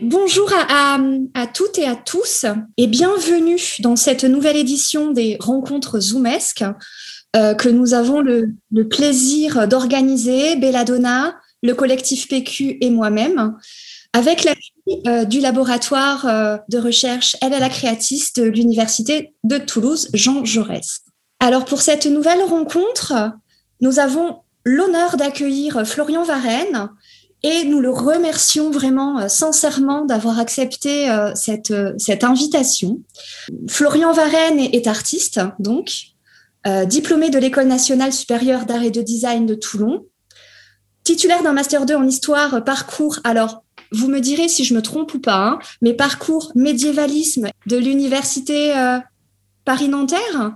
Bonjour à, à, toutes et à tous et bienvenue dans cette nouvelle édition des rencontres Zoomesque euh, que nous avons le, plaisir d'organiser, Belladonna, le collectif PQ et moi-même, avec l'appui euh, du laboratoire euh, de recherche Elle la créatiste de l'Université de Toulouse, Jean Jaurès. Alors pour cette nouvelle rencontre, nous avons l'honneur d'accueillir Florian Varenne et nous le remercions vraiment euh, sincèrement d'avoir accepté euh, cette, euh, cette invitation. Florian Varenne est, artiste, donc, diplômé de l'École nationale supérieure d'art et de design de Toulon, titulaire d'un Master 2 en histoire, parcours, alors vous me direz si je me trompe ou pas, hein, mais parcours médiévalisme de l'Université Paris-Nanterre.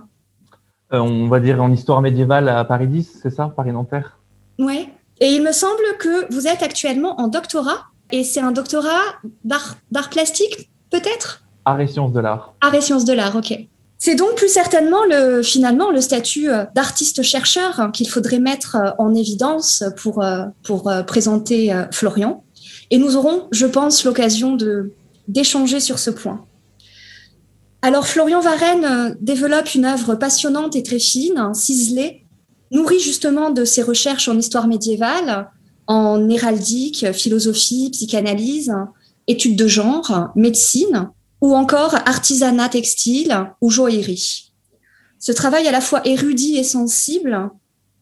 On va dire en histoire médiévale à Paris 10, c'est ça, Paris-Nanterre? Oui, et il me semble que vous êtes actuellement en doctorat, et c'est un doctorat d'art plastique, peut-être? Art et sciences de l'art. Art et sciences de l'art, ok. C'est donc plus certainement le, finalement le statut euh, d'artiste-chercheur hein, qu'il faudrait mettre euh, en évidence pour, euh, pour présenter Florian. Et nous aurons, je pense, l'occasion d'échanger sur ce point. Alors, Florian Varenne développe une œuvre passionnante et très fine, hein, ciselée, nourri justement de ses recherches en histoire médiévale, en héraldique, philosophie, psychanalyse, études de genre, médecine ou encore artisanat textile ou joaillerie. Ce travail à la fois érudit et sensible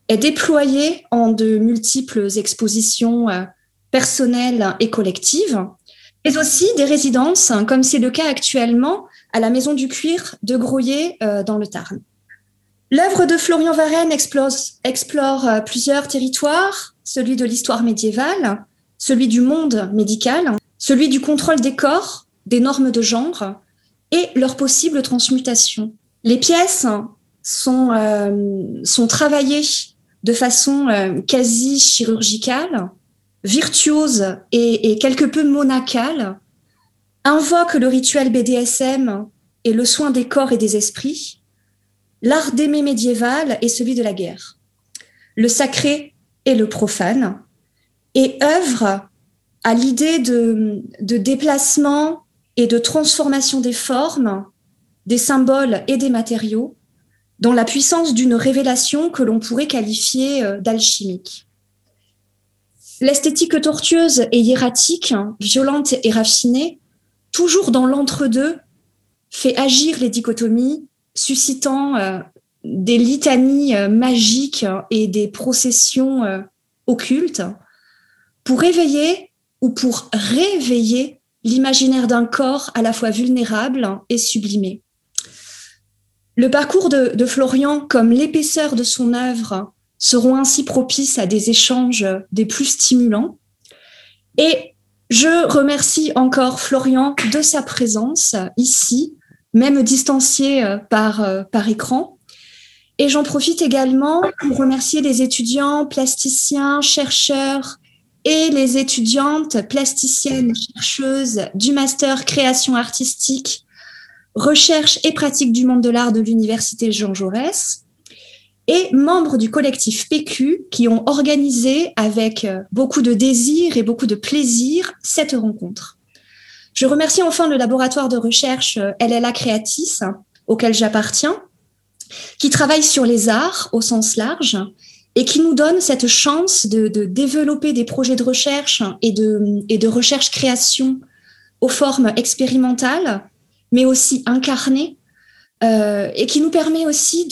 est déployé en de multiples expositions euh, personnelles et collectives, mais aussi des résidences, comme c'est le cas actuellement à la Maison du Cuir de Groyer euh, dans le Tarn. L'œuvre de Florian Varenne explore, euh, plusieurs territoires, celui de l'histoire médiévale, celui du monde médical, celui du contrôle des corps, des normes de genre et leur possible transmutation. Les pièces sont, euh, travaillées de façon euh, quasi chirurgicale, virtuose et, et, quelque peu monacale, invoquent le rituel BDSM et le soin des corps et des esprits, l'art d'aimer médiéval et celui de la guerre, le sacré et le profane, et œuvre à l'idée de, déplacement et de transformation des formes, des symboles et des matériaux, dans la puissance d'une révélation que l'on pourrait qualifier euh, d'alchimique. L'esthétique tortueuse et hiératique, violente et raffinée, toujours dans l'entre-deux, fait agir les dichotomies suscitant euh, des litanies euh, magiques et des processions euh, occultes pour éveiller ou pour réveiller l'imaginaire d'un corps à la fois vulnérable et sublimé. Le parcours de, Florian, comme l'épaisseur de son œuvre, seront ainsi propices à des échanges des plus stimulants. Et je remercie encore Florian de sa présence ici même distanciés euh, par, euh, par écran. Et j'en profite également pour remercier les étudiants plasticiens, chercheurs et les étudiantes plasticiennes, chercheuses du master création artistique, recherche et pratique du monde de l'art de l'Université Jean Jaurès, et membres du collectif PQ qui ont organisé avec euh, beaucoup de désir et beaucoup de plaisir cette rencontre. Je remercie enfin le laboratoire de recherche euh, LLA Creatis, auquel j'appartiens, qui travaille sur les arts au sens large et qui nous donne cette chance de, développer des projets de recherche et de, recherche-création aux formes expérimentales, mais aussi incarnées, euh, et qui nous permet aussi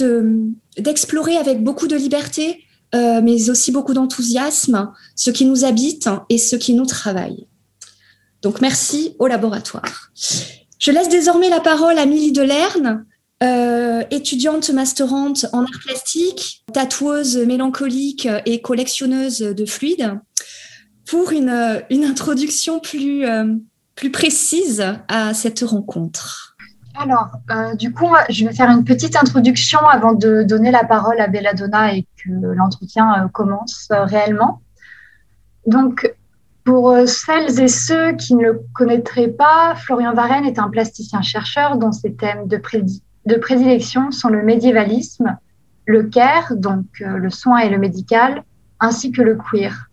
d'explorer avec beaucoup de liberté, euh, mais aussi beaucoup d'enthousiasme, ce qui nous habite et ce qui nous travaille. Donc merci au laboratoire. Je laisse désormais la parole à Milly Delerne, euh, étudiante masterante en art plastique, tatoueuse mélancolique et collectionneuse de fluides, pour une, une introduction plus, euh, plus précise à cette rencontre. Alors, euh, du coup, je vais faire une petite introduction avant de donner la parole à Belladonna et que l'entretien commence réellement. Donc, pour euh, celles et ceux qui ne le connaîtraient pas, Florian Varenne est un plasticien-chercheur dont ses thèmes de, prédilection sont le médiévalisme, le care, donc euh, le soin et le médical, ainsi que le queer.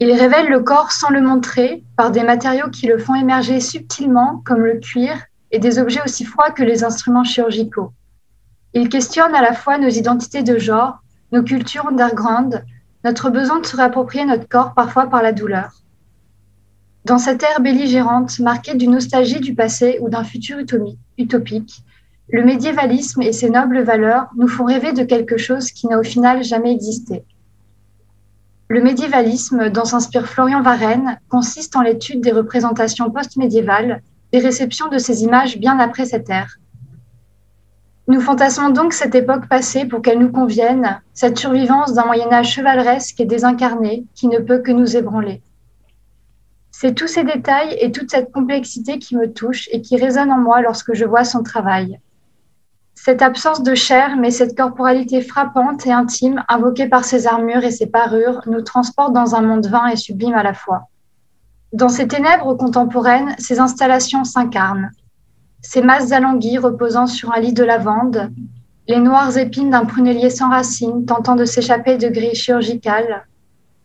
Il révèle le corps sans le montrer par des matériaux qui le font émerger subtilement, comme le cuir, et des objets aussi froids que les instruments chirurgicaux. Il questionne à la fois nos identités de genre, nos cultures underground, notre besoin de se réapproprier notre corps parfois par la douleur. Dans cette ère belligérante, marquée d'une nostalgie du passé ou d'un futur utopique, le médiévalisme et ses nobles valeurs nous font rêver de quelque chose qui n'a au final jamais existé. Le médiévalisme, dont s'inspire Florian Varenne, consiste en l'étude des représentations post-médiévales, des réceptions de ces images bien après cette ère. Nous fantasmons donc cette époque passée pour qu'elle nous convienne, cette survivance d'un Moyen Âge chevaleresque et désincarné qui ne peut que nous ébranler. C'est tous ces détails et toute cette complexité qui me touchent et qui résonnent en moi lorsque je vois son travail. Cette absence de chair, mais cette corporalité frappante et intime, invoquée par ses armures et ses parures, nous transporte dans un monde vain et sublime à la fois. Dans ces ténèbres contemporaines, ces installations s'incarnent. Ces masses alanguies reposant sur un lit de lavande, les noires épines d'un prunellier sans racines tentant de s'échapper de grilles chirurgicales,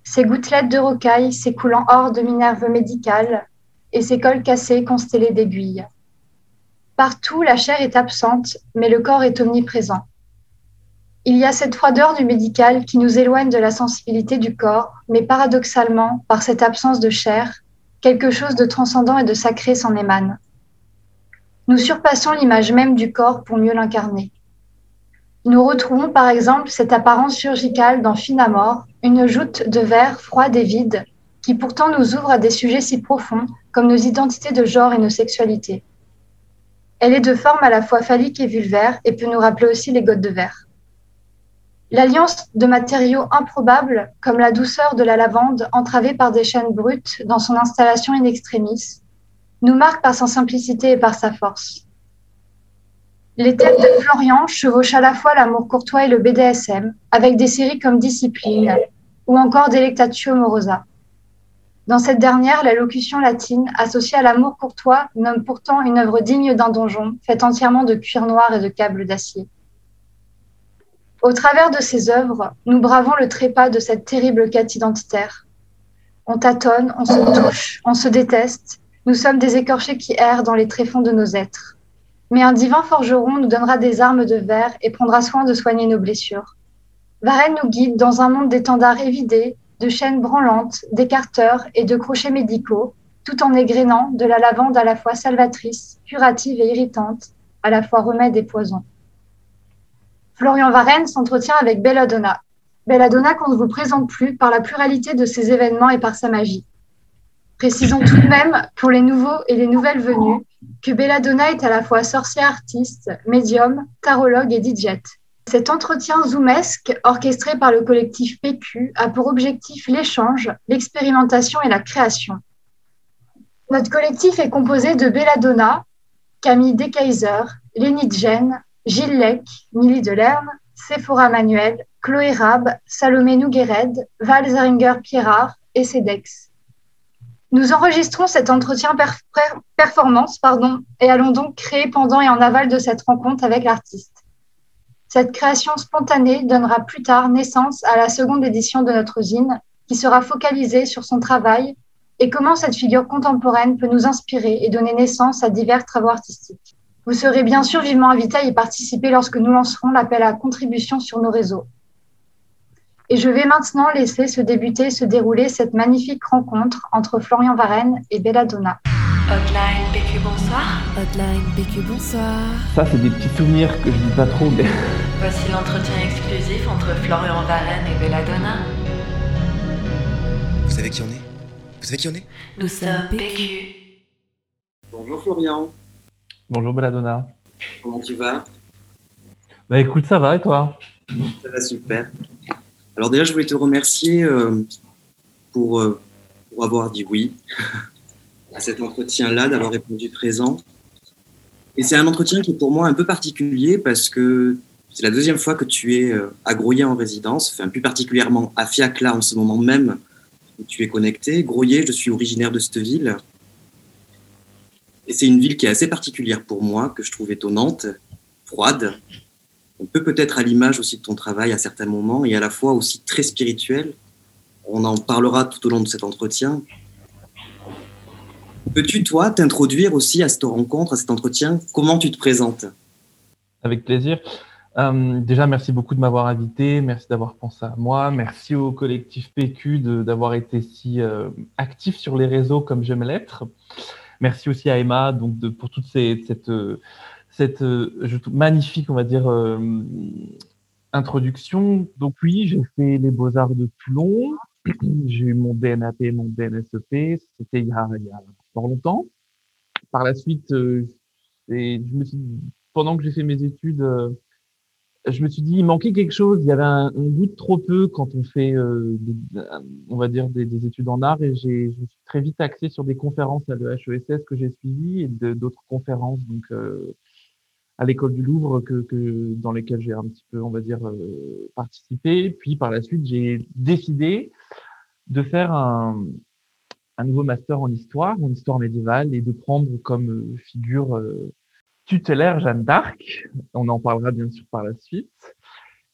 ces gouttelettes de rocaille s'écoulant hors de Minerve médicale, et ces cols cassés constellés d'aiguilles. Partout, la chair est absente, mais le corps est omniprésent. Il y a cette froideur du médical qui nous éloigne de la sensibilité du corps, mais paradoxalement, par cette absence de chair, quelque chose de transcendant et de sacré s'en émane. Nous surpassons l'image même du corps pour mieux l'incarner. Nous retrouvons par exemple cette apparence chirurgicale dans Finamore, une joute de verre froide et vide, qui pourtant nous ouvre à des sujets si profonds comme nos identités de genre et nos sexualités. Elle est de forme à la fois phallique et vulvaire et peut nous rappeler aussi les gottes de verre. L'alliance de matériaux improbables, comme la douceur de la lavande entravée par des chaînes brutes dans son installation in extremis, nous marque par sa simplicité et par sa force. Les thèmes de Florian chevauchent à la fois l'amour courtois et le BDSM, avec des séries comme Discipline ou encore Delectatio Morosa. Dans cette dernière, la locution latine, associée à l'amour courtois, nomme pourtant une œuvre digne d'un donjon, faite entièrement de cuir noir et de câbles d'acier. Au travers de ces œuvres, nous bravons le trépas de cette terrible quête identitaire. On tâtonne, on se touche, on se déteste. Nous sommes des écorchés qui errent dans les tréfonds de nos êtres. Mais un divin forgeron nous donnera des armes de verre et prendra soin de soigner nos blessures. Varenne nous guide dans un monde d'étendards évidés, de chaînes branlantes, d'écarteurs et de crochets médicaux, tout en égrénant de la lavande à la fois salvatrice, curative et irritante, à la fois remède et poison. Florian Varenne s'entretient avec Belladonna. Belladonna qu'on ne vous présente plus par la pluralité de ses événements et par sa magie. Précisons tout de même, pour les nouveaux et les nouvelles venues, que Belladonna est à la fois sorcière artiste, médium, tarologue et DJ. Cet entretien zoomesque, orchestré par le collectif PQ, a pour objectif l'échange, l'expérimentation et la création. Notre collectif est composé de Belladonna, Camille Dekaiser, Lénie Jen, Gilles Lec, Milly Delerne, Sephora Manuel, Chloé Rab, Salomé Nouguered, Val Zeringer-Pierrard et Cedex. Nous enregistrons cet entretien performance pardon, et allons donc créer pendant et en aval de cette rencontre avec l'artiste. Cette création spontanée donnera plus tard naissance à la seconde édition de notre usine, qui sera focalisée sur son travail et comment cette figure contemporaine peut nous inspirer et donner naissance à divers travaux artistiques. Vous serez bien sûr vivement invité à y participer lorsque nous lancerons l'appel à contribution sur nos réseaux. Et je vais maintenant laisser se débuter, se dérouler cette magnifique rencontre entre Florian Varenne et Belladonna. Hotline PQ, bonsoir. Hotline PQ, bonsoir. Ça, c'est des petits souvenirs que je dis pas trop, mais. Voici l'entretien exclusif entre Florian Varenne et Belladonna. Vous savez qui on est? Vous savez qui on est? Nous sommes PQ. Bonjour Florian, Bonjour Belladonna. comment tu vas? Bah écoute, ça va et toi? Ça va super. Alors déjà, je voulais te remercier euh, pour, euh, pour avoir dit oui à cet entretien-là, d'avoir répondu présent. Et c'est un entretien qui est pour moi un peu particulier parce que c'est la deuxième fois que tu es euh, à Groyer en résidence, enfin plus particulièrement à Fiac là en ce moment même où tu es connecté. Groyer, je suis originaire de cette ville. Et c'est une ville qui est assez particulière pour moi, que je trouve étonnante, froide, un peu peut-être à l'image aussi de ton travail à certains moments, et à la fois aussi très spirituelle. on en parlera tout au long de cet entretien. Peux-tu, toi, t'introduire aussi à cette rencontre, à cet entretien? Comment tu te présentes? Avec plaisir. Euh, déjà, merci beaucoup de m'avoir invité. Merci d'avoir pensé à moi. Merci au collectif PQ d'avoir été si euh, actif sur les réseaux comme j'aime l'être. Merci aussi à Emma donc pour toute ces, cette, cette magnifique, on va dire, introduction. Donc oui, j'ai fait les beaux-arts de Toulon. J'ai eu mon DNAP, mon DNSEP. C'était il, y a, il fort longtemps. Par la suite, euh, pendant que j'ai fait mes études, euh, je me suis dit, il manquait quelque chose. Il y avait un, goût trop peu quand on fait, euh, on va dire, des, des, études en art. Et je me suis très vite axé sur des conférences à l'EHESS que j'ai suivies et d'autres conférences. Euh, à l'école du Louvre que, que dans lesquelles j'ai un petit peu, on va dire, euh, participé. Puis par la suite, j'ai décidé de faire un, un, nouveau master en histoire, en histoire médiévale, et de prendre comme euh, figure euh, tutélaire Jeanne d'Arc. On en parlera bien sûr par la suite.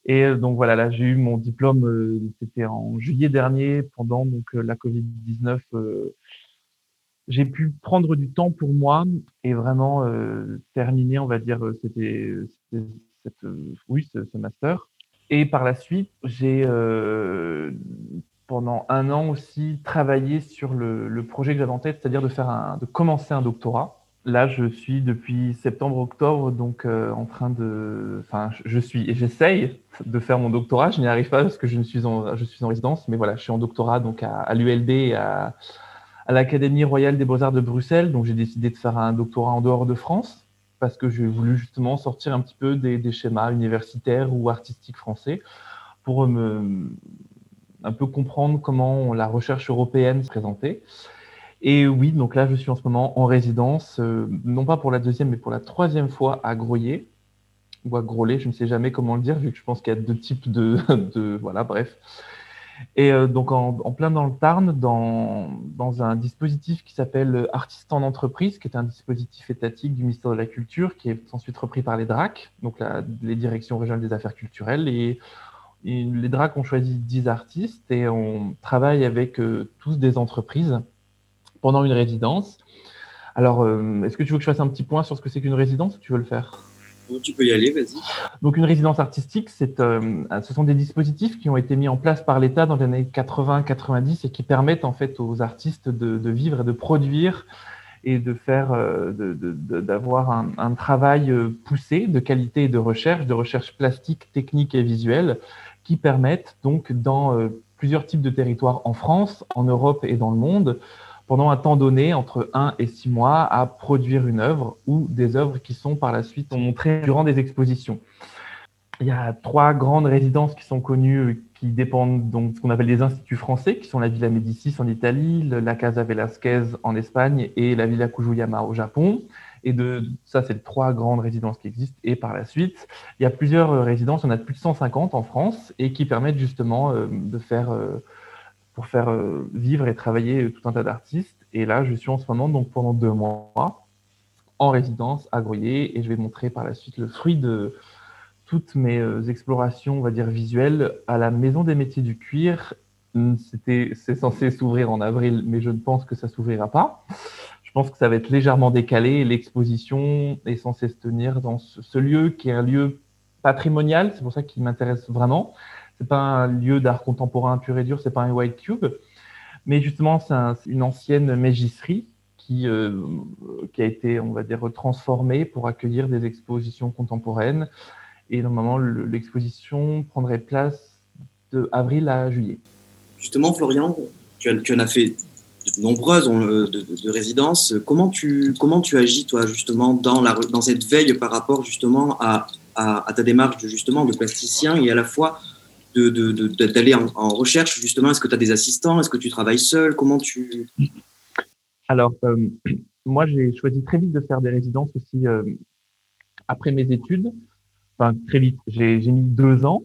Et donc voilà, là j'ai eu mon diplôme, c'était en juillet dernier, pendant donc la Covid-19 j'ai pu prendre du temps pour moi et vraiment euh, terminer, on va dire, euh, c'était cette, euh, oui, ce, ce, master. Et par la suite, j'ai euh, pendant un an aussi travaillé sur le, le projet que j'avais en tête, c'est-à-dire de faire un, de commencer un doctorat. Là, je suis depuis septembre-octobre, donc euh, en train de, enfin, je suis et j'essaye de faire mon doctorat. Je n'y arrive pas parce que je ne suis en, je suis en résidence, mais voilà, je suis en doctorat donc à, à l'ULB à à l'Académie royale des beaux-arts de Bruxelles. Donc, j'ai décidé de faire un doctorat en dehors de France parce que j'ai voulu justement sortir un petit peu des, schémas universitaires ou artistiques français pour me, un peu comprendre comment la recherche européenne se présentait. Et oui, donc là, je suis en ce moment en résidence, euh, non pas pour la deuxième, mais pour la troisième fois à Groyer ou à Grolet, je ne sais jamais comment le dire, vu que je pense qu'il y a deux types de voilà, bref. Et euh, donc en, plein dans le Tarn, dans, dans un dispositif qui s'appelle Artistes en entreprise, qui est un dispositif étatique du ministère de la Culture, qui est ensuite repris par les DRAC, donc les directions régionales des affaires culturelles. Et, les DRAC ont choisi 10 artistes et on travaille avec euh, tous des entreprises pendant une résidence. Alors, euh, est-ce que tu veux que je fasse un petit point sur ce que c'est qu'une résidence ou tu veux le faire? Tu peux y aller, vas-y. Donc une résidence artistique, euh, ce sont des dispositifs qui ont été mis en place par l'État dans les années 80-90 et qui permettent en fait aux artistes de, vivre et de produire et de faire, euh, d'avoir un, travail euh, poussé de qualité et de recherche, de recherche plastique, technique et visuelle, qui permettent donc dans plusieurs types de territoires en France, en Europe et dans le monde, pendant un temps donné, entre un et six mois, à produire une œuvre ou des œuvres qui sont par la suite montrées durant des expositions. Il y a trois grandes résidences qui sont connues, qui dépendent donc de ce qu'on appelle les instituts français, qui sont la Villa Médicis en Italie, la Casa Velasquez en Espagne et la Villa Kujuyama au Japon. Et de ça, c'est les trois grandes résidences qui existent. Et par la suite, il y a plusieurs résidences, on a plus de 150 en France, et qui permettent justement euh, de faire euh, pour faire euh, vivre et travailler tout un tas d'artistes. Et là, je suis en ce moment, donc pendant deux mois, en résidence à Groyer, et je vais montrer par la suite le fruit de toutes mes euh, explorations, on va dire visuelles, à la Maison des métiers du cuir. Hum, c'est censé s'ouvrir en avril, mais je ne pense que ça s'ouvrira pas. Je pense que ça va être légèrement décalé. L'exposition est censée se tenir dans ce, ce lieu qui est un lieu patrimonial, c'est pour ça qu'il m'intéresse vraiment c'est pas un lieu d'art contemporain pur et dur, c'est pas un white cube, mais justement c'est un, une ancienne mégisserie qui, euh, qui a été, on va dire, transformée pour accueillir des expositions contemporaines. Et normalement, l'exposition prendrait place de avril à juillet. Justement, Florian, tu, en as fait de nombreuses de, de, de, résidences. Comment tu, comment tu agis, toi, justement, dans, la, dans cette veille par rapport, justement, à, à, ta démarche, justement, de plasticien et à la fois d'aller de, de, en, en, recherche justement Est-ce que tu as des assistants? Est-ce que tu travailles seul? Comment tu... Alors, euh, moi, j'ai choisi très vite de faire des résidences aussi euh, après mes études. Enfin, très vite. J'ai mis deux ans,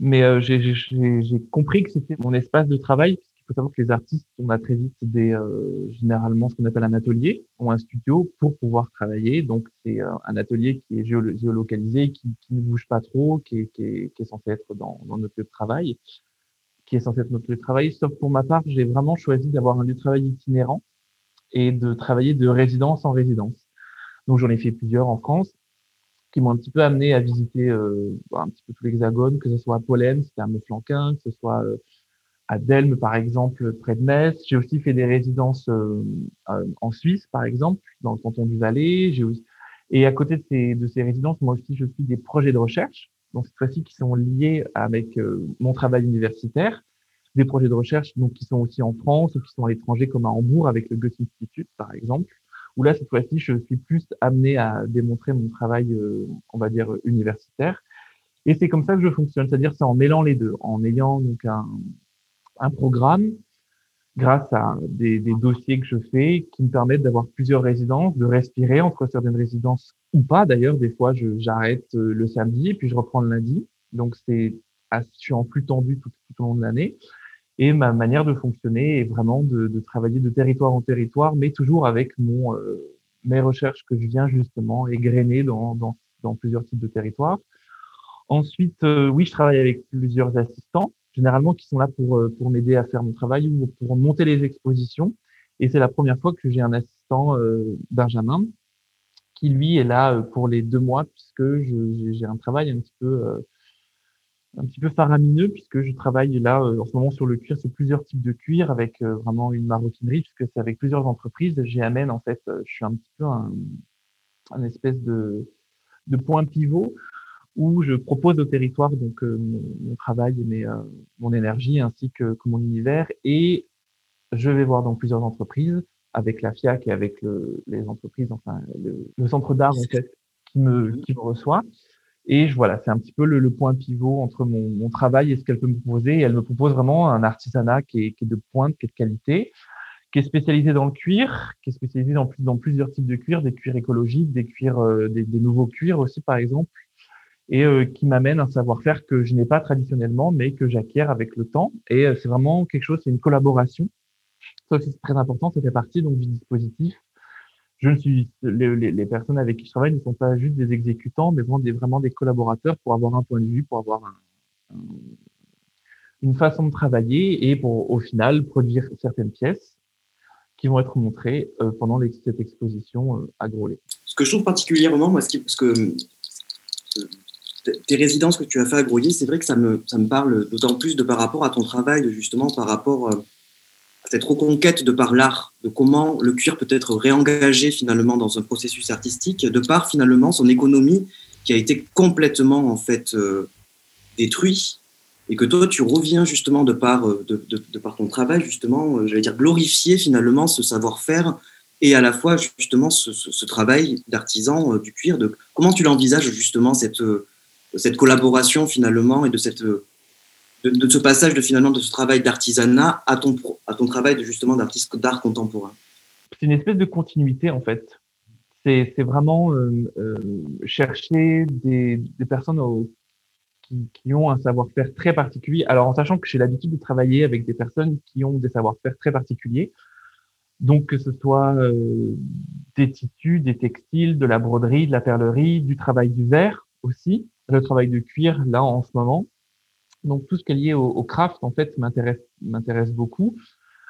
mais euh, j'ai compris que c'était mon espace de travail faut savoir que les artistes, on a très vite des, euh, généralement ce qu'on appelle un atelier ou un studio pour pouvoir travailler. Donc, c'est euh, un atelier qui est géolocalisé, qui, qui, ne bouge pas trop, qui est, qui est, qui est censé être dans, dans, notre lieu de travail, qui est censé être notre lieu de travail. Sauf pour ma part, j'ai vraiment choisi d'avoir un lieu de travail itinérant et de travailler de résidence en résidence. Donc j'en ai fait plusieurs en France qui m'ont un petit peu amené à visiter euh, un petit peu tout l'hexagone, que ce soit à Pollen, c'était à Meuflanquin, que ce soit euh, à Delme, par exemple, près de Metz. J'ai aussi fait des résidences euh, en Suisse, par exemple, dans le canton du Valais. Aussi... Et à côté de ces, de ces résidences, moi aussi, je suis des projets de recherche, donc cette fois-ci qui sont liés avec mon travail universitaire, des projets de recherche donc qui sont aussi en France ou qui sont à l'étranger, comme à Hambourg avec le Goethe Institute, par exemple où là, cette fois-ci, je suis plus amené à démontrer mon travail, euh, on va dire, universitaire. Et c'est comme ça que je fonctionne, c'est-à-dire c'est en mêlant les deux, en ayant donc un, un programme grâce à des, dossiers que je fais qui me permettent d'avoir plusieurs résidences, de respirer entre certaines résidences ou pas. D'ailleurs, des fois, j'arrête euh, le samedi et puis je reprends le lundi. Donc, c'est, je suis en plus tendu tout, au long de l'année. Et ma manière de fonctionner est vraiment de, travailler de territoire en territoire, mais toujours avec mon, euh, mes recherches que je viens justement égrener dans plusieurs types de territoires. Ensuite, euh, oui, je travaille avec plusieurs assistants, généralement qui sont là pour, euh, pour m'aider à faire mon travail ou pour monter les expositions. Et c'est la première fois que j'ai un assistant, Benjamin, qui lui est là pour les deux mois, puisque j'ai un travail un petit peu un petit peu faramineux puisque je travaille là euh, en ce moment sur le cuir, sur plusieurs types de cuir avec euh, vraiment une maroquinerie puisque c'est avec plusieurs entreprises. J'y amène en fait, euh, je suis un petit peu un, un espèce de, de point pivot où je propose au territoire donc mon, travail et mes, mon énergie ainsi que, que, mon univers et je vais voir dans plusieurs entreprises avec la FIAC et avec le, les entreprises, enfin le, le centre d'art en fait qui me, qui me reçoit. Et voilà, c'est un petit peu le, le, point pivot entre mon, mon travail et ce qu'elle peut me proposer. Et elle me propose vraiment un artisanat qui est, qui est, de pointe, qui est de qualité, qui est spécialisé dans le cuir, qui est spécialisé dans, dans plusieurs types de cuirs, des cuirs écologiques, des cuirs, euh, des, des, nouveaux cuirs aussi, par exemple, et euh, qui m'amène un savoir-faire que je n'ai pas traditionnellement, mais que j'acquiers avec le temps. Et euh, c'est vraiment quelque chose, c'est une collaboration. Ça aussi, c'est très important. Ça fait partie donc du dispositif je suis, les, personnes avec qui je travaille ne sont pas juste des exécutants, mais vraiment des, collaborateurs pour avoir un point de vue, pour avoir un, une façon de travailler et pour, au final, produire certaines pièces qui vont être montrées euh, pendant cette exposition à Grolet. Ce que je trouve particulièrement, moi, ce parce que tes résidences que tu as fait à Groyer, c'est vrai que ça me, ça me parle d'autant plus de par rapport à ton travail, justement, par rapport euh, cette reconquête de par l'art, de comment le cuir peut être réengagé finalement dans un processus artistique, de par finalement son économie qui a été complètement en fait euh, détruit et que toi tu reviens justement de par, euh, de, de, par ton travail justement, euh, j'allais dire glorifier finalement ce savoir-faire et à la fois justement ce, ce, travail d'artisan du cuir. De, comment tu l'envisages justement cette, cette collaboration finalement et de cette de, de, ce passage de finalement de ce travail d'artisanat à ton, à ton travail de justement d'artiste d'art contemporain C'est une espèce de continuité en fait. C'est vraiment euh, euh, chercher des, des personnes au, qui, qui, ont un savoir-faire très particulier. Alors en sachant que j'ai l'habitude de travailler avec des personnes qui ont des savoir-faire très particuliers. Donc que ce soit euh, des tissus, des textiles, de la broderie, de la perlerie, du travail du verre aussi, le travail de cuir là en ce moment. Donc tout ce qui est lié au, craft en fait m'intéresse m'intéresse beaucoup.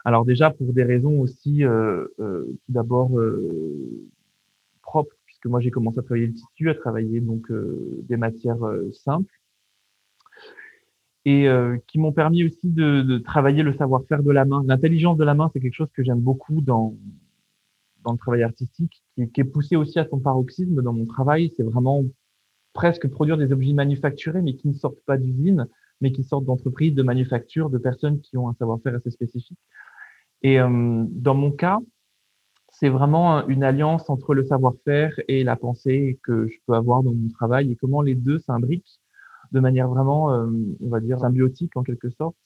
Alors déjà pour des raisons aussi euh, euh, tout d'abord euh, propres puisque moi j'ai commencé à travailler le tissu, à travailler donc des matières simples et qui m'ont permis aussi de, de travailler le savoir-faire de la main. L'intelligence de la main c'est quelque chose que j'aime beaucoup dans dans le travail artistique qui, qui est poussé aussi à son paroxysme dans mon travail. C'est vraiment presque produire des objets manufacturés mais qui ne sortent pas d'usine mais qui sortent d'entreprises, de manufactures, de personnes qui ont un savoir-faire assez spécifique. Et euh, dans mon cas, c'est vraiment une alliance entre le savoir-faire et la pensée que je peux avoir dans mon travail et comment les deux s'imbriquent de manière vraiment, euh, on va dire, symbiotique en quelque sorte,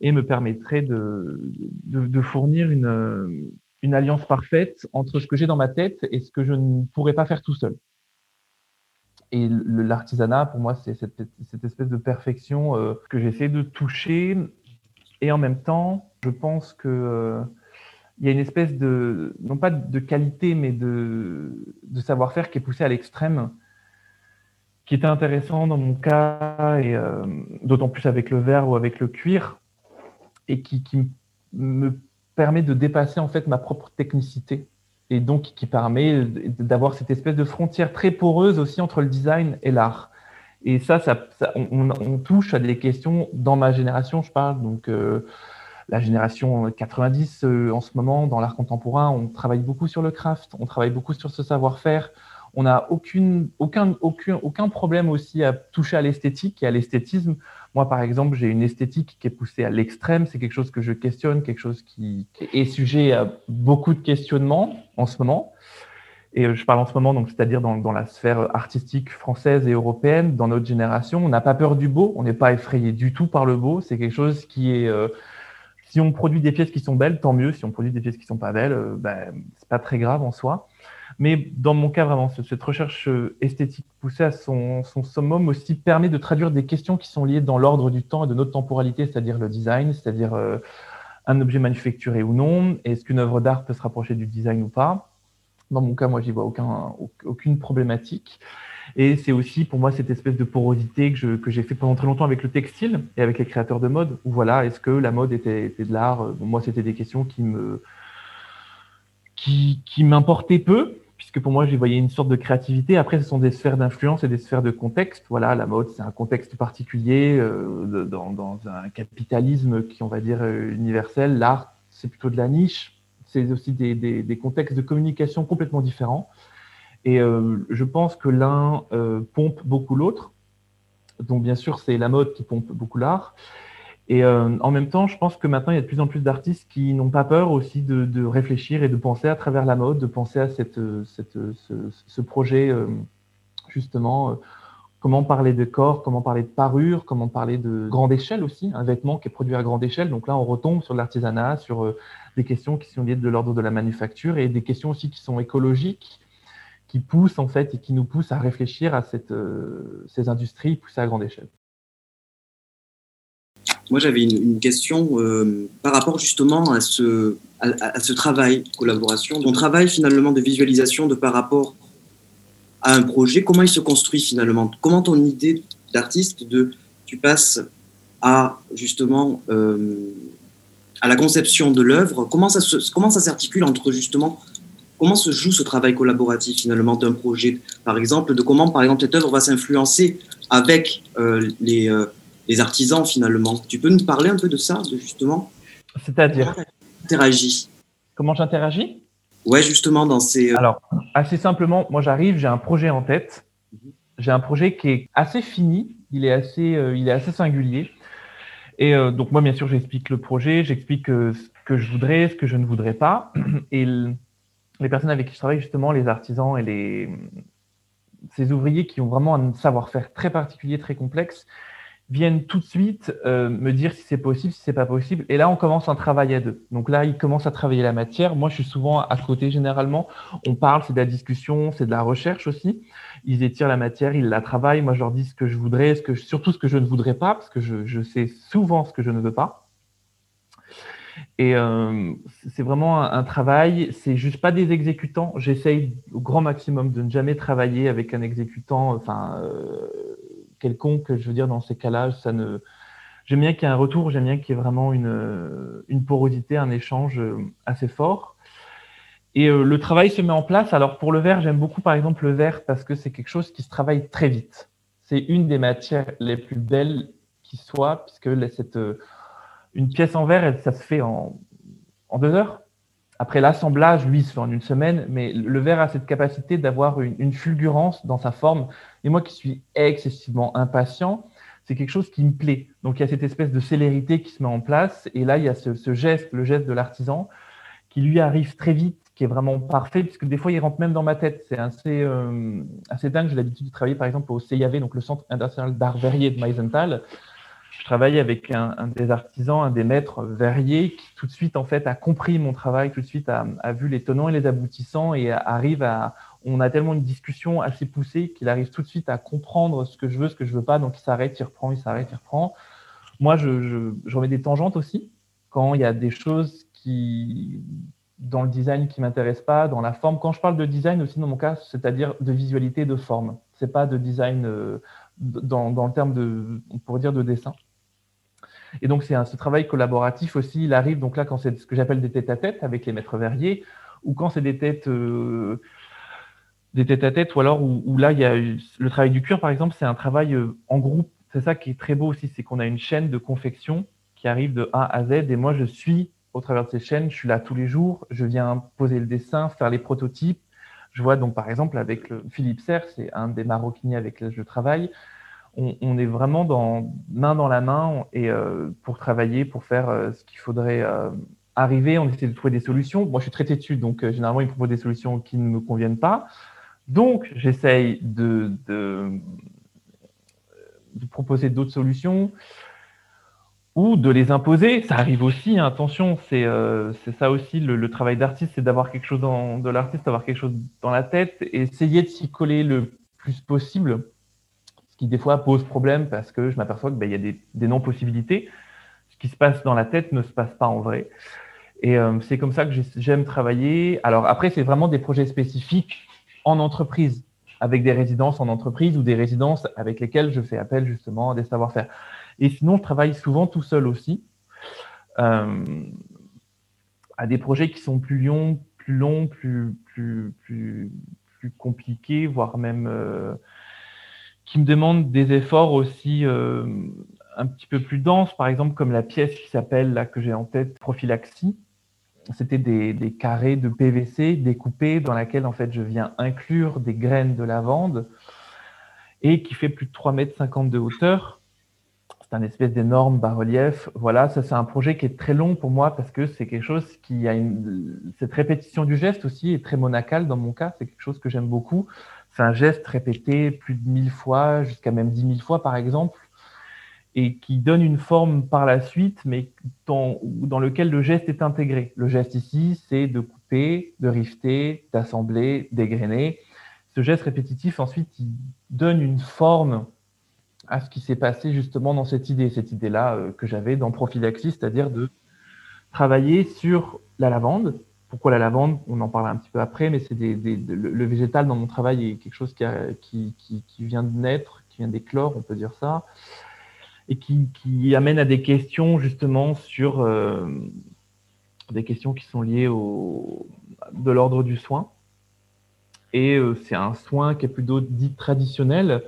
et me permettrait de, de, de fournir une, une alliance parfaite entre ce que j'ai dans ma tête et ce que je ne pourrais pas faire tout seul. Et l'artisanat, pour moi, c'est cette, espèce de perfection euh, que j'essaie de toucher. Et en même temps, je pense que euh, y a une espèce de, non pas de qualité, mais de, de savoir-faire qui est poussé à l'extrême, qui était intéressant dans mon cas, et euh, d'autant plus avec le verre ou avec le cuir, et qui, qui me permet de dépasser en fait ma propre technicité et donc qui permet d'avoir cette espèce de frontière très poreuse aussi entre le design et l'art. Et ça, on, touche à des questions dans ma génération, je parle, donc euh, la génération 90 euh, en ce moment, dans l'art contemporain, on travaille beaucoup sur le craft, on travaille beaucoup sur ce savoir-faire. On n'a aucun, aucun, aucun problème aussi à toucher à l'esthétique et à l'esthétisme. Moi, par exemple, j'ai une esthétique qui est poussée à l'extrême. C'est quelque chose que je questionne, quelque chose qui, est sujet à beaucoup de questionnements en ce moment. Et euh, je parle en ce moment, donc c'est-à-dire dans, la sphère artistique française et européenne, dans notre génération, on n'a pas peur du beau, on n'est pas effrayé du tout par le beau. C'est quelque chose qui est, euh, si on produit des pièces qui sont belles, tant mieux. Si on produit des pièces qui sont pas belles, euh, ben, c'est pas très grave en soi. Mais dans mon cas, vraiment, cette recherche euh, esthétique poussée à son, summum aussi permet de traduire des questions qui sont liées dans l'ordre du temps et de notre temporalité, c'est-à-dire le design, c'est-à-dire euh, un objet manufacturé ou non, est-ce qu'une œuvre d'art peut se rapprocher du design ou pas. Dans mon cas, moi, j'y vois aucun, aucune problématique. Et c'est aussi pour moi cette espèce de porosité que, j'ai fait pendant très longtemps avec le textile et avec les créateurs de mode. Où voilà, est-ce que la mode était, de l'art? Moi, c'était des questions qui m'importaient peu, puisque pour moi, j'y voyais une sorte de créativité. Après, ce sont des sphères d'influence et des sphères de contexte. Voilà, la mode, c'est un contexte particulier euh, dans, dans, un capitalisme qui, on va dire, euh, universel. L'art, c'est plutôt de la niche. C'est aussi des, des, des, contextes de communication complètement différents. Et euh, je pense que l'un euh, pompe beaucoup l'autre. Donc, bien sûr, c'est la mode qui pompe beaucoup l'art. Et euh, en même temps, je pense que maintenant, il y a de plus en plus d'artistes qui n'ont pas peur aussi de, de, réfléchir et de penser à travers la mode, de penser à cette, cette, ce, ce, projet, euh, justement, euh, comment parler de corps, comment parler de parure, comment parler de grande échelle aussi, un vêtement qui est produit à grande échelle. Donc là, on retombe sur l'artisanat, sur euh, des questions qui sont liées de l'ordre de la manufacture et des questions aussi qui sont écologiques, qui poussent en fait et qui nous poussent à réfléchir à cette, euh, ces industries poussées à grande échelle. Moi, j'avais une, question euh, par rapport justement à ce, travail, collaboration, ton travail finalement de visualisation de par rapport à un projet, comment il se construit finalement? Comment ton idée d'artiste, de tu passes à justement euh, à la conception de l'œuvre, comment ça s'articule entre justement comment se joue ce travail collaboratif finalement d'un projet, par exemple, de comment par exemple cette œuvre va s'influencer avec euh, les les artisans finalement. Tu peux nous parler un peu de ça, de justement C'est-à-dire Interagis. Comment j'interagis Ouais, justement dans ces. Alors, assez simplement, moi j'arrive, j'ai un projet en tête. J'ai un projet qui est assez fini, il est assez, euh, il est assez singulier. Et euh, donc moi, bien sûr, j'explique le projet, j'explique euh, ce que je voudrais, ce que je ne voudrais pas. Et les personnes avec qui je travaille, justement, les artisans et les ces ouvriers qui ont vraiment un savoir-faire très particulier, très complexe, viennent tout de suite euh, me dire si c'est possible, si c'est pas possible. Et là, on commence un travail à deux. Donc là, ils commencent à travailler la matière. Moi, je suis souvent à côté généralement. On parle, c'est de la discussion, c'est de la recherche aussi. Ils étirent la matière, ils la travaillent. Moi, je leur dis ce que je voudrais, ce que surtout ce que je ne voudrais pas, parce que je, je sais souvent ce que je ne veux pas. Et euh, c'est vraiment un, un travail. C'est juste pas des exécutants. J'essaye au grand maximum de ne jamais travailler avec un exécutant. Enfin. Euh, quelconque, je veux dire, dans ces cas-là, ça ne. J'aime bien qu'il y ait un retour, j'aime bien qu'il y ait vraiment une, une porosité, un échange assez fort. Et euh, le travail se met en place. Alors pour le verre, j'aime beaucoup par exemple le verre parce que c'est quelque chose qui se travaille très vite. C'est une des matières les plus belles qui soit, puisque cette, euh, une pièce en verre, ça se fait en, en deux heures. Après l'assemblage, lui, se fait en une semaine, mais le verre a cette capacité d'avoir une, fulgurance dans sa forme. Et moi qui suis excessivement impatient, c'est quelque chose qui me plaît. Donc il y a cette espèce de célérité qui se met en place. Et là, il y a ce, geste, le geste de l'artisan, qui lui arrive très vite, qui est vraiment parfait, puisque des fois, il rentre même dans ma tête. C'est assez, euh, assez dingue. J'ai l'habitude de travailler, par exemple, au CIAV, donc le Centre international d'art verrier de Meisenthal je travaille avec un, des artisans, un des maîtres verriers qui tout de suite en fait a compris mon travail, tout de suite a vu les tenants et les aboutissants et arrive à, on a tellement une discussion assez poussée qu'il arrive tout de suite à comprendre ce que je veux, ce que je veux pas, donc il s'arrête, il reprend, il s'arrête, il reprend. Moi, je, je, je, remets des tangentes aussi quand il y a des choses qui dans le design qui m'intéressent pas, dans la forme. Quand je parle de design aussi dans mon cas, c'est-à-dire de visualité, de forme. C'est pas de design euh, dans, le terme de, on pourrait dire de dessin. Et donc, c'est ce travail collaboratif aussi, il arrive donc là quand c'est ce que j'appelle des têtes-à-tête avec les maîtres verriers, ou quand c'est des têtes, euh, des têtes-à-tête, ou alors où, là, il y a le travail du cuir, par exemple, c'est un travail euh, en groupe. C'est ça qui est très beau aussi, c'est qu'on a une chaîne de confection qui arrive de A à Z, et moi, je suis au travers de ces chaînes, je suis là tous les jours, je viens poser le dessin, faire les prototypes. Je vois donc, par exemple, avec le Philippe Serre, c'est un des maroquiniers avec lesquels je travaille, on, est vraiment dans, main dans la main et euh, pour travailler, pour faire euh, ce qu'il faudrait euh, arriver. On essaie de trouver des solutions. Moi, je suis très têtu, donc généralement, ils proposent des solutions qui ne me conviennent pas. Donc, j'essaye de, proposer d'autres solutions ou de les imposer. Ça arrive aussi, hein, attention, c'est ça aussi le, travail d'artiste, c'est d'avoir quelque chose dans, de l'artiste, d'avoir quelque chose dans la tête et essayer de s'y coller le plus possible qui des fois pose problème parce que je m'aperçois qu'il ben, y a des, non-possibilités. Ce qui se passe dans la tête ne se passe pas en vrai. Et euh, c'est comme ça que j'aime travailler. Alors après, c'est vraiment des projets spécifiques en entreprise, avec des résidences en entreprise ou des résidences avec lesquelles je fais appel justement à des savoir-faire. Et sinon, je travaille souvent tout seul aussi, euh, à des projets qui sont plus longs, plus longs, plus, plus, plus, plus compliqués, voire même euh, qui me demande des efforts aussi euh, un petit peu plus denses, par exemple comme la pièce qui s'appelle, là que j'ai en tête, prophylaxie. C'était des, carrés de PVC découpés dans laquelle en fait je viens inclure des graines de lavande et qui fait plus de 3,50 mètres de hauteur. C'est un espèce d'énorme bas-relief. Voilà, ça c'est un projet qui est très long pour moi parce que c'est quelque chose qui a une... Cette répétition du geste aussi est très monacale dans mon cas, c'est quelque chose que j'aime beaucoup c'est un geste répété plus de mille fois, jusqu'à même dix mille fois par exemple, et qui donne une forme par la suite, mais dans, dans lequel le geste est intégré. Le geste ici, c'est de couper, de rifter, d'assembler, dégrainer. Ce geste répétitif, ensuite, il donne une forme à ce qui s'est passé justement dans cette idée, cette idée-là euh, que j'avais dans prophylaxie, c'est-à-dire de travailler sur la lavande, pourquoi la lavande? On en parlera un petit peu après, mais c'est le, végétal dans mon travail est quelque chose qui, qui, vient de naître, qui vient d'éclore, on peut dire ça, et qui, amène à des questions justement sur euh, des questions qui sont liées au, de l'ordre du soin. Et euh, c'est un soin qui est plutôt dit traditionnel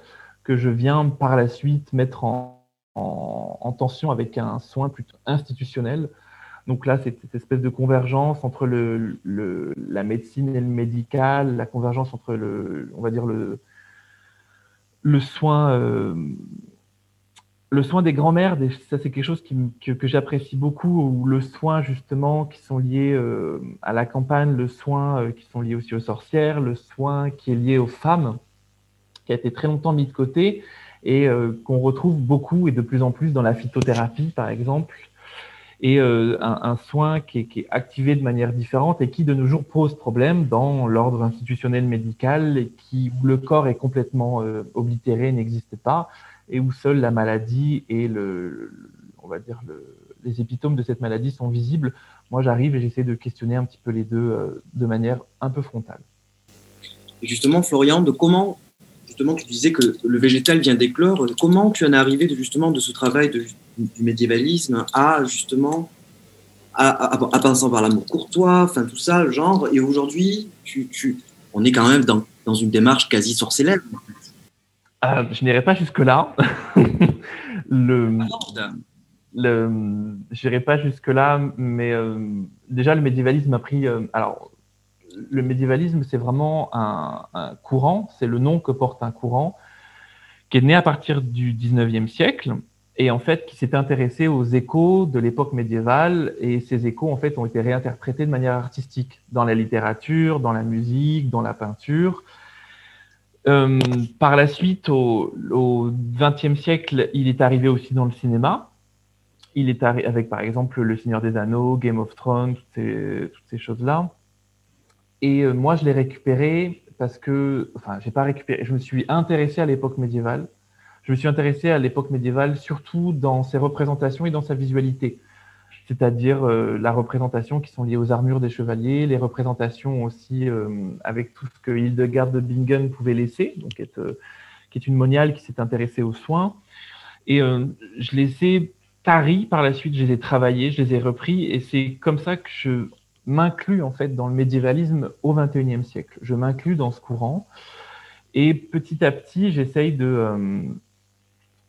que je viens par la suite mettre en, en tension avec un soin plutôt institutionnel donc là, c'est cette espèce de convergence entre la médecine et le médical, la convergence entre le, on va dire le, le soin, euh, le soin des grands-mères. Ça, c'est quelque chose que, j'apprécie beaucoup. Ou le soin justement qui sont liés euh, à la campagne, le soin euh, qui sont liés aussi aux sorcières, le soin qui est lié aux femmes, qui a été très longtemps mis de côté et qu'on retrouve beaucoup et de plus en plus dans la phytothérapie, par exemple et euh, un, soin qui est, activé de manière différente et qui de nos jours pose problème dans l'ordre institutionnel médical et qui, où le corps est complètement euh, oblitéré, n'existe pas, et où seule la maladie et le, on va dire les épitomes de cette maladie sont visibles. Moi, j'arrive et j'essaie de questionner un petit peu les deux euh, de manière un peu frontale. Et justement, Florian, de comment justement, tu disais que le végétal vient d'éclore. Comment tu en es arrivé de, justement de ce travail du médiévalisme à justement à, à, pensant par l'amour courtois, enfin tout ça, le genre. Et aujourd'hui, tu, tu, on est quand même dans, dans une démarche quasi sorcelleuse. Euh, je n'irai pas jusque-là. le, le, je n'irai pas jusque-là, mais euh, déjà, le médiévalisme a pris. Euh, alors, le médiévalisme, c'est vraiment un, un courant, c'est le nom que porte un courant qui est né à partir du 19e siècle et en fait qui s'est intéressé aux échos de l'époque médiévale et ces échos en fait ont été réinterprétés de manière artistique dans la littérature, dans la musique, dans la peinture. Euh, par la suite, au XXe siècle, il est arrivé aussi dans le cinéma. Il est arrivé avec par exemple Le Seigneur des Anneaux, Game of Thrones, toutes ces, ces choses-là. Et euh, moi, je l'ai récupéré parce que, enfin, j'ai pas récupéré, je me suis intéressé à l'époque médiévale je me suis intéressé à l'époque médiévale surtout dans ses représentations et dans sa visualité, c'est-à-dire euh, la représentation qui sont liées aux armures des chevaliers, les représentations aussi euh, avec tout ce que Hildegard de Bingen pouvait laisser, donc euh, qui est une moniale qui s'est intéressée aux soins. Et je les ai taris par la suite, je les ai travaillés, je les ai repris, et c'est comme ça que je m'inclus en fait dans le médiévalisme au XXIe siècle. Je m'inclus dans ce courant, et petit à petit, j'essaye de,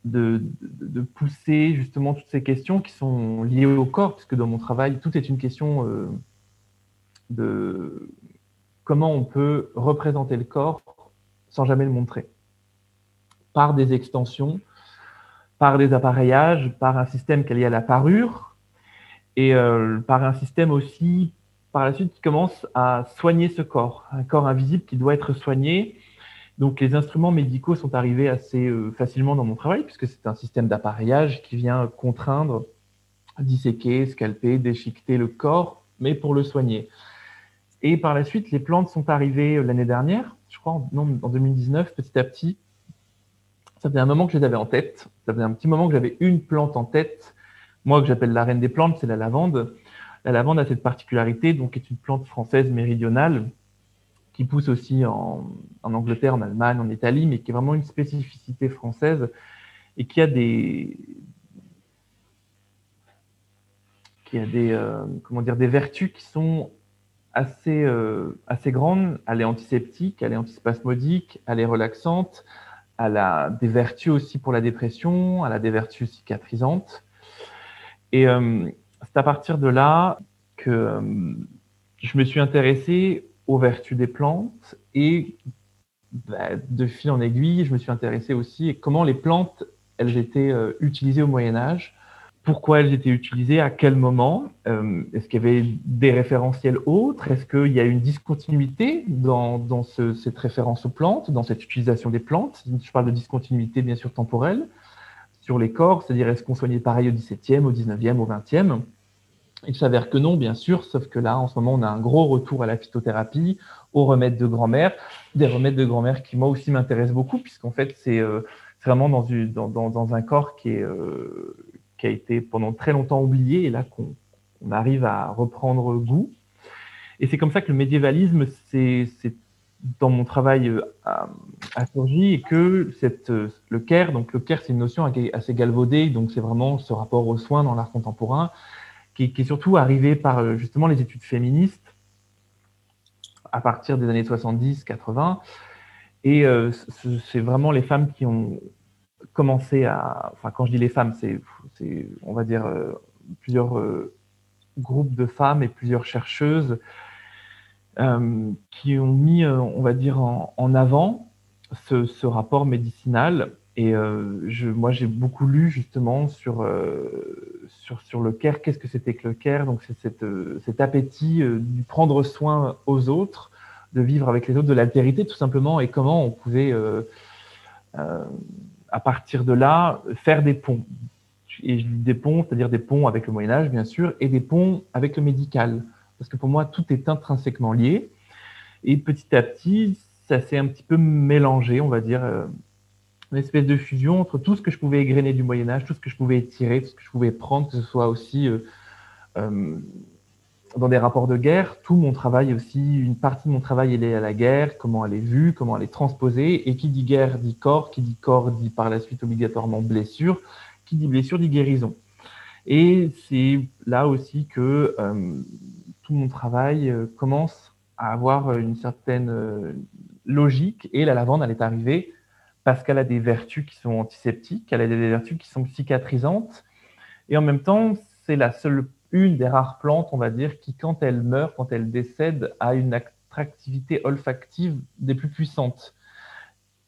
de, de, pousser justement toutes ces questions qui sont liées au corps, puisque dans mon travail, tout est une question euh, de comment on peut représenter le corps sans jamais le montrer, par des extensions, par des appareillages, par un système qui est lié à la parure, et euh, par un système aussi, par la suite, qui commence à soigner ce corps, un corps invisible qui doit être soigné. Donc les instruments médicaux sont arrivés assez euh, facilement dans mon travail, puisque c'est un système d'appareillage qui vient contraindre, disséquer, scalper, déchiqueter le corps, mais pour le soigner. Et par la suite, les plantes sont arrivées euh, l'année dernière, je crois en, en 2019, petit à petit, ça faisait un moment que je les avais en tête. Ça faisait un petit moment que j'avais une plante en tête. Moi, que j'appelle la reine des plantes, c'est la lavande. La lavande a cette particularité, donc est une plante française méridionale qui pousse aussi en, Angleterre, en Allemagne, en Italie, mais qui est vraiment une spécificité française et qui a des, qui a des, euh, comment dire, des vertus qui sont assez, euh, assez grandes. Elle est antiseptique, elle est antispasmodique, elle est relaxante, elle a des vertus aussi pour la dépression, elle a des vertus cicatrisantes. Et euh, c'est à partir de là que je me suis intéressé aux vertus des plantes et bah, de fil en aiguille, je me suis intéressé aussi à comment les plantes elles étaient euh, utilisées au Moyen Âge. Pourquoi elles étaient utilisées, à quel moment, euh, est-ce qu'il y avait des référentiels autres, est-ce qu'il y a une discontinuité dans, dans ce, cette référence aux plantes, dans cette utilisation des plantes? Je parle de discontinuité bien sûr temporelle sur les corps, c'est-à-dire est-ce qu'on soignait pareil au XVIIe, au XIXe, au XXe Il s'avère que non, bien sûr, sauf que là, en ce moment, on a un gros retour à la phytothérapie, aux remèdes de grand-mère, des remèdes de grand-mère qui moi aussi m'intéressent beaucoup, puisqu'en fait, c'est euh, vraiment dans, dans, dans, dans, un corps qui est... Euh, qui a été pendant très longtemps oublié et là qu'on arrive à reprendre goût. Et c'est comme ça que le médiévalisme, c'est dans mon travail euh, a, surgi et que cette, euh, le care, donc le care, c'est une notion assez galvaudée, donc c'est vraiment ce rapport aux soins dans l'art contemporain, qui, est surtout arrivé par euh, justement les études féministes à partir des années 70-80. Et c'est vraiment les femmes qui ont commencé à, enfin quand je dis les femmes, c'est, on va dire euh, plusieurs euh, groupes de femmes et plusieurs chercheuses euh, qui ont mis, on va dire, en, avant ce, rapport médicinal. Et je, moi, j'ai beaucoup lu justement sur, sur, sur le care. Qu'est-ce que c'était que le care? Donc, c'est cette, cet appétit du prendre soin aux autres, de vivre avec les autres, de l'altérité tout simplement, et comment on pouvait à partir de là, faire des ponts. Et je dis des ponts, c'est-à-dire des ponts avec le Moyen Âge, bien sûr, et des ponts avec le médical. Parce que pour moi, tout est intrinsèquement lié. Et petit à petit, ça s'est un petit peu mélangé, on va dire, euh, une espèce de fusion entre tout ce que je pouvais égrener du Moyen Âge, tout ce que je pouvais tirer, tout ce que je pouvais prendre, que ce soit aussi euh, euh, dans des rapports de guerre, tout mon travail aussi, une partie de mon travail est liée à la guerre, comment elle est vue, comment elle est transposée. Et qui dit guerre dit corps, qui dit corps dit par la suite obligatoirement blessure, qui dit blessure dit guérison. Et c'est là aussi que euh, tout mon travail commence à avoir une certaine logique. Et la lavande, elle est arrivée parce qu'elle a des vertus qui sont antiseptiques, elle a des vertus qui sont cicatrisantes. Et en même temps, c'est la seule une des rares plantes, on va dire, qui, quand elle meurt, quand elle décède, a une attractivité olfactive des plus puissantes.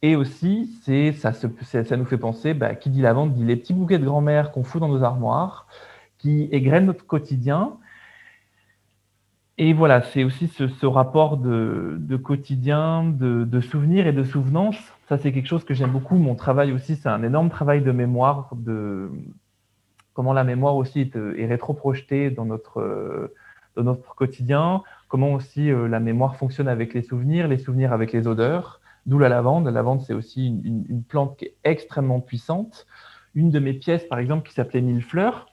Et aussi, c'est ça, nous fait penser, bah, qui dit lavande dit les petits bouquets de grand-mère qu'on fout dans nos armoires, qui égrènent notre quotidien. Et voilà, c'est aussi ce, rapport de, quotidien, de, de souvenirs et de souvenance. Ça, c'est quelque chose que j'aime beaucoup. Mon travail aussi, c'est un énorme travail de mémoire, de, comment la mémoire aussi est, euh, rétro-projetée dans notre, euh, dans notre quotidien, comment aussi euh, la mémoire fonctionne avec les souvenirs, les souvenirs avec les odeurs, d'où la lavande. La lavande, c'est aussi une, plante qui est extrêmement puissante. Une de mes pièces, par exemple, qui s'appelait Mille fleurs,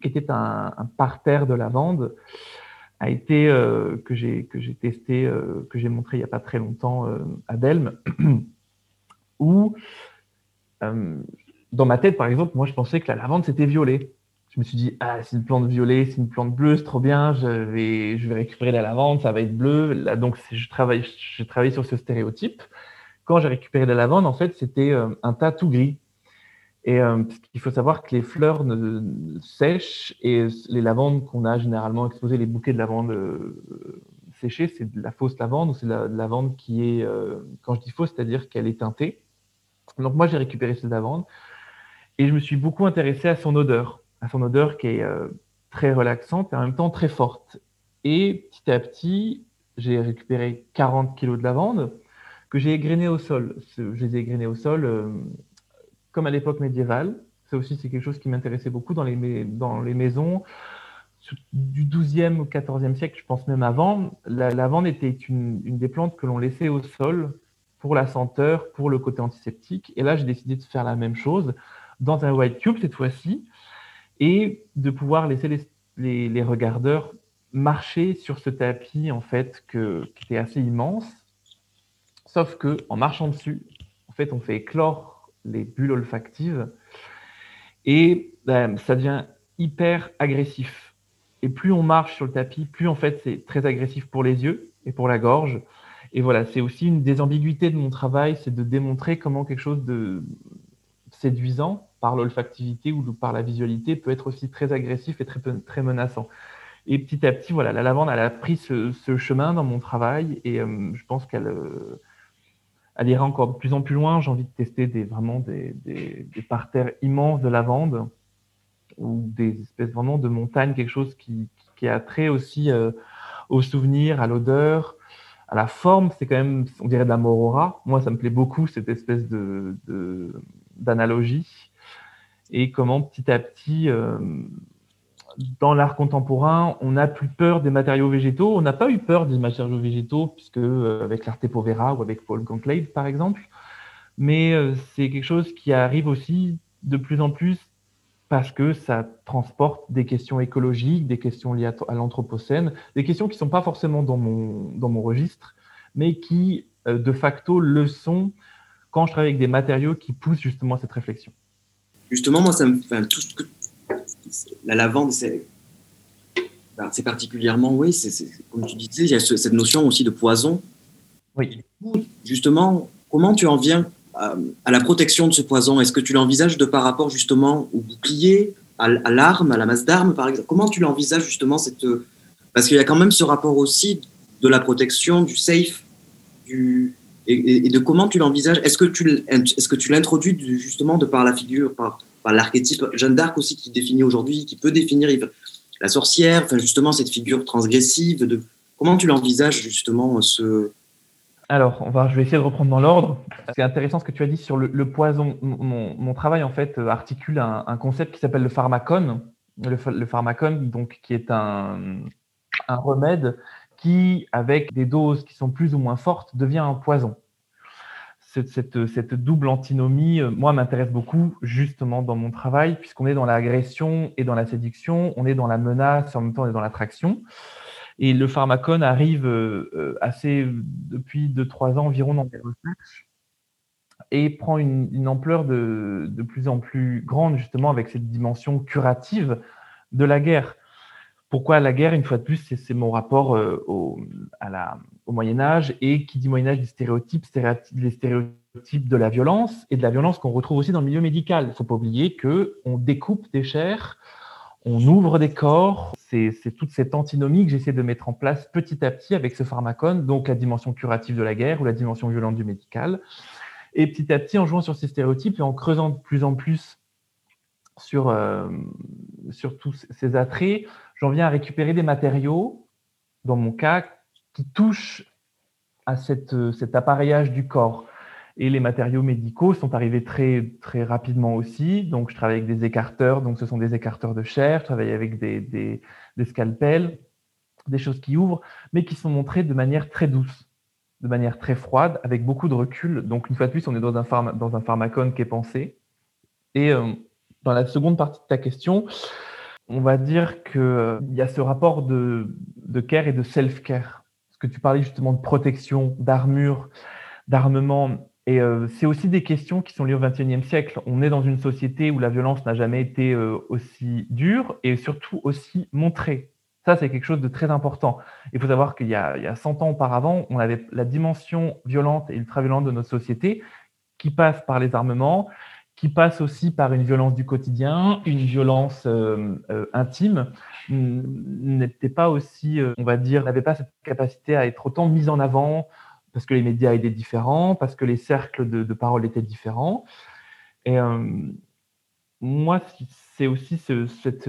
qui était un, parterre de lavande, a été que j'ai que j'ai testé, que j'ai montré il n'y a pas très longtemps à Delme, où dans ma tête, par exemple, moi, je pensais que la lavande, c'était violet. Je me suis dit, ah, c'est une plante violet, c'est une plante bleue, c'est trop bien, je vais, je vais récupérer la lavande, ça va être bleu. Là, donc, je travaille, j'ai travaillé sur ce stéréotype. Quand j'ai récupéré la lavande, en fait, c'était euh, un tas tout gris. Et euh, il faut savoir que les fleurs ne, sèchent et les lavandes qu'on a généralement exposées, les bouquets de lavande euh, c'est de la fausse lavande ou c'est de la lavande qui est, euh, quand je dis fausse, c'est-à-dire qu'elle est teintée. Donc moi, j'ai récupéré cette lavande et je me suis beaucoup intéressé à son odeur, à son odeur qui est très relaxante et en même temps très forte. Et petit à petit, j'ai récupéré 40 kilos de lavande que j'ai égrené au sol. Je les ai égrenés au sol comme à l'époque médiévale. Ça aussi, c'est quelque chose qui m'intéressait beaucoup dans les, dans les maisons du 12e au 14e siècle, je pense même avant. La lavande était une, des plantes que l'on laissait au sol pour la senteur, pour le côté antiseptique. Et là, j'ai décidé de faire la même chose dans un white cube cette fois-ci et de pouvoir laisser les, les, les, regardeurs marcher sur ce tapis en fait que, qui était assez immense. Sauf que en marchant dessus, en fait, on fait éclore les bulles olfactives. Et ben, ça devient hyper agressif. Et plus on marche sur le tapis, plus en fait c'est très agressif pour les yeux et pour la gorge. Et voilà, c'est aussi une des ambiguïtés de mon travail, c'est de démontrer comment quelque chose de séduisant par l'olfactivité ou par la visualité peut être aussi très agressif et très, très menaçant. Et petit à petit, voilà, la lavande, elle a pris ce, chemin dans mon travail et euh, je pense qu'elle euh, elle ira encore de plus en plus loin. J'ai envie de tester des, vraiment des, parterres immenses de lavande ou des espèces vraiment de montagnes, quelque chose qui, qui a trait aussi euh, au souvenir, à l'odeur, à la forme. C'est quand même, on dirait de la morora. Moi, ça me plaît beaucoup, cette espèce de, d'analogie. Et comment petit à petit, euh, dans l'art contemporain, on n'a plus peur des matériaux végétaux. On n'a pas eu peur des matériaux végétaux, puisque euh, avec l'Arte Povera ou avec Paul Conclave, par exemple. Mais euh, c'est quelque chose qui arrive aussi de plus en plus parce que ça transporte des questions écologiques, des questions liées à, l'anthropocène, des questions qui ne sont pas forcément dans mon, dans mon registre, mais qui, euh, de facto, le sont quand je travaille avec des matériaux qui poussent justement cette réflexion. Justement, moi, ça me, fait tout la lavande, c'est ben, particulièrement, oui, c'est comme tu disais, il y a cette notion aussi de poison. Oui. Justement, comment tu en viens à, la protection de ce poison? Est-ce que tu l'envisages de par rapport justement au bouclier, à, l'arme, à la masse d'armes, par exemple? Comment tu l'envisages justement cette Parce qu'il y a quand même ce rapport aussi de la protection, du safe, du et, de comment tu l'envisages? Est-ce que tu est-ce que tu l'introduis justement de par la figure, par l'archétype Jeanne d'Arc aussi qui définit aujourd'hui, qui peut définir la sorcière, enfin justement cette figure transgressive. De, comment tu l'envisages justement ce alors, on va, je vais essayer de reprendre dans l'ordre. C'est intéressant ce que tu as dit sur le, poison. Mon, travail, en fait, articule un, concept qui s'appelle le pharmacone. Le, le, pharmacone, donc, qui est un, un remède qui, avec des doses qui sont plus ou moins fortes, devient un poison cette, double antinomie, euh, moi, m'intéresse beaucoup justement dans mon travail, puisqu'on est dans l'agression et dans la séduction, on est dans la menace, en même temps on est dans l'attraction. Et le pharmacone arrive euh, euh, assez depuis 2-3 ans environ dans les recherches et prend une, ampleur de, de, plus en plus grande justement avec cette dimension curative de la guerre. Pourquoi la guerre, une fois de plus, c'est mon rapport à la, au Moyen Âge et qui dit Moyen Âge des stéréotypes, les stéréotypes de la violence et de la violence qu'on retrouve aussi dans le milieu médical. Il ne faut pas oublier que on découpe des chairs, on ouvre des corps. C'est toute cette antinomie que j'essaie de mettre en place petit à petit avec ce pharmacone, donc la dimension curative de la guerre ou la dimension violente du médical. Et petit à petit, en jouant sur ces stéréotypes et en creusant de plus en plus sur, euh, sur tous ces attraits, j'en viens à récupérer des matériaux, dans mon cas, qui touchent à cette, cet appareillage du corps. Et les matériaux médicaux sont arrivés très, très rapidement aussi. Donc, je travaille avec des écarteurs. Donc, ce sont des écarteurs de chair. Je travaille avec des, des, scalpels, des choses qui ouvrent, mais qui sont montrées de manière très douce, de manière très froide, avec beaucoup de recul. Donc, une fois de plus, on est dans un, dans un pharmacone qui est pensé. Et euh, dans la seconde partie de ta question, on va dire qu'il euh, y a ce rapport de, de care et de self-care que tu parlais justement de protection, d'armure, d'armement Et euh, c'est aussi des questions qui sont liées au XXIe siècle. On est dans une société où la violence n'a jamais été euh, aussi dure et surtout aussi montrée. Ça, c'est quelque chose de très important. Il faut savoir qu'il y, a 100 ans auparavant, on avait la dimension violente et ultra-violente de notre société qui passe par les armements, qui passe aussi par une violence du quotidien, une violence euh, intime, n'était pas aussi, on va dire, n'avait pas cette capacité à être autant mise en avant, parce que les médias étaient différents, parce que les cercles de, parole étaient différents. Et euh, moi, c'est aussi cette,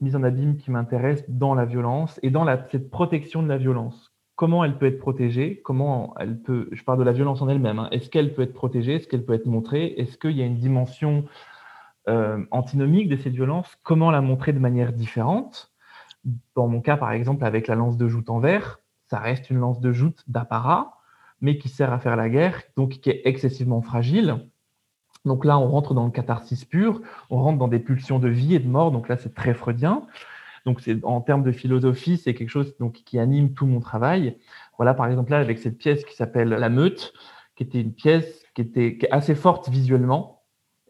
mise en abîme qui m'intéresse dans la violence et dans la, cette protection de la violence. Comment elle peut être protégée? Comment elle peut Je parle de la violence en elle-même. Hein. Est-ce qu'elle peut être protégée? Est-ce qu'elle peut être montrée? Est-ce qu'il y a une dimension euh, antinomique de cette violence? Comment la montrer de manière différente? Dans mon cas, par exemple, avec la lance de joute en verre, ça reste une lance de joute d'apparat mais qui sert à faire la guerre, donc qui est excessivement fragile. Donc là, on rentre dans le catharsis pur, on rentre dans des pulsions de vie et de mort, donc là, c'est très freudien. Donc, c'est, en termes de philosophie, c'est quelque chose qui anime tout mon travail. Voilà, par exemple, là, avec cette pièce qui s'appelle La Meute, qui était une pièce qui était assez forte visuellement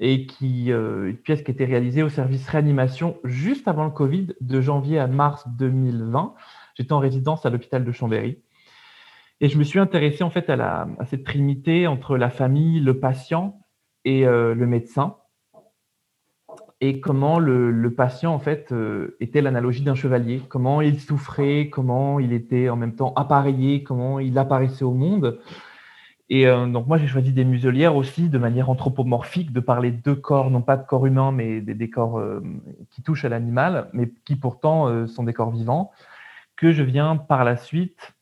et qui, euh, une pièce qui était réalisée au service réanimation juste avant le Covid, de janvier à mars 2020. J'étais en résidence à l'hôpital de Chambéry. Et je me suis intéressé en fait à, la, cette trinité entre la famille, le patient et euh, le médecin, et comment le, patient en fait euh, était l'analogie d'un chevalier, comment il souffrait, comment il était en même temps appareillé, comment il apparaissait au monde. Et euh, donc moi j'ai choisi des muselières aussi de manière anthropomorphique, de parler de corps, non pas de corps humain, mais des, corps qui touchent à l'animal, mais qui pourtant sont des corps vivants, que je viens par la suite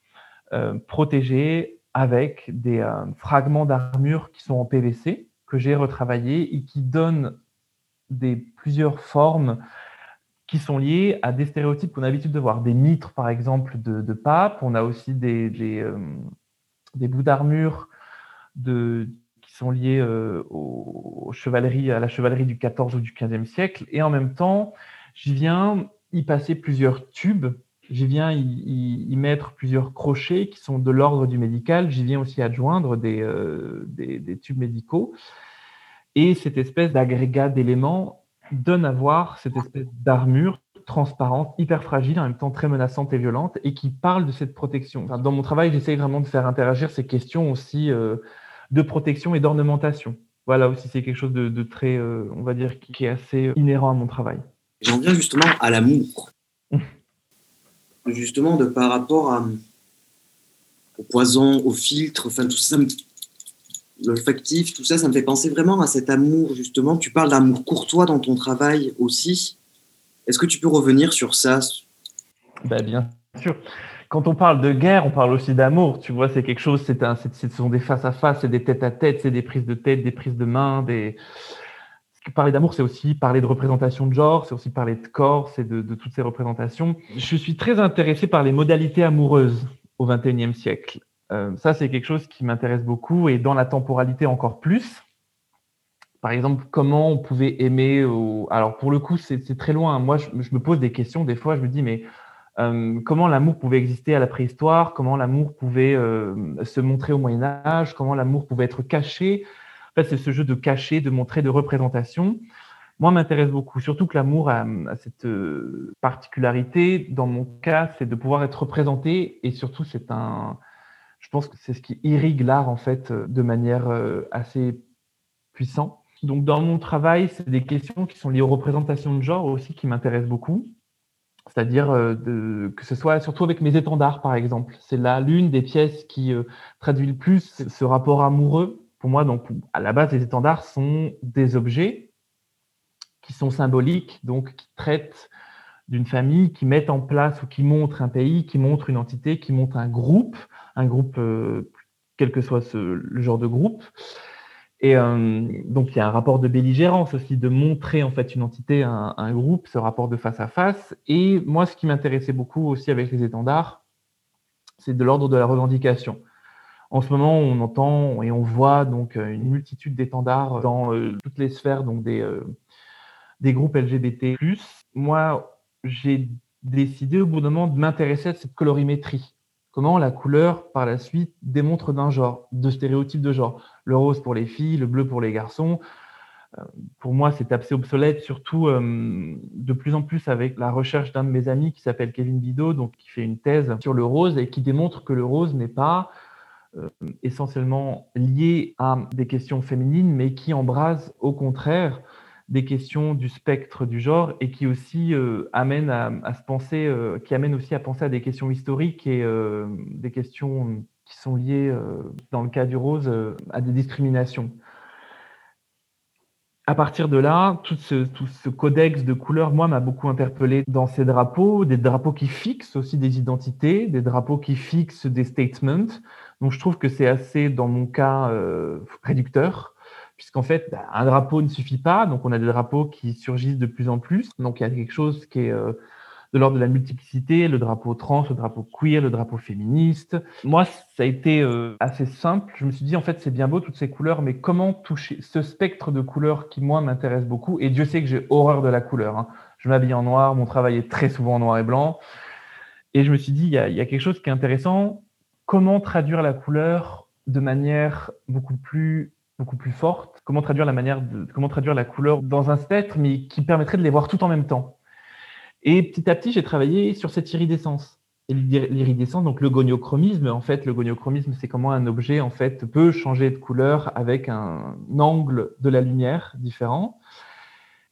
euh, protégés avec des euh, fragments d'armure qui sont en PVC que j'ai retravaillés et qui donnent des, plusieurs formes qui sont liées à des stéréotypes qu'on a l'habitude de voir. Des mitres, par exemple, de, pape. On a aussi des, des, euh, des bouts d'armure de, qui sont aux, chevaleries, à la chevalerie du XIV ou du XVe siècle. Et en même temps, je viens y passer plusieurs tubes J'y viens y, mettre plusieurs crochets qui sont de l'ordre du médical. J'y viens aussi adjoindre des, euh, des, tubes médicaux. Et cette espèce d'agrégat d'éléments donne à voir cette espèce d'armure transparente, hyper fragile, en même temps très menaçante et violente, et qui parle de cette protection. dans mon travail, j'essaie vraiment de faire interagir ces questions aussi euh, de protection et d'ornementation. Voilà aussi, c'est quelque chose de, très, euh, on va dire, qui est assez inhérent à mon travail. J'en viens justement à l'amour justement de par rapport à, au poison, au filtre, enfin tout ça, l'olfactif, tout ça, ça me fait penser vraiment à cet amour justement. Tu parles d'amour courtois dans ton travail aussi. Est-ce que tu peux revenir sur ça? Ben, Bien sûr. Quand on parle de guerre, on parle aussi d'amour. Tu vois, c'est quelque chose, un, ce sont des face à face, c'est des têtes à tête, c'est des prises de tête, des prises de main, parler d'amour, c'est aussi parler de représentation de genre, c'est aussi parler de corps, c'est de, toutes ces représentations. Je suis très intéressé par les modalités amoureuses au XXIe siècle. Euh, ça, c'est quelque chose qui m'intéresse beaucoup et dans la temporalité encore plus. Par exemple, comment on pouvait aimer. Alors, pour le coup, c'est très loin. Moi, je, me pose des questions. Des fois, je me dis, mais euh, comment l'amour pouvait exister à la préhistoire? Comment l'amour pouvait euh, se montrer au Moyen Âge? Comment l'amour pouvait être caché? En fait, c'est ce jeu de cacher, de montrer, de représentation. Moi, m'intéresse beaucoup, surtout que l'amour a, cette euh, particularité. Dans mon cas, c'est de pouvoir être représenté et surtout, c'est un. Je pense que c'est ce qui irrigue l'art en fait euh, de manière euh, assez puissante. Donc, dans mon travail, c'est des questions qui sont liées aux représentations de genre aussi qui m'intéressent beaucoup. C'est-à-dire que ce soit surtout avec mes étendards, par exemple. C'est là l'une des pièces qui traduit le plus ce rapport amoureux pour moi, donc, à la base, les étendards sont des objets qui sont symboliques, donc qui traitent d'une famille, qui mettent en place ou qui montrent un pays, qui montrent une entité, qui montrent un groupe, un groupe, euh, quel que soit le genre de groupe. Et euh, donc, il y a un rapport de belligérance aussi, de montrer en fait une entité, un, groupe, ce rapport de face à face. Et moi, ce qui m'intéressait beaucoup aussi avec les étendards, c'est de l'ordre de la revendication. En ce moment, on entend et on voit donc euh, une multitude d'étendards dans euh, toutes les sphères donc des, des groupes LGBT. Moi, j'ai décidé au bout d'un moment de m'intéresser à cette colorimétrie. Comment la couleur, par la suite, démontre d'un genre, de stéréotypes de genre. Le rose pour les filles, le bleu pour les garçons. Euh, pour moi, c'est assez obsolète, surtout euh, de plus en plus avec la recherche d'un de mes amis qui s'appelle Kevin Bidot, donc qui fait une thèse sur le rose et qui démontre que le rose n'est pas euh, essentiellement lié à des questions féminines, mais qui embrase au contraire des questions du spectre du genre et qui aussi amène à, se penser, qui amène aussi à penser à des questions historiques et des questions qui sont liées, dans le cas du rose, à des discriminations à partir de là, tout ce, codex de couleurs, moi, m'a beaucoup interpellé dans ces drapeaux, des drapeaux qui fixent aussi des identités, des drapeaux qui fixent des statements. Donc, je trouve que c'est assez, dans mon cas, euh, réducteur, puisqu'en fait, bah, un drapeau ne suffit pas. Donc, on a des drapeaux qui surgissent de plus en plus. Donc, il y a quelque chose qui est euh, de l'ordre de la multiplicité, le drapeau trans, le drapeau queer, le drapeau féministe. Moi, ça a été euh, assez simple. Je me suis dit, en fait, c'est bien beau toutes ces couleurs, mais comment toucher ce spectre de couleurs qui, moi, m'intéresse beaucoup? Et Dieu sait que j'ai horreur de la couleur. Hein. Je m'habille en noir, mon travail est très souvent en noir et blanc. Et je me suis dit, il y, a, il y a quelque chose qui est intéressant. Comment traduire la couleur de manière beaucoup plus beaucoup plus forte. Comment traduire la manière comment traduire la couleur dans un spectre, mais qui permettrait de les voir tout en même temps. Et petit à petit, j'ai travaillé sur cette iridescence. Et l'iridescence, donc le goniochromisme, en fait, le goniochromisme, c'est comment un objet, en fait, peut changer de couleur avec un angle de la lumière différent.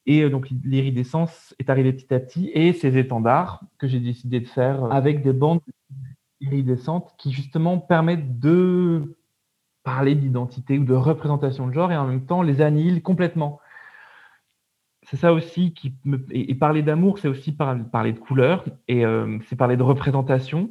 Et euh, donc, l'iridescence est arrivée petit à petit et ces étendards que j'ai décidé de faire avec des bandes iridescentes qui, justement, permettent de parler d'identité ou de représentation de genre et en même temps les annihilent complètement c'est ça aussi qui me. Et, parler d'amour, c'est aussi parler de couleur, et euh, c'est parler de représentation.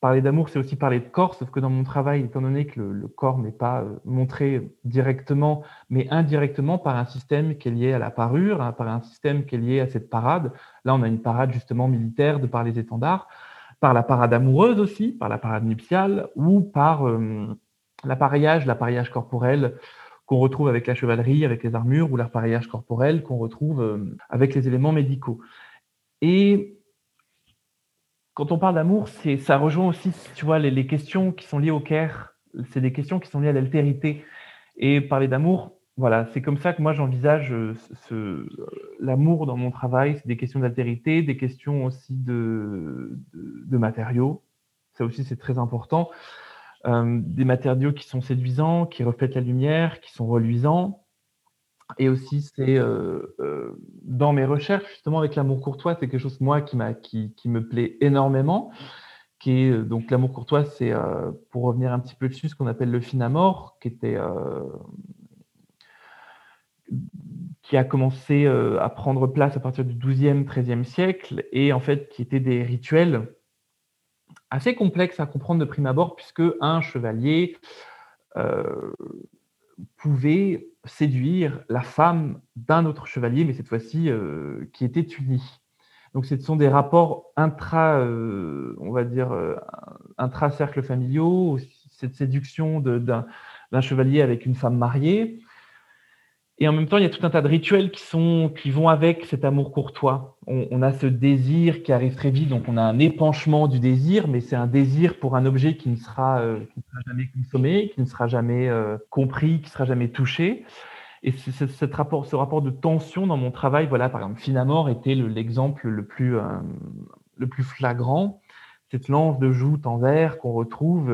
Parler d'amour, c'est aussi parler de corps, sauf que dans mon travail, étant donné que le, corps n'est pas euh, montré directement, mais indirectement par un système qui est lié à la parure, hein, par un système qui est lié à cette parade. Là, on a une parade justement militaire de par les étendards, par la parade amoureuse aussi, par la parade nuptiale, ou par euh, l'appareillage, l'appareillage corporel qu'on retrouve avec la chevalerie, avec les armures, ou l'appareillage corporel qu'on retrouve euh, avec les éléments médicaux. Et quand on parle d'amour, ça rejoint aussi, tu vois, les, questions qui sont liées au care. C'est des questions qui sont liées à l'altérité. Et parler d'amour, voilà, c'est comme ça que moi j'envisage euh, ce, l'amour dans mon travail. C'est des questions d'altérité, des questions aussi de matériaux. Ça aussi, c'est très important. Euh, des matériaux qui sont séduisants, qui reflètent la lumière, qui sont reluisants. Et aussi, c'est euh, euh, dans mes recherches, justement, avec l'amour courtois, c'est quelque chose, moi, qui, qui, me plaît énormément. Qui est, donc, l'amour courtois, c'est, pour revenir un petit peu dessus, ce qu'on appelle le finamore, qui était qui a commencé à prendre place à partir du 12e, 13e siècle, et en fait qui étaient des rituels assez complexe à comprendre de prime abord, puisque un chevalier euh, pouvait séduire la femme d'un autre chevalier, mais cette fois-ci euh, qui était uni. Donc ce sont des rapports intra, euh, on va dire, intra-cercles familiaux, cette séduction d'un chevalier avec une femme mariée. Et en même temps, il y a tout un tas de rituels qui, sont, qui vont avec cet amour courtois. On, a ce désir qui arrive très vite, donc on a un épanchement du désir, mais c'est un désir pour un objet qui ne sera, euh, jamais consommé, qui ne sera jamais euh, compris, qui ne sera jamais touché. Et cette rapport, ce rapport de tension dans mon travail, voilà, par exemple, Finamore était l'exemple le, plus, euh, le plus flagrant. Cette lance de joute en verre qu'on retrouve,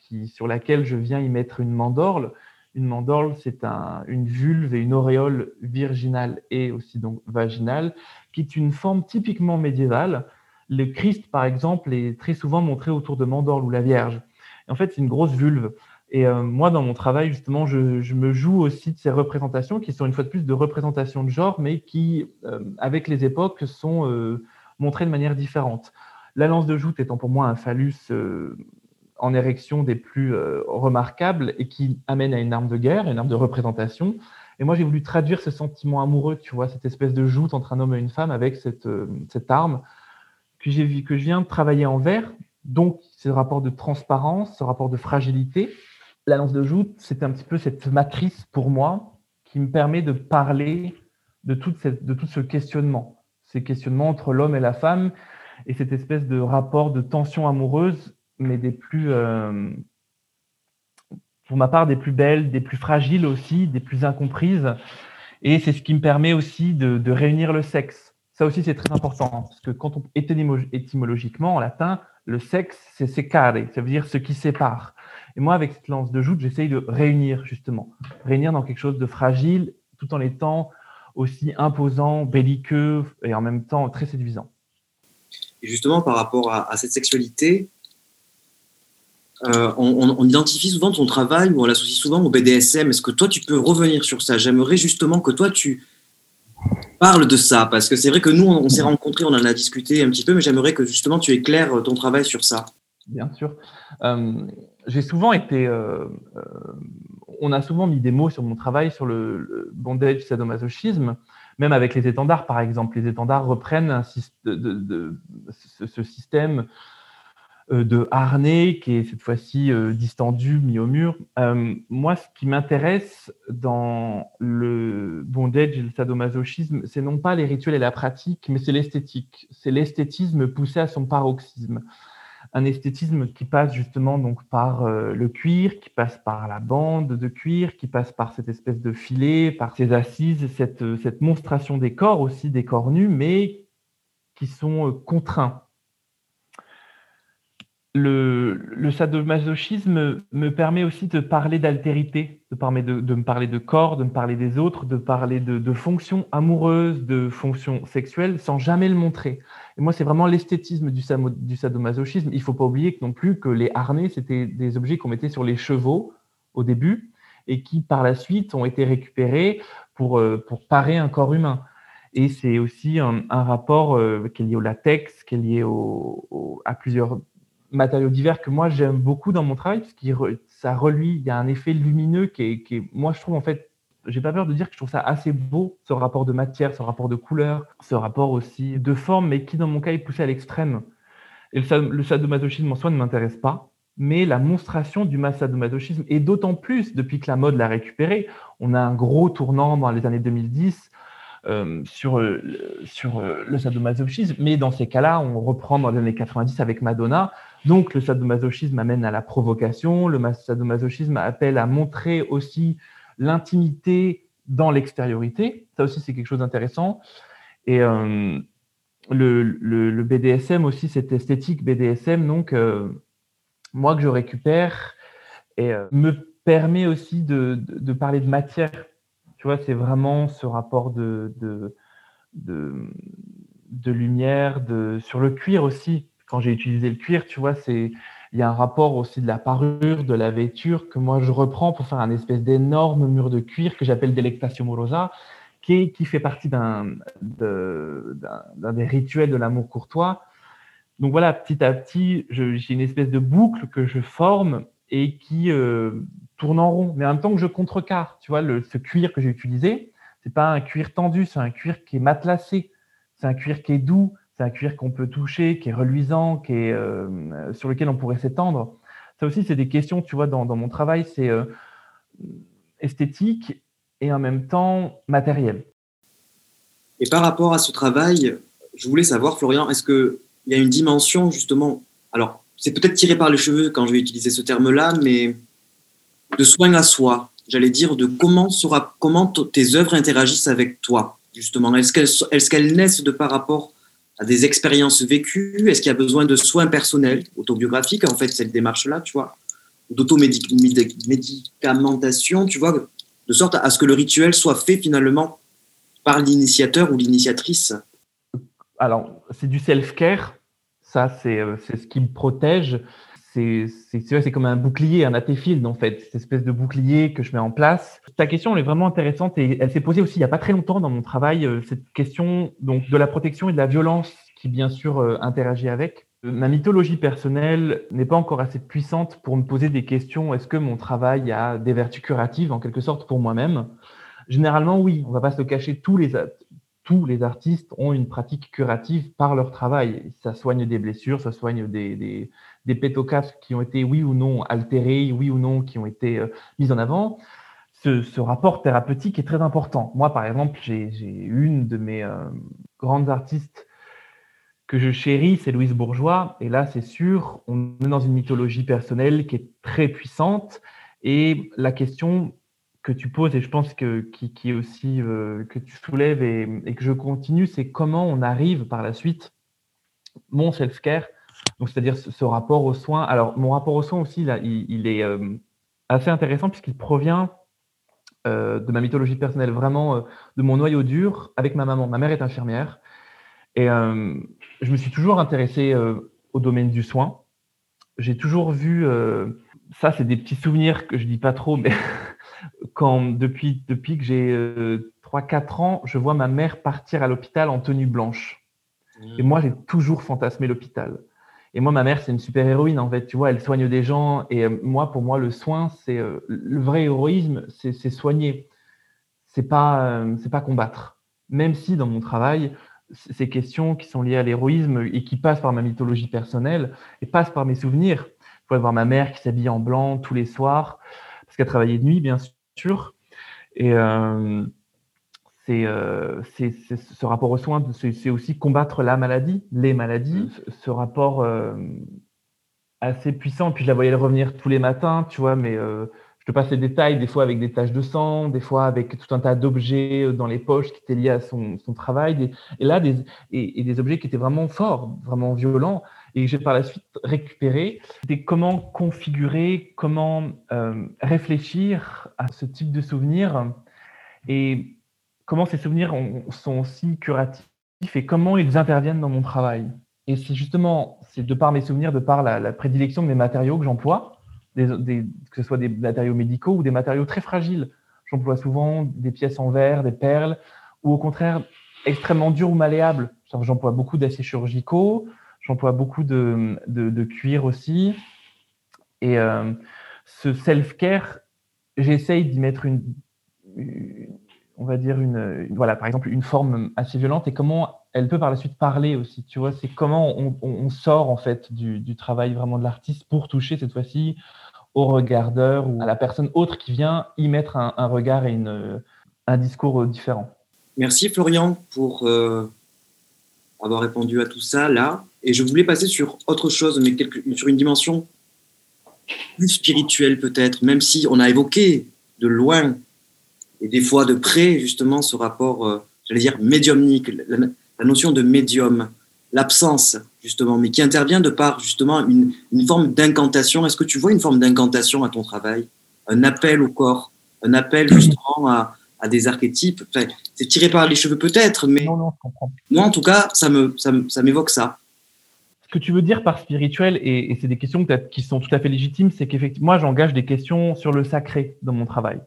qui, sur laquelle je viens y mettre une mandorle une mandorle, c'est une vulve et une auréole virginale et aussi donc vaginale, qui est une forme typiquement médiévale. Le Christ, par exemple, est très souvent montré autour de mandorle ou la Vierge. en fait, c'est une grosse vulve. Et euh, moi, dans mon travail, justement, je, me joue aussi de ces représentations qui sont une fois de plus de représentations de genre, mais qui, euh, avec les époques, sont euh, montrées de manière différente. La lance de joute étant pour moi un phallus en érection des plus euh, remarquables et qui amène à une arme de guerre, une arme de représentation. Et moi, j'ai voulu traduire ce sentiment amoureux, tu vois, cette espèce de joute entre un homme et une femme avec cette, euh, cette arme que, j'ai, que je viens de travailler en verre. Donc, ce rapport de transparence, ce rapport de fragilité. La lance de joute, c'est un petit peu cette matrice pour moi qui me permet de parler de, toute cette, de tout ce questionnement, ces questionnements entre l'homme et la femme et cette espèce de rapport de tension amoureuse mais des plus, euh, pour ma part, des plus belles, des plus fragiles aussi, des plus incomprises. Et c'est ce qui me permet aussi de, réunir le sexe. Ça aussi, c'est très important, parce que quand on étymologiquement, en latin, le sexe, c'est secare, ça veut dire ce qui sépare. Et moi, avec cette lance de joute, j'essaye de réunir, justement, réunir dans quelque chose de fragile, tout en étant aussi imposant, belliqueux et en même temps très séduisant. Et justement, par rapport à, cette sexualité, euh, on, identifie souvent ton travail ou on l'associe souvent au BDSM. Est-ce que toi, tu peux revenir sur ça? J'aimerais justement que toi, tu parles de ça, parce que c'est vrai que nous, on, s'est rencontrés, on en a discuté un petit peu, mais j'aimerais que justement tu éclaires ton travail sur ça. Bien sûr. Euh, j'ai souvent été euh, on a souvent mis des mots sur mon travail sur le, bondage sadomasochisme, même avec les étendards, par exemple. Les étendards reprennent ce, système euh, de harnais qui est cette fois-ci euh, distendu, mis au mur. Euh, moi, ce qui m'intéresse dans le bondage et le sadomasochisme, c'est non pas les rituels et la pratique, mais c'est l'esthétique. C'est l'esthétisme poussé à son paroxysme un esthétisme qui passe justement donc par euh, le cuir, qui passe par la bande de cuir, qui passe par cette espèce de filet, par ces assises, cette, euh, cette monstration des corps aussi, des corps nus, mais qui sont euh, contraints le, sadomasochisme me permet aussi de parler d'altérité, de, de, me parler de corps, de me parler des autres, de parler de, fonctions amoureuses, de fonctions sexuelles, sans jamais le montrer. Et moi, c'est vraiment l'esthétisme du, sadomasochisme. Il faut pas oublier non plus que les harnais, c'était des objets qu'on mettait sur les chevaux au début et qui, par la suite, ont été récupérés pour, euh, parer un corps humain. Et c'est aussi un, rapport euh, qui est lié au latex, qui est lié à plusieurs matériaux divers que moi j'aime beaucoup dans mon travail, parce que ça reluit, il y a un effet lumineux qui est, moi je trouve en fait, j'ai pas peur de dire que je trouve ça assez beau, ce rapport de matière, ce rapport de couleur, ce rapport aussi de forme, mais qui dans mon cas est poussé à l'extrême. Et le, le sadomasochisme en soi ne m'intéresse pas, mais la monstration du sadomasochisme, et d'autant plus depuis que la mode l'a récupéré, on a un gros tournant dans les années 2010 euh, sur, euh, euh, le sadomasochisme, mais dans ces cas-là, on reprend dans les années 90 avec Madonna. Donc, le sadomasochisme amène à la provocation, le sadomasochisme appelle à montrer aussi l'intimité dans l'extériorité. Ça aussi, c'est quelque chose d'intéressant. Et le, BDSM aussi, cette esthétique BDSM, donc, moi que je récupère, me permet aussi de parler de matière tu vois, c'est vraiment ce rapport de, lumière, sur le cuir aussi. Quand j'ai utilisé le cuir, tu vois, c'est il y a un rapport aussi de la parure, de la vêture que moi je reprends pour faire un espèce d'énorme mur de cuir que j'appelle Delectatio Morosa, qui, qui fait partie d'un des rituels de l'amour courtois. Donc voilà, petit à petit, j'ai une espèce de boucle que je forme et qui, euh, tourne en rond, mais en même temps que je contrecarre. Tu vois, ce cuir que j'ai utilisé, c'est pas un cuir tendu, c'est un cuir qui est matelassé, c'est un cuir qui est doux, c'est un cuir qu'on peut toucher, qui est reluisant, qui est, euh, sur lequel on pourrait s'étendre. Ça aussi, c'est des questions, tu vois, dans, dans mon travail, c'est euh, esthétique et en même temps matériel. Et par rapport à ce travail, je voulais savoir, Florian, est-ce qu'il y a une dimension justement, alors c'est peut-être tiré par les cheveux quand je vais utiliser ce terme-là, mais de soin à soi, j'allais dire, de comment, sera, comment tes œuvres interagissent avec toi, justement. Est-ce qu'elles naissent de par rapport à des expériences vécues? Est-ce qu'il y a besoin de soins personnels, autobiographiques, en fait, cette démarche-là, tu vois? D'automédicamentation, tu vois, de sorte à ce que le rituel soit fait finalement par l'initiateur ou l'initiatrice. Alors, c'est du self-care. Ça, c'est euh, ce qui me protège c'est comme un bouclier, un atéfield en fait, cette espèce de bouclier que je mets en place. Ta question est vraiment intéressante et elle s'est posée aussi il n'y a pas très longtemps dans mon travail, euh, cette question donc de la protection et de la violence qui bien sûr euh, interagit avec. Ma mythologie personnelle n'est pas encore assez puissante pour me poser des questions. Est-ce que mon travail a des vertus curatives en quelque sorte pour moi-même? Généralement, oui. On va pas se cacher. Tous les, tous les artistes ont une pratique curative par leur travail. Ça soigne des blessures, ça soigne des, des pétocasques qui ont été, oui ou non, altérés, oui ou non, qui ont été euh, mis en avant. Ce, rapport thérapeutique est très important. Moi, par exemple, j'ai une de mes euh, grandes artistes que je chéris, c'est Louise Bourgeois. Et là, c'est sûr, on est dans une mythologie personnelle qui est très puissante. Et la question que tu poses, et je pense que qui, aussi euh, que tu soulèves et que je continue, c'est comment on arrive par la suite mon self-care, donc c'est-à-dire ce, ce rapport aux soins. Alors mon rapport aux soins aussi, là, il, il est euh, assez intéressant puisqu'il provient euh, de ma mythologie personnelle, vraiment euh, de mon noyau dur avec ma maman. Ma mère est infirmière et je me suis toujours intéressé au domaine du soin. J'ai toujours vu, ça c'est des petits souvenirs que je dis pas trop, mais quand depuis, depuis que j'ai euh, 3-4 ans, je vois ma mère partir à l'hôpital en tenue blanche. Et moi, j'ai toujours fantasmé l'hôpital. Et moi, ma mère, c'est une super héroïne, en fait. Tu vois, elle soigne des gens. Et euh, moi, pour moi, le soin, c'est euh, le vrai héroïsme, c'est soigner. C'est pas, euh, pas combattre. Même si dans mon travail, ces questions qui sont liées à l'héroïsme et qui passent par ma mythologie personnelle et passent par mes souvenirs. Je pourrais voir ma mère qui s'habille en blanc tous les soirs parce qu'elle travaillait de nuit, bien sûr. Et c'est euh, ce rapport aux soins, c'est aussi combattre la maladie, les maladies, ce- ce rapport euh, assez puissant. Puis je la voyais revenir tous les matins, tu vois, mais euh, je te passe les détails, des fois avec des taches de sang, des fois avec tout un tas d'objets euh, dans les poches qui étaient liés à son, son travail, des- et là, des, et, et des objets qui étaient vraiment forts, vraiment violents, et que j'ai par la suite récupéré. C'était comment configurer, comment euh, réfléchir à ce type de souvenirs, et comment ces souvenirs ont- sont aussi curatifs, et comment ils interviennent dans mon travail. Et c'est justement, c'est de par mes souvenirs, de par la, la prédilection de mes matériaux que j'emploie, que ce soit des matériaux médicaux ou des matériaux très fragiles. J'emploie souvent des pièces en verre, des perles, ou au contraire extrêmement durs ou malléables. J'emploie beaucoup d'aciers chirurgicaux, j'emploie beaucoup de, de, cuir aussi. Et euh, ce self-care, j'essaye d'y mettre une- on va dire une, voilà, par exemple, une forme assez violente et comment elle peut par la suite parler aussi. Tu vois, c'est comment on, sort en fait du, travail vraiment de l'artiste pour toucher cette fois-ci au regardeur ou à la personne autre qui vient y mettre un, regard et une, un discours différent. Merci Florian pour euh, avoir répondu à tout ça là. Et je voulais passer sur autre chose, mais sur une dimension plus spirituelle peut-être, même si on a évoqué de loin et des fois de près justement ce rapport, euh, j'allais dire médiumnique, la, la notion de médium, l'absence justement, mais qui intervient de par justement une, une forme d'incantation. Est-ce que tu vois une forme d'incantation à ton travail, un appel au corps, un appel justement à, à des archétypes? Enfin, C'est tiré par les cheveux peut-être, mais Non, non, je comprends. moi en tout cas, ça m'évoque ça. Ce que tu veux dire par spirituel, et, et c'est des questions peut-être qui sont tout à fait légitimes, c'est qu'effectivement, moi, j'engage des questions sur le sacré dans mon travail.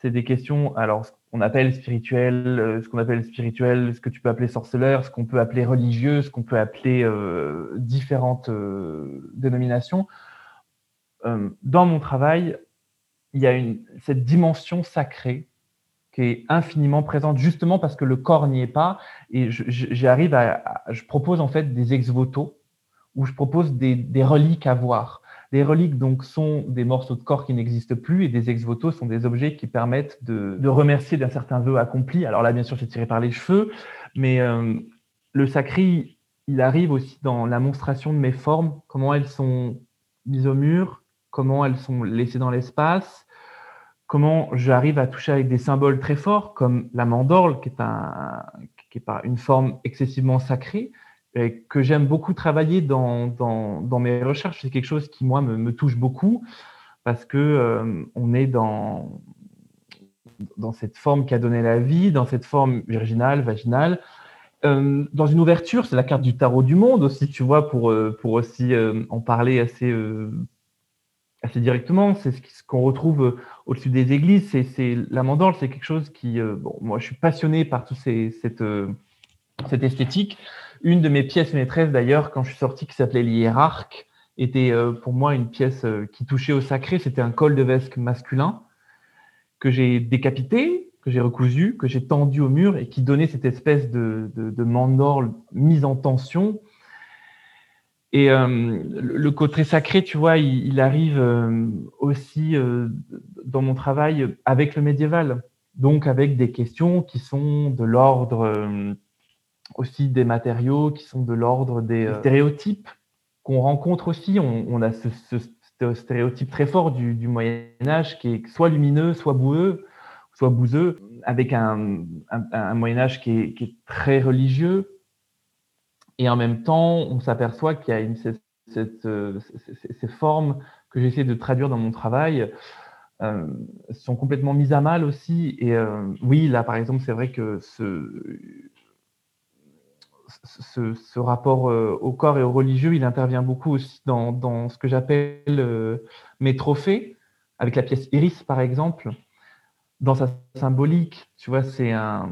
C'est des questions, alors, ce qu'on appelle spirituel, euh, ce qu'on appelle spirituel, ce que tu peux appeler sorceleur, ce qu'on peut appeler religieux, ce qu'on peut appeler euh, différentes euh, dénominations. Dans mon travail, il y a cette dimension sacrée qui est infiniment présente justement parce que le corps n'y est pas. Et j'arrive à, je propose en fait des ex-voto où je propose des reliques à voir. Les reliques donc sont des morceaux de corps qui n'existent plus et des ex-voto sont des objets qui permettent de, remercier d'un certain vœu accompli. Alors là, bien sûr, c'est tiré par les cheveux, mais euh, le sacré, il arrive aussi dans la monstration de mes formes, comment elles sont mises au mur, comment elles sont laissées dans l'espace, comment j'arrive à toucher avec des symboles très forts comme la mandorle, qui est, un, qui est une forme excessivement sacrée, et que j'aime beaucoup travailler dans, dans, mes recherches. C'est quelque chose qui, moi, me, touche beaucoup parce que euh, on est dans, dans cette forme qui a donné la vie, dans cette forme virginale, vaginale. Euh, dans une ouverture, c'est la carte du tarot du monde aussi, tu vois, pour, euh, pour aussi euh, en parler assez, euh, assez directement. C'est ce qu'on retrouve euh, au-dessus des églises. C'est, la mandorle, c'est quelque chose qui, euh, bon, moi, je suis passionné par tout ces, cette, euh, cette esthétique. Une de mes pièces maîtresses, d'ailleurs, quand je suis sorti, qui s'appelait l'hiérarque, était euh, pour moi une pièce euh, qui touchait au sacré. C'était un col de vesque masculin que j'ai décapité, que j'ai recousu, que j'ai tendu au mur et qui donnait cette espèce de, de, de mandorle mise en tension. Et euh, le côté sacré, tu vois, il, il arrive euh, aussi euh, dans mon travail avec le médiéval, donc avec des questions qui sont de l'ordre euh, aussi des matériaux qui sont de l'ordre des euh, stéréotypes qu'on rencontre aussi. On, a ce, stéréotype très fort du, Moyen Âge qui est soit lumineux, soit boueux, soit bouseux, avec un, Moyen Âge qui est, très religieux. Et en même temps, on s'aperçoit qu'il y a une, cette, euh, ces formes que j'essaie de traduire dans mon travail euh, sont complètement mises à mal aussi. Et euh, oui, là, par exemple, c'est vrai que ce, ce, rapport au corps et au religieux, il intervient beaucoup aussi dans, ce que j'appelle mes trophées, avec la pièce Iris, par exemple. Dans sa symbolique, tu vois, c'est un,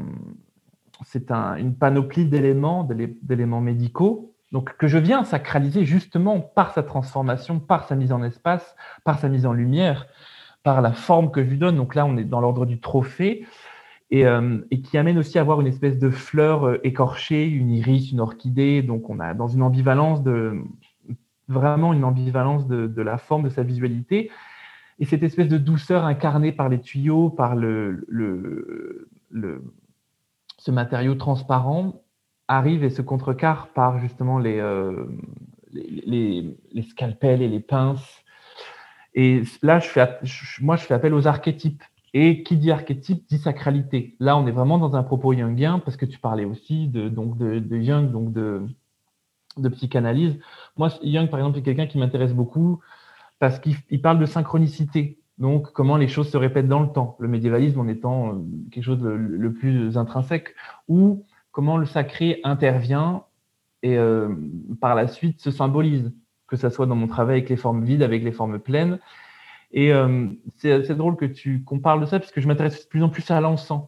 c'est un, une panoplie d'éléments, d'éléments médicaux donc que je viens sacraliser justement par sa transformation, par sa mise en espace, par sa mise en lumière, par la forme que je lui donne. Donc là, on est dans l'ordre du trophée. Et, euh, qui amène aussi à avoir une espèce de fleur euh, écorchée, une iris, une orchidée. Donc on a dans une ambivalence de vraiment une ambivalence de, la forme de sa visualité. Et cette espèce de douceur incarnée par les tuyaux, par le, le, le ce matériau transparent, arrive et se contrecarre par justement euh, les, les, les, scalpels et les pinces. Et là, je fais, moi, je fais appel aux archétypes. Et qui dit archétype dit sacralité. Là, on est vraiment dans un propos jungien parce que tu parlais aussi de, donc de, Jung, donc de, psychanalyse. Moi, Jung, par exemple, est quelqu'un qui m'intéresse beaucoup parce qu'il parle de synchronicité. Donc, comment les choses se répètent dans le temps. Le médiévalisme en étant euh, quelque chose de le plus intrinsèque, ou comment le sacré intervient et euh, par la suite se symbolise, que ce soit dans mon travail avec les formes vides, avec les formes pleines. Et euh, c'est drôle que tu qu'on parle de ça, parce que je m'intéresse de plus en plus à l'encens.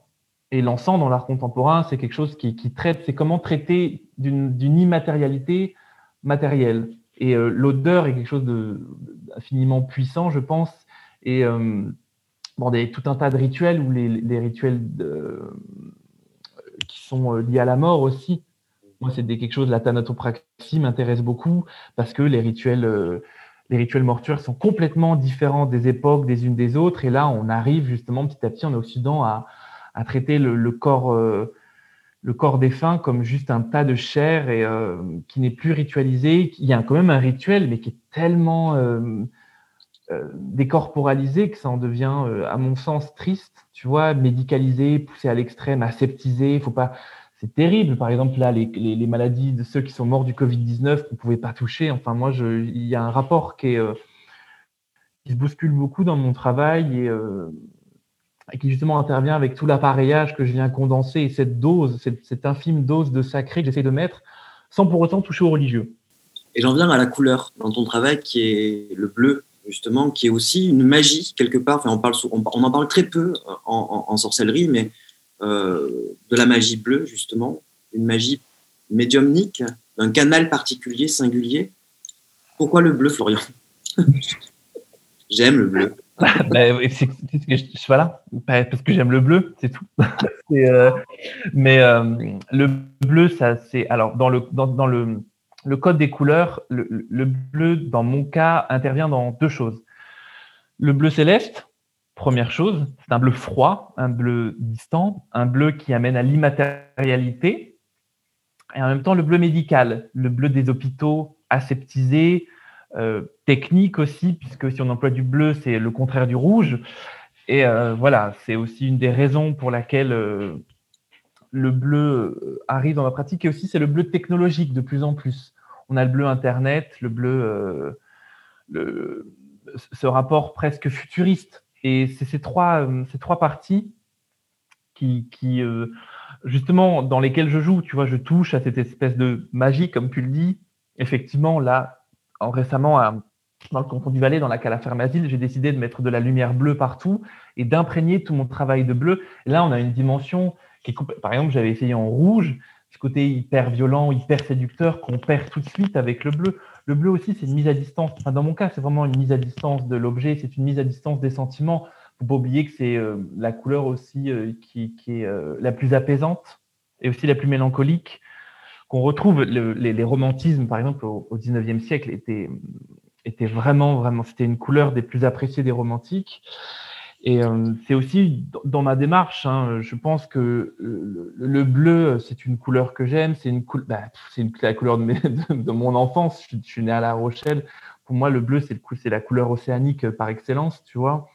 Et l'encens dans l'art contemporain, c'est quelque chose qui, traite, c'est comment traiter d'une immatérialité matérielle. Et euh, l'odeur est quelque chose d'infiniment puissant, je pense. Et bon, des, tout un tas de rituels où les, les rituels qui sont euh, liés à la mort aussi. Moi, c'est quelque chose, la thanatopraxie m'intéresse beaucoup parce que les rituels, euh, les rituels mortuaires sont complètement différents des époques des unes des autres. Et là, on arrive justement petit à petit en Occident à, à traiter le, corps, euh, le corps défunt comme juste un tas de chair et qui n'est plus ritualisé. Il y a quand même un rituel, mais qui est tellement décorporalisé que ça en devient, à mon sens, triste tu vois, médicalisé, poussé à l'extrême, aseptisé. Faut pas. C'est terrible. Par exemple, là, les, maladies de ceux qui sont morts du Covid-19 qu'on ne pouvait pas toucher. Enfin, moi, il y a un rapport euh, qui se bouscule beaucoup dans mon travail et, euh, qui justement intervient avec tout l'appareillage que je viens condenser et cette dose, cette, infime dose de sacré que j'essaie de mettre sans pour autant toucher aux religieux. Et j'en viens à la couleur dans ton travail qui est le bleu justement, qui est aussi une magie quelque part. Enfin, on, en parle très peu euh, en, sorcellerie, mais euh, de la magie bleue, justement, une magie médiumnique, d'un canal particulier, singulier. Pourquoi le bleu, Florian J'aime le bleu. bah, c'est, voilà, parce que j'aime le bleu, c'est tout. Euh, mais le bleu, ça, c'est alors dans le code des couleurs, le, bleu, dans mon cas, intervient dans deux choses. Le bleu céleste, première chose, c'est un bleu froid, un bleu distant, un bleu qui amène à l'immatérialité, et en même temps le bleu médical, le bleu des hôpitaux aseptisés, euh, technique aussi, puisque si on emploie du bleu, c'est le contraire du rouge. Et euh, voilà, c'est aussi une des raisons pour laquelle euh, le bleu arrive dans ma pratique et aussi c'est le bleu technologique de plus en plus. On a le bleu Internet, le bleu, le, ce rapport presque futuriste. Et c'est ces trois, euh, ces trois parties qui, qui justement, dans lesquelles je joue. Tu vois, je touche à cette espèce de magie, comme tu le dis. Effectivement, là, en, récemment, dans le canton du Valais, dans la cala j'ai décidé de mettre de la lumière bleue partout et d'imprégner tout mon travail de bleu. là, on a une dimension par exemple, j'avais essayé en rouge, ce côté hyper violent, hyper séducteur qu'on perd tout de suite avec le bleu. Le bleu aussi, c'est une mise à distance. dans mon cas, c'est vraiment une mise à distance de l'objet, c'est une mise à distance des sentiments. Il ne faut pas oublier que c'est euh, la couleur aussi euh, qui, est euh, la plus apaisante et aussi la plus mélancolique qu'on retrouve. les, romantismes, par exemple, au, 19e siècle, étaient vraiment, vraiment, c'était une couleur des plus appréciées des romantiques. Et euh, c'est aussi dans ma démarche, hein, je pense que le, bleu, c'est une couleur que j'aime, c'est une, bah, la couleur de, mon enfance, je, suis né à La Rochelle. Pour moi, le bleu, c'est, la couleur océanique par excellence, tu vois.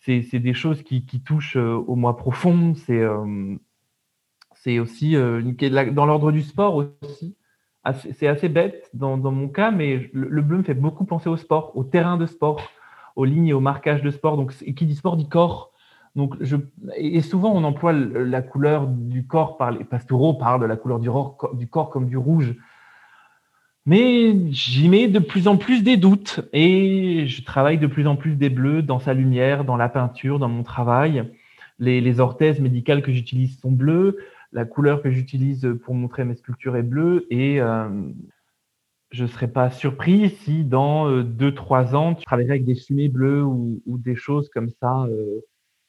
C'est, des choses qui, touchent au moi profond, c'est, aussi dans l'ordre du sport aussi. C'est assez bête dans, mon cas, mais le bleu me fait beaucoup penser au sport, au terrain de sport aux lignes et au marquage de sport. Donc, qui dit sport dit corps. Donc, je, et souvent, on emploie la couleur du corps, par les pastoraux parlent de la couleur du, corps comme du rouge. Mais j'y mets de plus en plus des doutes et je travaille de plus en plus des bleus dans sa lumière, dans la peinture, dans mon travail. Les, les orthèses médicales que j'utilise sont bleues. La couleur que j'utilise pour montrer mes sculptures est bleue. Et euh, je ne serais pas surpris si dans 2-3 euh, ans, tu travaillerais avec des fumées bleues ou, des choses comme ça, euh,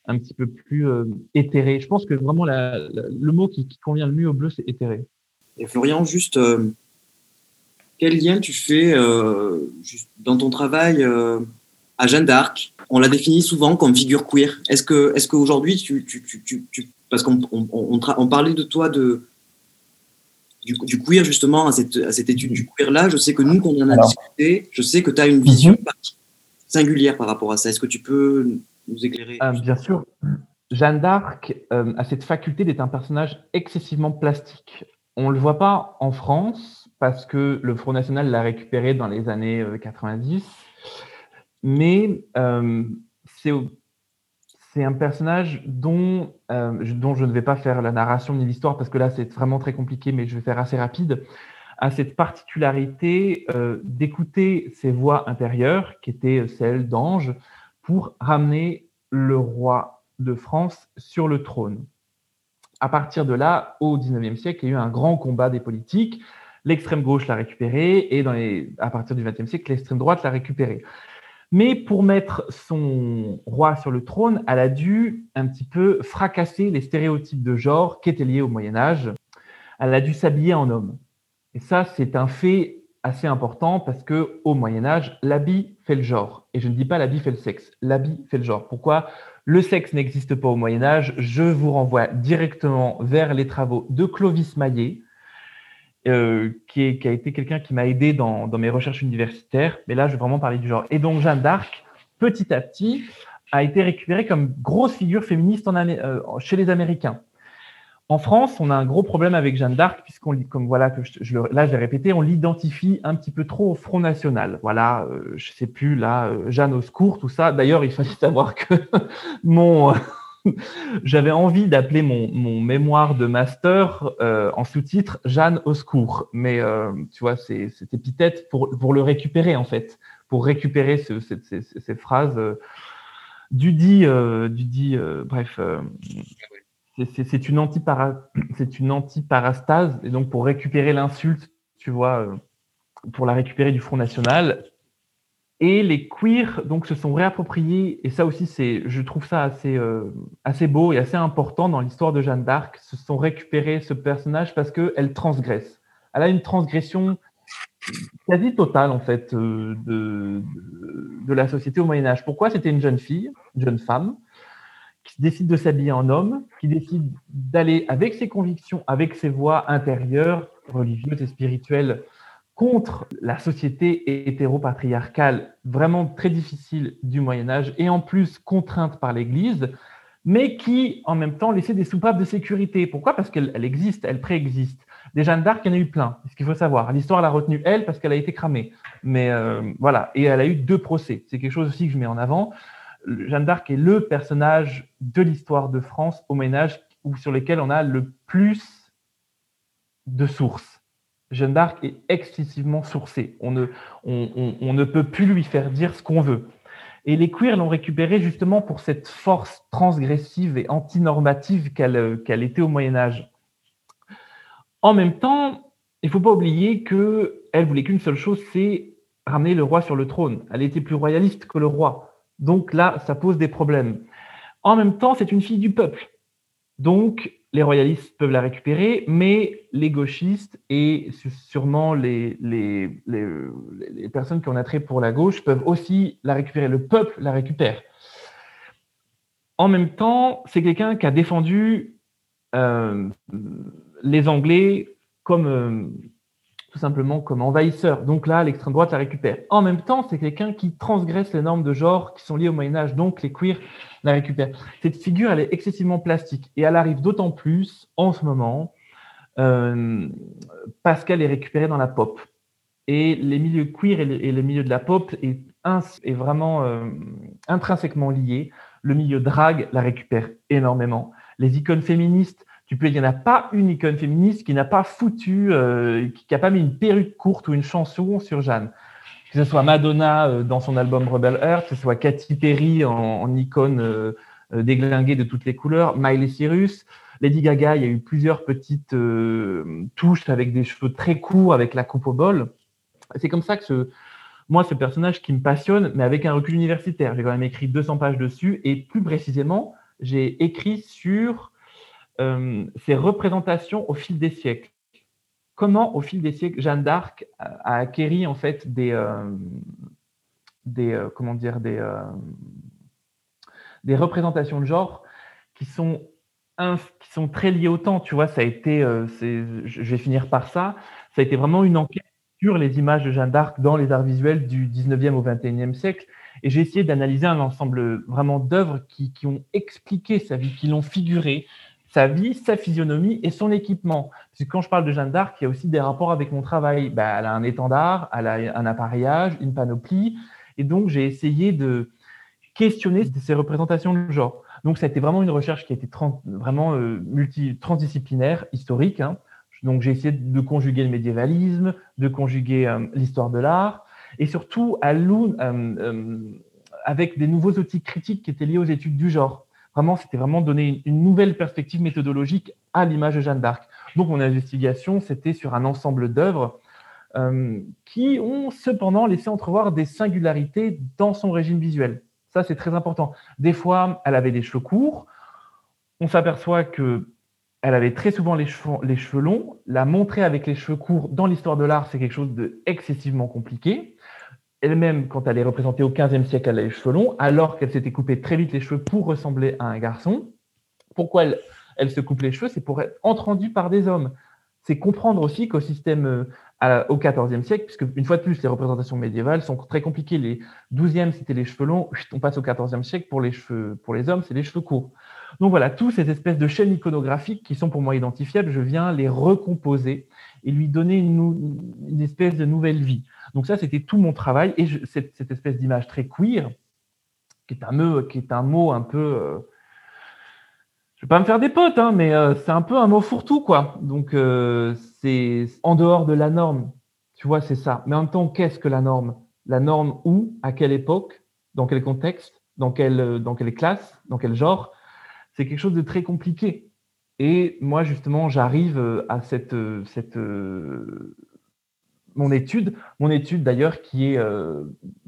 un petit peu plus euh, éthérées. Je pense que vraiment le mot qui, convient le mieux au bleu, c'est éthéré. Et Florian, juste, quel lien tu fais dans ton travail à Jeanne d'Arc? On la définit souvent comme figure queer. Est-ce que, est-ce qu'aujourd'hui, tu, parce qu'on on parlait de toi de du, queer justement à cette, étude du queer là. Je sais que nous, quand on en a discuté, je sais que tu as une vision mhm. singulière par rapport à ça. Est-ce que tu peux nous éclairer euh, Bien sûr. Jeanne d'Arc euh, a cette faculté d'être un personnage excessivement plastique. On ne le voit pas en France parce que le Front National l'a récupéré dans les années 90, euh, mais c'est c'est un personnage dont, euh, dont je ne vais pas faire la narration ni l'histoire parce que là c'est vraiment très compliqué, mais je vais faire assez rapide, a cette particularité euh, d'écouter ses voix intérieures, qui étaient celles d'Ange, pour ramener le roi de France sur le trône. À partir de là, au XIXe siècle, il y a eu un grand combat des politiques. L'extrême gauche l'a récupéré et à partir du XXe siècle, l'extrême droite l'a récupéré. Mais pour mettre son roi sur le trône, elle a dû un petit peu fracasser les stéréotypes de genre qui étaient liés au Moyen Âge. Elle a dû s'habiller en homme. Et ça, c'est un fait assez important parce que au Moyen Âge, l'habit fait le genre. Et je ne dis pas l'habit fait le sexe. L'habit fait le genre. Pourquoi? Le sexe n'existe pas au Moyen Âge Je vous renvoie directement vers les travaux de Clovis Maillet, euh, qui, a été quelqu'un qui m'a aidé dans, mes recherches universitaires. Mais là, je vais vraiment parler du genre. Et donc, Jeanne d'Arc, petit à petit, a été récupérée comme grosse figure féministe en, euh, chez les Américains. En France, on a un gros problème avec Jeanne d'Arc, puisqu'on, comme voilà, que je, là, j'ai répété, on l'identifie un petit peu trop au Front National. Voilà, euh, je sais plus, là, Jeanne au secours, tout ça. D'ailleurs, il fallait savoir que mon, j'avais envie d'appeler mon, mémoire de master euh, en sous-titre Jeanne au secours. Mais euh, tu vois, c'est cette épithète pour, pour le récupérer, en fait, pour récupérer ces, phrases euh, du dit, du dit bref. c'est une, une anti-parastase, et donc pour récupérer l'insulte, tu vois, pour la récupérer du Front National, et les queers donc se sont réappropriés, et ça aussi c'est, je trouve ça assez, euh, assez beau et assez important dans l'histoire de Jeanne d'Arc, se sont récupérés ce personnage parce qu'elle transgresse. Elle a une transgression quasi totale en fait euh, de, de, la société au Moyen Âge. Pourquoi? C'était une jeune fille, une jeune femme, qui décide de s'habiller en homme, qui décide d'aller avec ses convictions, avec ses voix intérieures, religieuses et spirituelles, contre la société hétéropatriarcale vraiment très difficile du Moyen Âge et en plus contrainte par l'Église, mais qui en même temps laissait des soupapes de sécurité. Pourquoi? Parce qu'elle existe, elle préexiste. Des Jeanne d'Arc, il y en a eu plein, ce qu'il faut savoir. L'histoire l'a retenue elle parce qu'elle a été cramée. Mais euh, voilà, et elle a eu deux procès. C'est quelque chose aussi que je mets en avant. Jeanne d'Arc est le personnage de l'histoire de France au Moyen Âge sur lequel on a le plus de sources Jeanne d'Arc est excessivement sourcée. On ne, on, ne peut plus lui faire dire ce qu'on veut. Et les queers l'ont récupérée justement pour cette force transgressive et antinormative qu'elle qu'elle était au Moyen Âge. En même temps, il ne faut pas oublier qu'elle voulait qu'une seule chose, c'est ramener le roi sur le trône. Elle était plus royaliste que le roi. Donc là, ça pose des problèmes. En même temps, c'est une fille du peuple. Donc, les royalistes peuvent la récupérer, mais les gauchistes et sûrement les, personnes qui ont attrait pour la gauche peuvent aussi la récupérer. Le peuple la récupère. En même temps, c'est quelqu'un qui a défendu les Anglais comme tout simplement comme envahisseur. Donc là, l'extrême droite la récupère. En même temps, c'est quelqu'un qui transgresse les normes de genre qui sont liées au Moyen Âge, donc les queers la récupèrent. Cette figure, elle est excessivement plastique et elle arrive d'autant plus en ce moment euh, parce qu'elle est récupérée dans la pop. Et les milieux queer et les, milieux de la pop est, vraiment euh, intrinsèquement liés. Le milieu drag la récupère énormément. Les icônes féministes tu peux, il n'y en a pas une icône féministe qui n'a pas foutu, euh, qui n'a pas mis une perruque courte ou une chanson sur Jeanne. Que ce soit Madonna euh, dans son album Rebel Heart, que ce soit Katy Perry en, icône euh, déglinguée de toutes les couleurs, Miley Cyrus, Lady Gaga, il y a eu plusieurs petites touches avec des cheveux très courts, avec la coupe au bol. C'est comme ça que ce, moi, ce personnage qui me passionne, mais avec un recul universitaire. J'ai quand même écrit 200 pages dessus et plus précisément, j'ai écrit sur euh, ces représentations au fil des siècles. Comment, au fil des siècles, Jeanne d'Arc a, acquéri en fait des, euh, des euh, comment dire, des, représentations de genre qui sont qui sont très liées au temps. Tu vois, ça a été, je vais finir par ça, ça a été vraiment une enquête sur les images de Jeanne d'Arc dans les arts visuels du 19e au 21e siècle. Et j'ai essayé d'analyser un ensemble vraiment d'œuvres qui, qui, ont expliqué sa vie, qui l'ont figuré, sa vie, sa physionomie et son équipement. Parce que quand je parle de Jeanne d'Arc, il y a aussi des rapports avec mon travail. Bah, elle a un étendard, elle a un appareillage, une panoplie. Et donc, j'ai essayé de questionner ces représentations de genre. Donc, ça a été vraiment une recherche qui a été vraiment euh, multi transdisciplinaire, historique. Hein. Donc, j'ai essayé de conjuguer le médiévalisme, de conjuguer euh, l'histoire de l'art, et surtout à euh, avec des nouveaux outils critiques qui étaient liés aux études du genre. Vraiment, c'était vraiment donner une nouvelle perspective méthodologique à l'image de Jeanne d'Arc. Donc, mon investigation, c'était sur un ensemble d'œuvres euh, qui ont cependant laissé entrevoir des singularités dans son régime visuel. Ça, c'est très important. Des fois, elle avait des cheveux courts. On s'aperçoit que elle avait très souvent les cheveux, les cheveux longs. La montrer avec les cheveux courts dans l'histoire de l'art, c'est quelque chose d'excessivement compliqué elle-même, quand elle est représentée au XVe siècle, elle a les cheveux longs, alors qu'elle s'était coupée très vite les cheveux pour ressembler à un garçon. Pourquoi elle, se coupe les cheveux? C'est pour être entendue par des hommes. C'est comprendre aussi qu'au système euh, au XIVe siècle, puisque une fois de plus, les représentations médiévales sont très compliquées. Les XIIe, c'était les cheveux longs. On passe au XIVe siècle pour les cheveux, pour les hommes, c'est les cheveux courts. Donc voilà, toutes ces espèces de chaînes iconographiques qui sont pour moi identifiables, je viens les recomposer et lui donner une espèce de nouvelle vie. Donc ça, c'était tout mon travail. Et cette, espèce d'image très queer, qui est un mot, un peu... Euh, je ne vais pas me faire des potes, hein, mais euh, c'est un peu un mot fourre-tout, quoi. Donc euh, c'est en dehors de la norme. Tu vois, c'est ça. Mais en même temps, qu'est-ce que la norme? La norme où À quelle époque Dans quel contexte dans quelle, classe Dans quel genre? C'est quelque chose de très compliqué. Et moi, justement, j'arrive à cette, mon étude, mon étude d'ailleurs qui est, euh,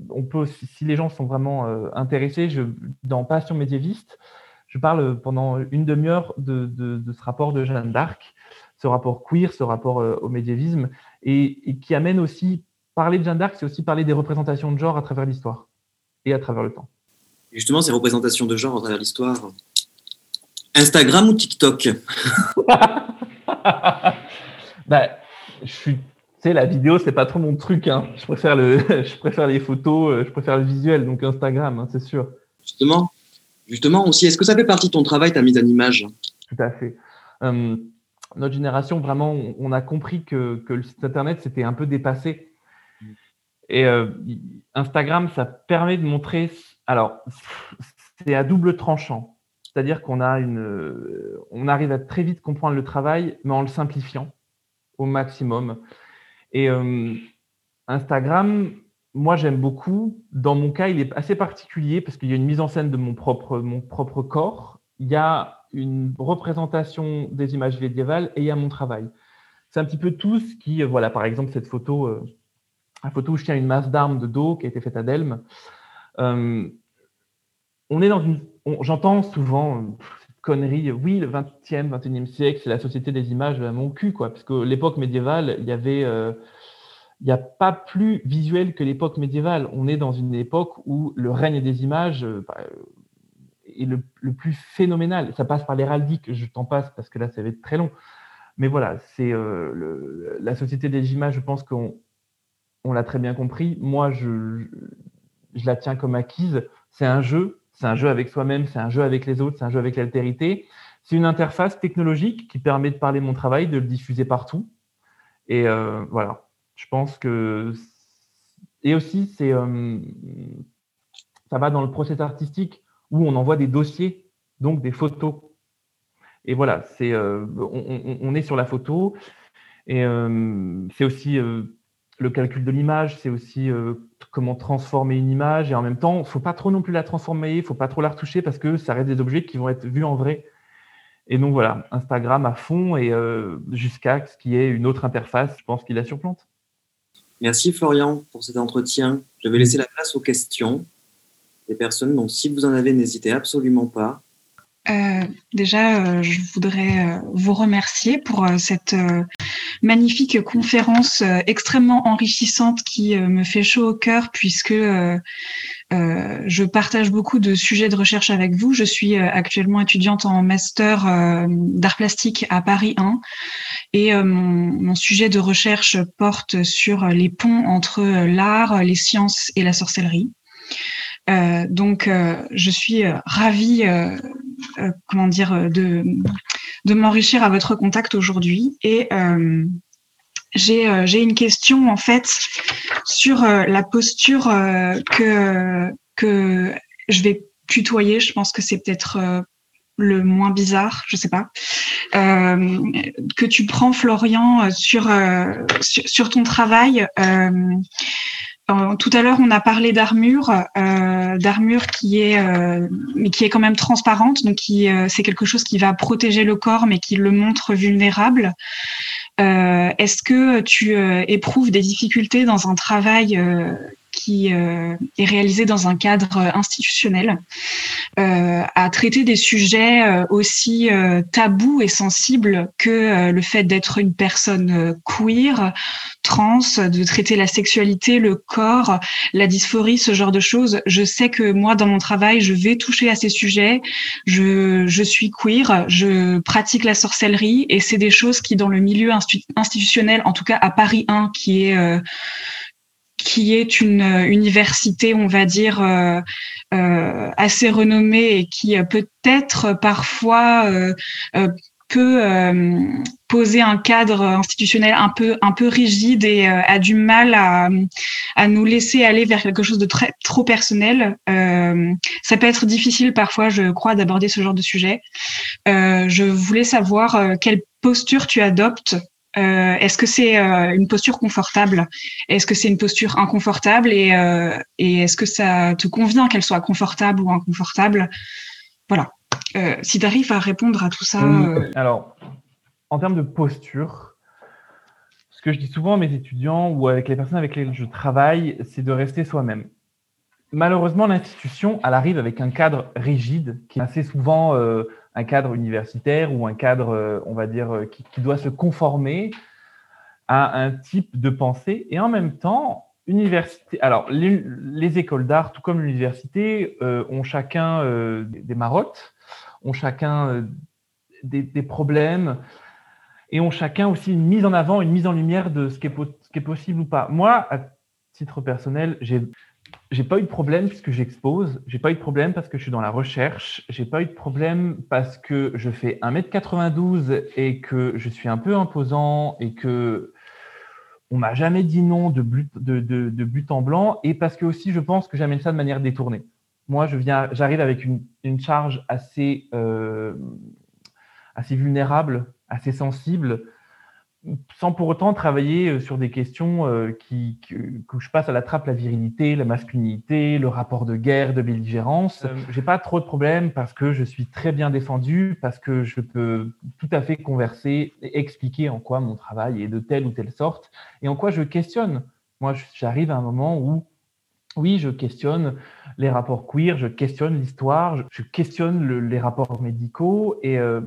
on peut, si les gens sont vraiment euh, intéressés, je, dans Passion médiéviste, je parle pendant une demi-heure de, ce rapport de Jeanne d'Arc, ce rapport queer, ce rapport euh, au médiévisme, et, qui amène aussi, parler de Jeanne d'Arc, c'est aussi parler des représentations de genre à travers l'histoire et à travers le temps. justement, ces représentations de genre à travers l'histoire, Instagram ou TikTok? Bah, Je suis la vidéo, c'est pas trop mon truc. Hein. Je, préfère le, je préfère les photos, euh, je préfère le visuel, donc Instagram, hein, c'est sûr. Justement, justement aussi, est-ce que ça fait partie de ton travail, ta mise en image? Tout à fait. Euh, notre génération, vraiment, on a compris que, que le site Internet, c'était un peu dépassé. Et euh, Instagram, ça permet de montrer. Alors, c'est à double tranchant. C'est-à-dire qu'on a une, on arrive à très vite comprendre le travail, mais en le simplifiant au maximum. Et euh, Instagram, moi, j'aime beaucoup. Dans mon cas, il est assez particulier parce qu'il y a une mise en scène de mon propre, mon propre corps. Il y a une représentation des images médiévales et il y a mon travail. C'est un petit peu tout ce qui, euh, voilà, par exemple, cette photo, euh, la photo où je tiens une masse d'armes de dos qui a été faite à Delme. on est dans une. J'entends souvent oui, le 20e, 21e siècle, c'est la société des images à mon cul, quoi. Parce que l'époque médiévale, il avait n'y a pas plus visuel que l'époque médiévale. On est dans une époque où le règne des images euh, bah, est, le, plus phénoménal. Ça passe par l'héraldique, je t'en passe parce que là, ça va être très long. Mais voilà, c'est euh, la société des images, je pense qu'on on, l'a très bien compris. Moi, je, la tiens comme acquise. C'est un jeu, c'est un jeu avec soi-même, c'est un jeu avec les autres, c'est un jeu avec l'altérité. C'est une interface technologique qui permet de parler mon travail, de le diffuser partout. Et euh, voilà, je pense que. Et aussi, c'est euh, ça va dans le process artistique où on envoie des dossiers, donc des photos. Et voilà, c'est, euh, on, est sur la photo. Et c'est aussi le calcul de l'image, c'est aussi comment transformer une image. Et en même temps, il ne faut pas trop non plus la transformer, il ne faut pas trop la retoucher parce que ça reste des objets qui vont être vus en vrai. Et donc voilà, Instagram à fond et jusqu'à ce qu'il y ait une autre interface, je pense qu'il la surplante. Merci Florian pour cet entretien. Je vais laisser la place aux questions des personnes. Donc, si vous en avez, n'hésitez absolument pas. Euh, déjà, euh, je voudrais euh, vous remercier pour cette magnifique conférence extrêmement enrichissante qui me fait chaud au cœur puisque je partage beaucoup de sujets de recherche avec vous. Je suis actuellement étudiante en master d'art plastique à Paris 1 et mon, sujet de recherche porte sur les ponts entre l'art, les sciences et la sorcellerie. Donc, je suis ravie, comment dire, de, de m'enrichir à votre contact aujourd'hui. Et j'ai j'ai une question en fait sur la posture que que je vais tutoyer. Je pense que c'est peut-être le moins bizarre, je sais pas, euh, que tu prends Florian sur, sur ton travail. Euh, tout à l'heure, on a parlé d'armure, euh, d'armure qui est, euh, qui est quand même transparente, donc qui euh, c'est quelque chose qui va protéger le corps, mais qui le montre vulnérable. Est-ce que tu éprouves des difficultés dans un travail qui euh, est réalisé dans un cadre institutionnel, euh, à traiter des sujets euh, aussi tabous et sensibles que le fait d'être une personne queer, trans, de traiter la sexualité, le corps, la dysphorie, ce genre de choses. Je sais que moi, dans mon travail, je vais toucher à ces sujets. Je, je suis queer, je pratique la sorcellerie et c'est des choses qui, dans le milieu institutionnel, en tout cas à Paris 1, qui est qui est une euh, université, on va dire, euh, euh, assez renommée et qui peut-être parfois peut poser un cadre institutionnel un peu un peu rigide et a du mal à, à nous laisser aller vers quelque chose de très trop personnel. ça peut être difficile parfois, je crois, d'aborder ce genre de sujet. je voulais savoir quelle posture tu adoptes est-ce que c'est euh, une posture confortable? Est-ce que c'est une posture inconfortable? Et, euh, et est-ce que ça te convient qu'elle soit confortable ou inconfortable? Voilà. si tu arrives à répondre à tout ça. Alors, en termes de posture, ce que je dis souvent à mes étudiants ou avec les personnes avec lesquelles je travaille, c'est de rester soi-même. Malheureusement, l'institution, elle arrive avec un cadre rigide qui est assez souvent un cadre universitaire ou un cadre, euh, on va dire, euh, qui, doit se conformer à un type de pensée. Et en même temps, université. Alors, les, écoles d'art, tout comme l'université, euh, ont chacun des marottes, ont chacun des, problèmes et ont chacun aussi une mise en avant, une mise en lumière de ce qui ce qui est possible ou pas. Moi, à titre personnel, j'ai j'ai pas eu de problème puisque j'expose, j'ai pas eu de problème parce que je suis dans la recherche, j'ai pas eu de problème parce que je fais 1m92 et que je suis un peu imposant et que on m'a jamais dit non de but, en blanc et parce que aussi je pense que j'amène ça de manière détournée. Moi, je viens, j'arrive avec une, une, charge assez, euh, assez vulnérable, assez sensible sans pour autant travailler euh, sur des questions euh, qui, que je passe à la trappe la virilité, la masculinité, le rapport de guerre, de belligérance. Euh, j'ai pas trop de problèmes parce que je suis très bien défendu, parce que je peux tout à fait converser et expliquer en quoi mon travail est de telle ou telle sorte et en quoi je questionne. Moi, j'arrive à un moment où oui, je questionne les rapports queer, je questionne l'histoire, je, questionne les rapports médicaux et euh,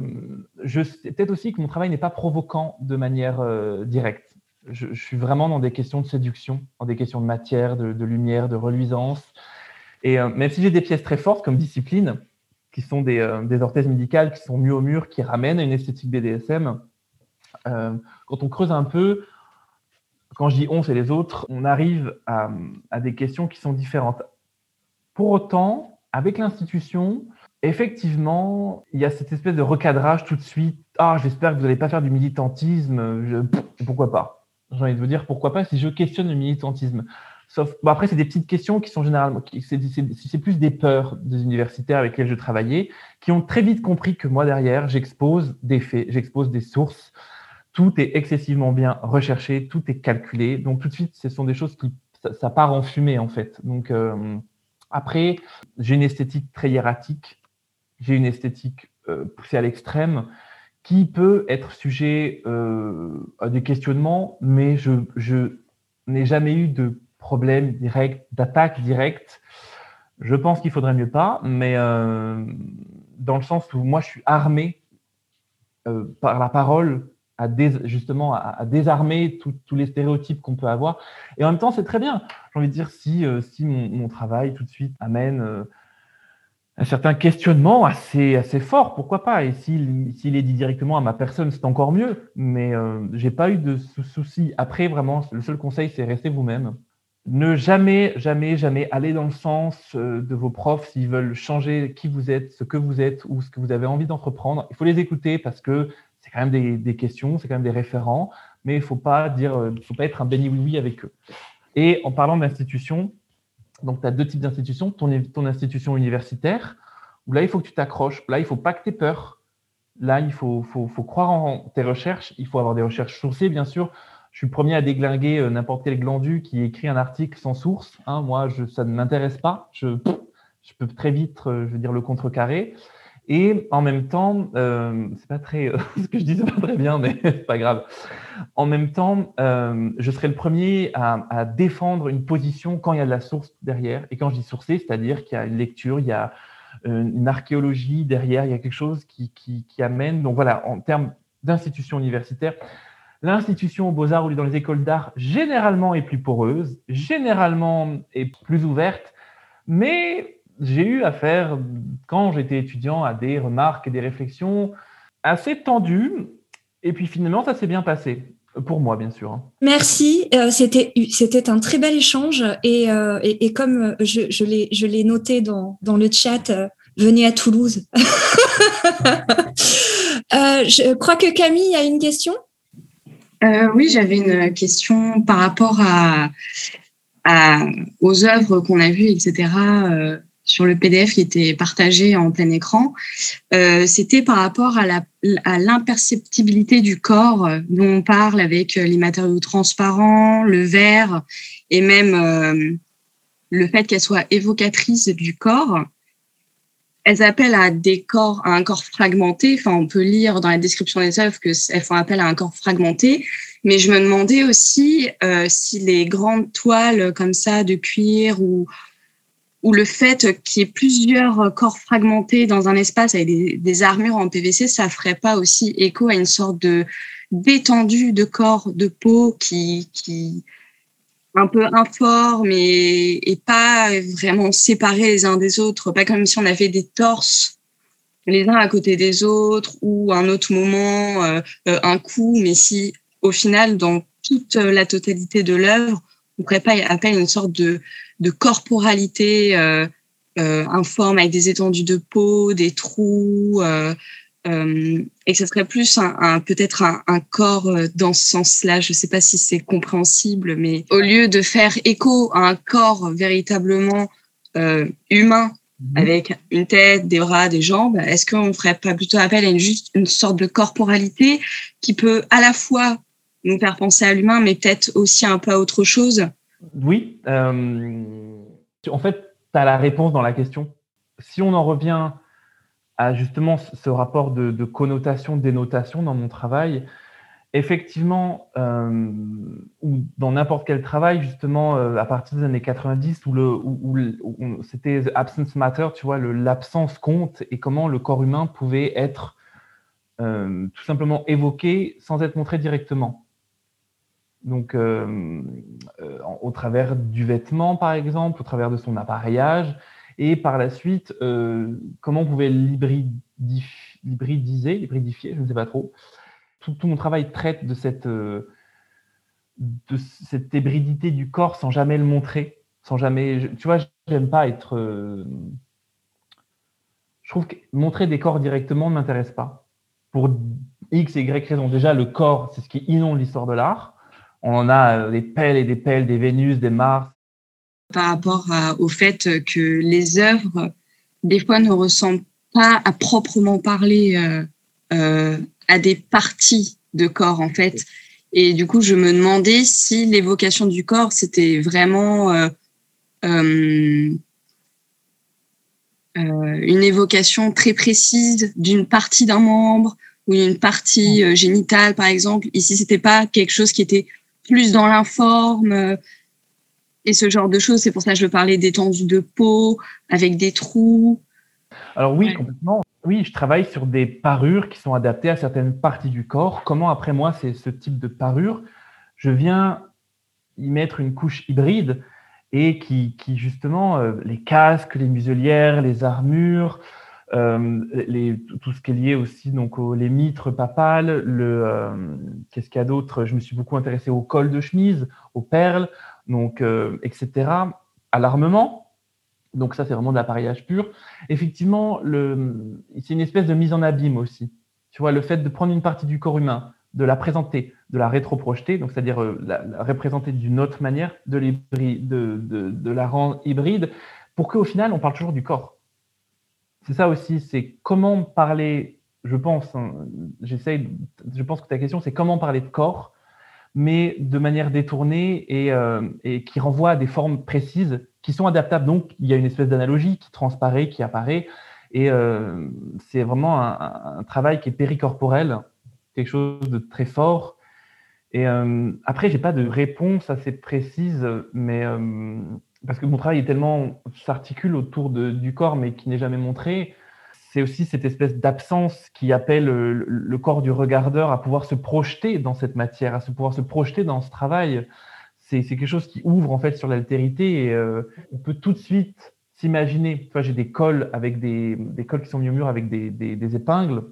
peut-être aussi que mon travail n'est pas provoquant de manière euh, directe. Je, suis vraiment dans des questions de séduction, dans des questions de matière, de, lumière, de reluisance. Et euh, même si j'ai des pièces très fortes comme discipline, qui sont des, des, orthèses médicales qui sont mieux au mur, qui ramènent à une esthétique BDSM. Quand on creuse un peu, quand je dis on, c'est les autres, on arrive à, des questions qui sont différentes. Pour autant, avec l'institution, effectivement, il y a cette espèce de recadrage tout de suite. Ah, j'espère que vous n'allez pas faire du militantisme. Pourquoi pas? J'ai envie de vous dire pourquoi pas si je questionne le militantisme. Sauf, bon après, c'est des petites questions qui sont généralement, c'est plus des peurs des universitaires avec lesquels je travaillais, qui ont très vite compris que moi derrière, j'expose des faits, j'expose des sources. Tout est excessivement bien recherché, tout est calculé. Donc tout de suite, ce sont des choses qui, ça, part en fumée en fait. Donc euh, après, j'ai une esthétique très hiératique, j'ai une esthétique euh, poussée à l'extrême qui peut être sujet euh, à des questionnements, mais je, je n'ai jamais eu de problème direct, d'attaque directe. Je pense qu'il faudrait mieux pas, mais dans le sens où moi je suis armé par la parole à justement à, désarmer tous les stéréotypes qu'on peut avoir. Et en même temps, c'est très bien. J'ai envie de dire, si, euh, si mon, travail tout de suite amène un certain questionnement assez, assez fort, pourquoi pas? Et s'il est dit directement à ma personne, c'est encore mieux. Mais je j'ai pas eu de soucis. Après, vraiment, le seul conseil, c'est rester vous-même ne jamais, jamais, jamais aller dans le sens euh, de vos profs s'ils veulent changer qui vous êtes, ce que vous êtes ou ce que vous avez envie d'entreprendre. Il faut les écouter parce que c'est quand même des, questions, c'est quand même des référents, mais il faut pas dire, euh, faut pas être un béni oui-oui avec eux. Et en parlant d'institutions, donc tu as deux types d'institutions, ton, ton institution universitaire, où là il faut que tu t'accroches, là il ne faut pas que tu aies peur, là il faut, faut, faut croire en tes recherches, il faut avoir des recherches sourcées bien sûr, je suis le premier à déglinguer euh, n'importe quel glandu qui écrit un article sans source. Hein. moi, ça ne m'intéresse pas. Je, je, peux très vite, euh, je veux dire, le contrecarrer. Et en même temps, euh, c'est pas très, euh, ce que je dis, c'est pas très bien, mais c'est pas grave. En même temps, euh, je serai le premier à, défendre une position quand il y a de la source derrière. Et quand je dis sourcé, c'est-à-dire qu'il y a une lecture, il y a une archéologie derrière, il y a quelque chose qui, qui, qui amène. Donc voilà, en termes d'institution universitaire, L'institution aux beaux-arts ou dans les écoles d'art, généralement, est plus poreuse, généralement est plus ouverte, mais j'ai eu affaire, quand j'étais étudiant, à des remarques et des réflexions assez tendues, et puis finalement, ça s'est bien passé. Pour moi, bien sûr. Hein. Merci. Euh, c'était c'était un très bel échange et, euh, et, comme je, je l'ai je l'ai noté dans, dans le chat, euh, venez à Toulouse. je crois que Camille a une question? Euh, oui, j'avais une question par rapport à, à aux œuvres qu'on a vues, etc. Sur le PDF qui était partagé en plein écran. Euh, C'était par rapport à l'imperceptibilité du corps dont on parle avec les matériaux transparents, le verre et même euh, le fait qu'elle soit évocatrice du corps elles appellent à des corps, à un corps fragmenté. Enfin, on peut lire dans la description des œuvres qu'elles font appel à un corps fragmenté. Mais je me demandais aussi euh, si les grandes toiles comme ça de cuir ou ou le fait qu'il y ait plusieurs corps fragmentés dans un espace avec des, armures en PVC, ça ferait pas aussi écho à une sorte de d'étendue de corps de peau qui qui un peu informe et, et, pas vraiment séparés les uns des autres, pas comme si on avait des torses les uns à côté des autres ou un autre moment, euh, euh, un coup, mais si au final, dans toute la totalité de l'œuvre, on pourrait pas appeler une sorte de, de corporalité euh, euh, informe avec des étendues de peau, des trous, euh, euh, et que ce serait plus un, un peut-être un, un, corps dans ce sens-là. Je ne sais pas si c'est compréhensible, mais au lieu de faire écho à un corps véritablement humain mhm. avec une tête, des bras, des jambes, est-ce qu'on ne ferait pas plutôt appel à une, juste une sorte de corporalité qui peut à la fois nous faire penser à l'humain, mais peut-être aussi un peu à autre chose Oui. Euh, en fait, tu as la réponse dans la question. Si on en revient à justement ce rapport de, connotation, dénotation dans mon travail, effectivement, euh, ou dans n'importe quel travail, justement, euh, à partir des années 90, où, le, où, où, c'était absence matter, tu vois, l'absence compte et comment le corps humain pouvait être tout simplement évoqué sans être montré directement. Donc, euh, euh, au travers du vêtement, par exemple, au travers de son appareillage, Et par la suite, euh, comment on pouvait l'hybridiser, l'hybridifier, je ne sais pas trop. Tout, mon travail traite de cette, de cette hybridité du corps sans jamais le montrer, sans jamais. Tu vois, j'aime pas être. je trouve que montrer des corps directement ne m'intéresse pas. Pour X et Y raisons. Déjà, le corps, c'est ce qui inonde l'histoire de l'art. On en a des pelles et des pelles, des Vénus, des Mars. Par rapport au fait que les œuvres, des fois, ne ressemblent pas à proprement parler euh, euh, à des parties de corps, en fait. Et du coup, je me demandais si l'évocation du corps, c'était vraiment euh, une évocation très précise d'une partie d'un membre ou d'une partie génitale, par exemple. Ici, c'était pas quelque chose qui était plus dans l'informe euh, et ce genre de choses. C'est pour ça que je parlais d'étendue de peau avec des trous. Alors oui, complètement. Oui, je travaille sur des parures qui sont adaptées à certaines parties du corps. Comment, après moi, c'est ce type de parure? Je viens y mettre une couche hybride et qui, qui justement, euh, les casques, les muselières, les armures, euh, les, tout ce qui est lié aussi donc aux, les mitres papales, le euh, qu'est-ce qu'il y a d'autre? Je me suis beaucoup intéressé au col de chemise, aux perles, donc euh, etc. À l'armement. Donc ça c'est vraiment de l'appareillage pur. Effectivement, c'est une espèce de mise en abîme aussi. Tu vois, le fait de prendre une partie du corps humain, de la présenter, de la rétroprojeter, donc c'est-à-dire la, représenter d'une autre manière, de, de la rendre hybride, pour qu'au final on parle toujours du corps c'est ça aussi, c'est comment parler, je pense, hein, j'essaye, je pense que ta question, c'est comment parler de corps, mais de manière détournée et, euh, et, qui renvoie à des formes précises qui sont adaptables. Donc, il y a une espèce d'analogie qui transparaît, qui apparaît, et euh, c'est vraiment un, travail qui est péricorporel, quelque chose de très fort. Et euh, après, j'ai pas de réponse assez précise, mais parce que mon travail est tellement s'articule autour de, du corps, mais qui n'est jamais montré. C'est aussi cette espèce d'absence qui appelle le, corps du regardeur à pouvoir se projeter dans cette matière, à se pouvoir se projeter dans ce travail. C'est quelque chose qui ouvre en fait sur l'altérité et euh, on peut tout de suite s'imaginer. Tu vois, j'ai des cols avec des, des, cols qui sont mis au mur avec des, des, des épingles.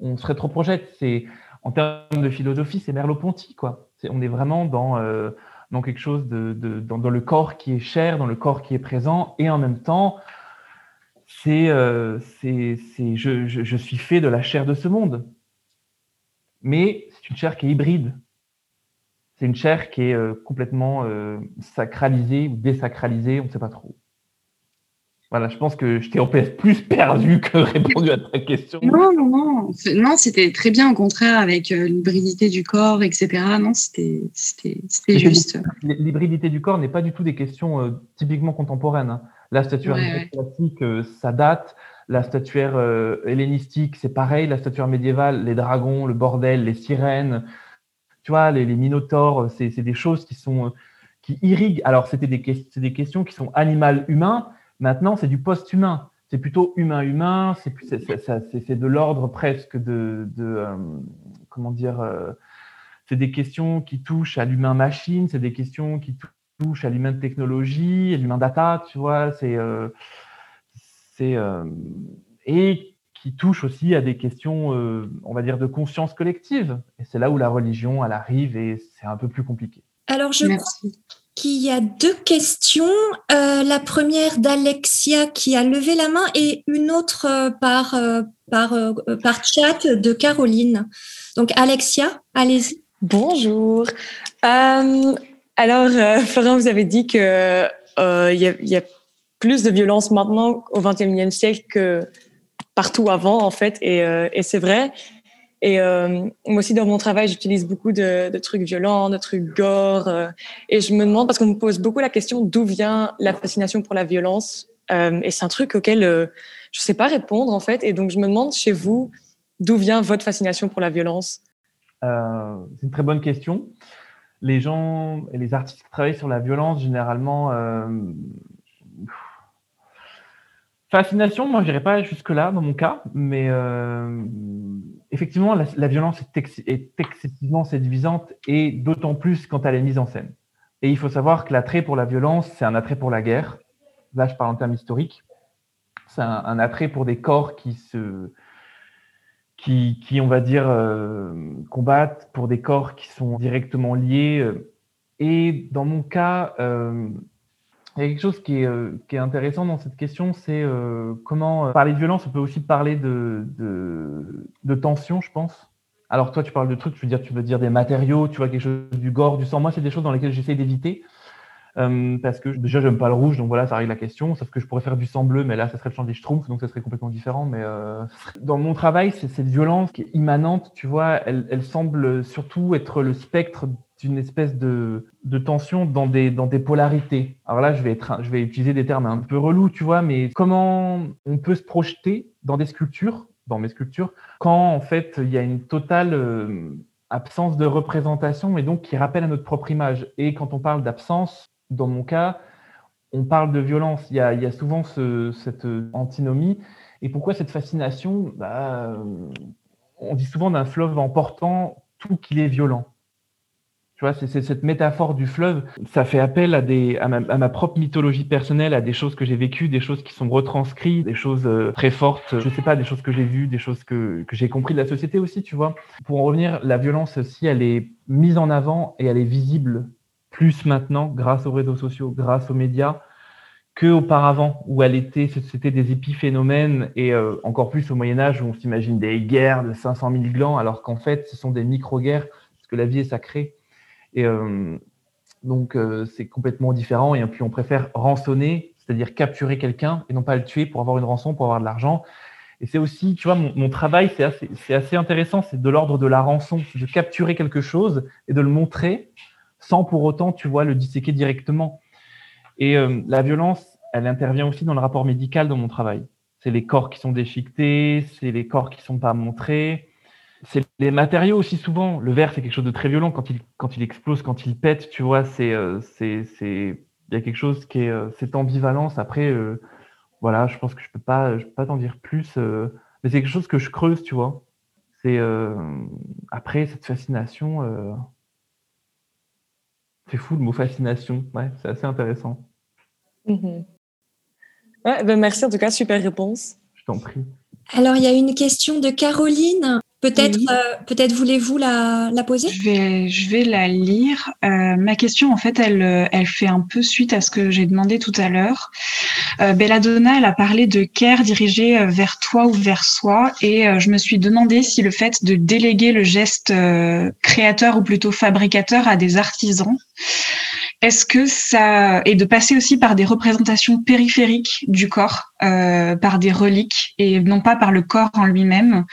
On se rétroprojette. C'est en termes de philosophie, c'est Merleau-Ponty quoi. on est vraiment dans euh, dans quelque chose de, dans, le corps qui est cher, dans le corps qui est présent, et en même temps, c'est, euh, c'est, je, je, suis fait de la chair de ce monde. Mais c'est une chair qui est hybride. C'est une chair qui est euh, complètement euh, sacralisée ou désacralisée, on ne sait pas trop. Voilà, je pense que je t'ai en plus perdu que répondu à ta question. Non, non, non. Non, c'était très bien, au contraire, avec euh, l'hybridité du corps, etc. Non, c'était juste. L'hybridité du corps n'est pas du tout des questions euh, typiquement contemporaines. Hein. La statuaire classique, euh, ça date. La statuaire hellénistique, c'est pareil. La statuaire médiévale, les dragons, le bordel, les sirènes, tu vois, les, les minotaures, c'est des choses qui sont qui irriguent. Alors, c'était des, des questions qui sont animales humains Maintenant, c'est du post-humain. C'est plutôt humain-humain. C'est de l'ordre presque de, euh, comment dire. Euh, c'est des questions qui touchent à l'humain-machine. C'est des questions qui touchent à l'humain-technologie, à l'humain-data. Tu vois, c'est euh, et qui touchent aussi à des questions, on va dire, de conscience collective. Et c'est là où la religion, elle arrive et c'est un peu plus compliqué. Alors, je crois qu'il y a deux questions. Euh, la première d'Alexia qui a levé la main et une autre euh, par, euh, par, par chat de Caroline. Donc, Alexia, allez-y. Bonjour. alors, Florent, vous avez dit qu'il il y, a plus de violence maintenant au XXIe siècle que partout avant, en fait, et, et c'est vrai. Et euh, moi aussi, dans mon travail, j'utilise beaucoup de, trucs violents, de trucs gore. Euh, et je me demande, parce qu'on me pose beaucoup la question d'où vient la fascination pour la violence. Euh, et c'est un truc auquel je ne sais pas répondre, en fait. Et donc, je me demande chez vous, d'où vient votre fascination pour la violence? C'est une très bonne question. Les gens et les artistes qui travaillent sur la violence, généralement, Fascination, moi, je dirais pas jusque-là dans mon cas, mais effectivement, la, violence est, excessivement séduisante et d'autant plus quand elle est mise en scène. Et il faut savoir que l'attrait pour la violence, c'est un attrait pour la guerre. Là, je parle en termes historiques. C'est un, attrait pour des corps qui se, qui, qui, on va dire, euh, combattent pour des corps qui sont directement liés. Et dans mon cas, euh, il y a quelque chose qui est, euh, intéressant dans cette question, c'est euh, comment euh, parler de violence, on peut aussi parler de, tension, je pense. Alors toi, tu parles de trucs, tu veux dire, tu veux dire des matériaux, tu vois quelque chose du gore, du sang. Moi, c'est des choses dans lesquelles j'essaie d'éviter. Parce que déjà, j'aime pas le rouge, donc voilà, ça règle la question. Sauf que je pourrais faire du sang bleu, mais là, ça serait le chant des Schtroumpfs, donc ça serait complètement différent. Mais dans mon travail, c'est cette violence qui est immanente, tu vois, elle semble surtout être le spectre d'une espèce de, tension dans des, polarités. Alors là, je vais, utiliser des termes un peu relous, tu vois, mais comment on peut se projeter dans des sculptures, dans mes sculptures, quand en fait il y a une totale euh, absence de représentation et donc qui rappelle à notre propre image. Et quand on parle d'absence, dans mon cas, on parle de violence. Il y a, souvent ce- cette euh, antinomie. Et pourquoi cette fascination? Bah, euh, On dit souvent d'un fleuve emportant tout qu'il est violent. Tu vois, c'est cette métaphore du fleuve. Ça fait appel à, des, à, ma, à ma propre mythologie personnelle, à des choses que j'ai vécues, des choses qui sont retranscrites, des choses euh, très fortes. Je sais pas, des choses que j'ai vues, des choses que, que j'ai compris de la société aussi, tu vois. Pour en revenir, la violence aussi, elle est mise en avant et elle est visible plus maintenant grâce aux réseaux sociaux, grâce aux médias, que auparavant où elle était, c'était des épiphénomènes et euh, encore plus au Moyen Âge où on s'imagine des guerres de 500 000 glands, alors qu'en fait, ce sont des micro-guerres parce que la vie est sacrée. Et euh, donc, euh, c'est complètement différent. Et puis, on préfère rançonner, c'est-à-dire capturer quelqu'un et non pas le tuer pour avoir une rançon, pour avoir de l'argent. Et c'est aussi, tu vois, mon, travail, c'est assez, intéressant. C'est de l'ordre de la rançon, de capturer quelque chose et de le montrer sans pour autant, tu vois, le disséquer directement. Et euh, la violence, elle intervient aussi dans le rapport médical dans mon travail. C'est les corps qui sont déchiquetés, c'est les corps qui sont pas montrés, c'est les matériaux aussi souvent. Le verre, c'est quelque chose de très violent quand il, quand il explose, quand il pète, tu vois, c'est, euh, c'est, c'est, il y a quelque chose qui est, euh, cette ambivalence. Après, euh, voilà, je pense que je peux pas, je peux pas t'en dire plus, euh, mais c'est quelque chose que je creuse, tu vois. C'est, euh, après, cette fascination, euh, c'est fou le mot fascination, ouais, c'est assez intéressant. Mhm. Ouais, ben merci en tout cas, super réponse. Je t'en prie. Alors, il y a une question de Caroline. Peut-être Oui. euh, peut-être voulez-vous la, la poser? Je vais, je vais la lire. Euh, ma question, en fait, elle, elle fait un peu suite à ce que j'ai demandé tout à l'heure. Euh, Belladonna, elle a parlé de care dirigé euh, vers toi ou vers soi, et euh, je me suis demandé si le fait de déléguer le geste euh, créateur ou plutôt fabricateur à des artisans, est-ce que ça et de passer aussi par des représentations périphériques du corps, euh, par des reliques et non pas par le corps en lui-même,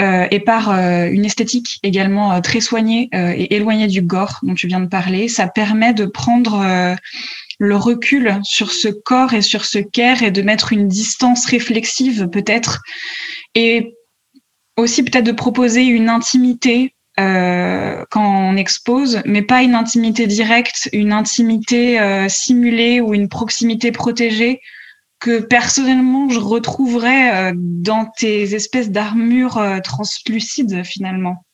euh, et par euh, une esthétique également euh, très soignée euh, et éloignée du gore dont tu viens de parler, ça permet de prendre le recul sur ce corps et sur ce care et de mettre une distance réflexive peut-être et aussi peut-être de proposer une intimité euh, quand on expose, mais pas une intimité directe, une intimité euh, simulée ou une proximité protégée que personnellement je retrouverais euh, dans tes espèces d'armures translucides finalement.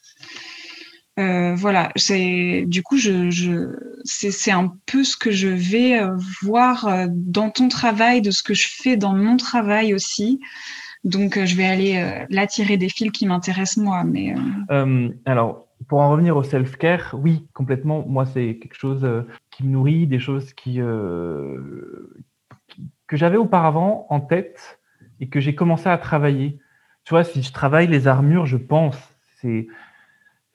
Voilà, c'est du coup je, c'est un peu ce que je vais voir dans ton travail, de ce que je fais dans mon travail aussi. Donc euh, je vais aller euh, là tirer des fils qui m'intéressent moi, mais euh, alors, pour en revenir au self-care, oui, complètement. Moi, c'est quelque chose qui me nourrit, des choses qui, que j'avais auparavant en tête et que j'ai commencé à travailler. Tu vois, si je travaille les armures, je pense, c'est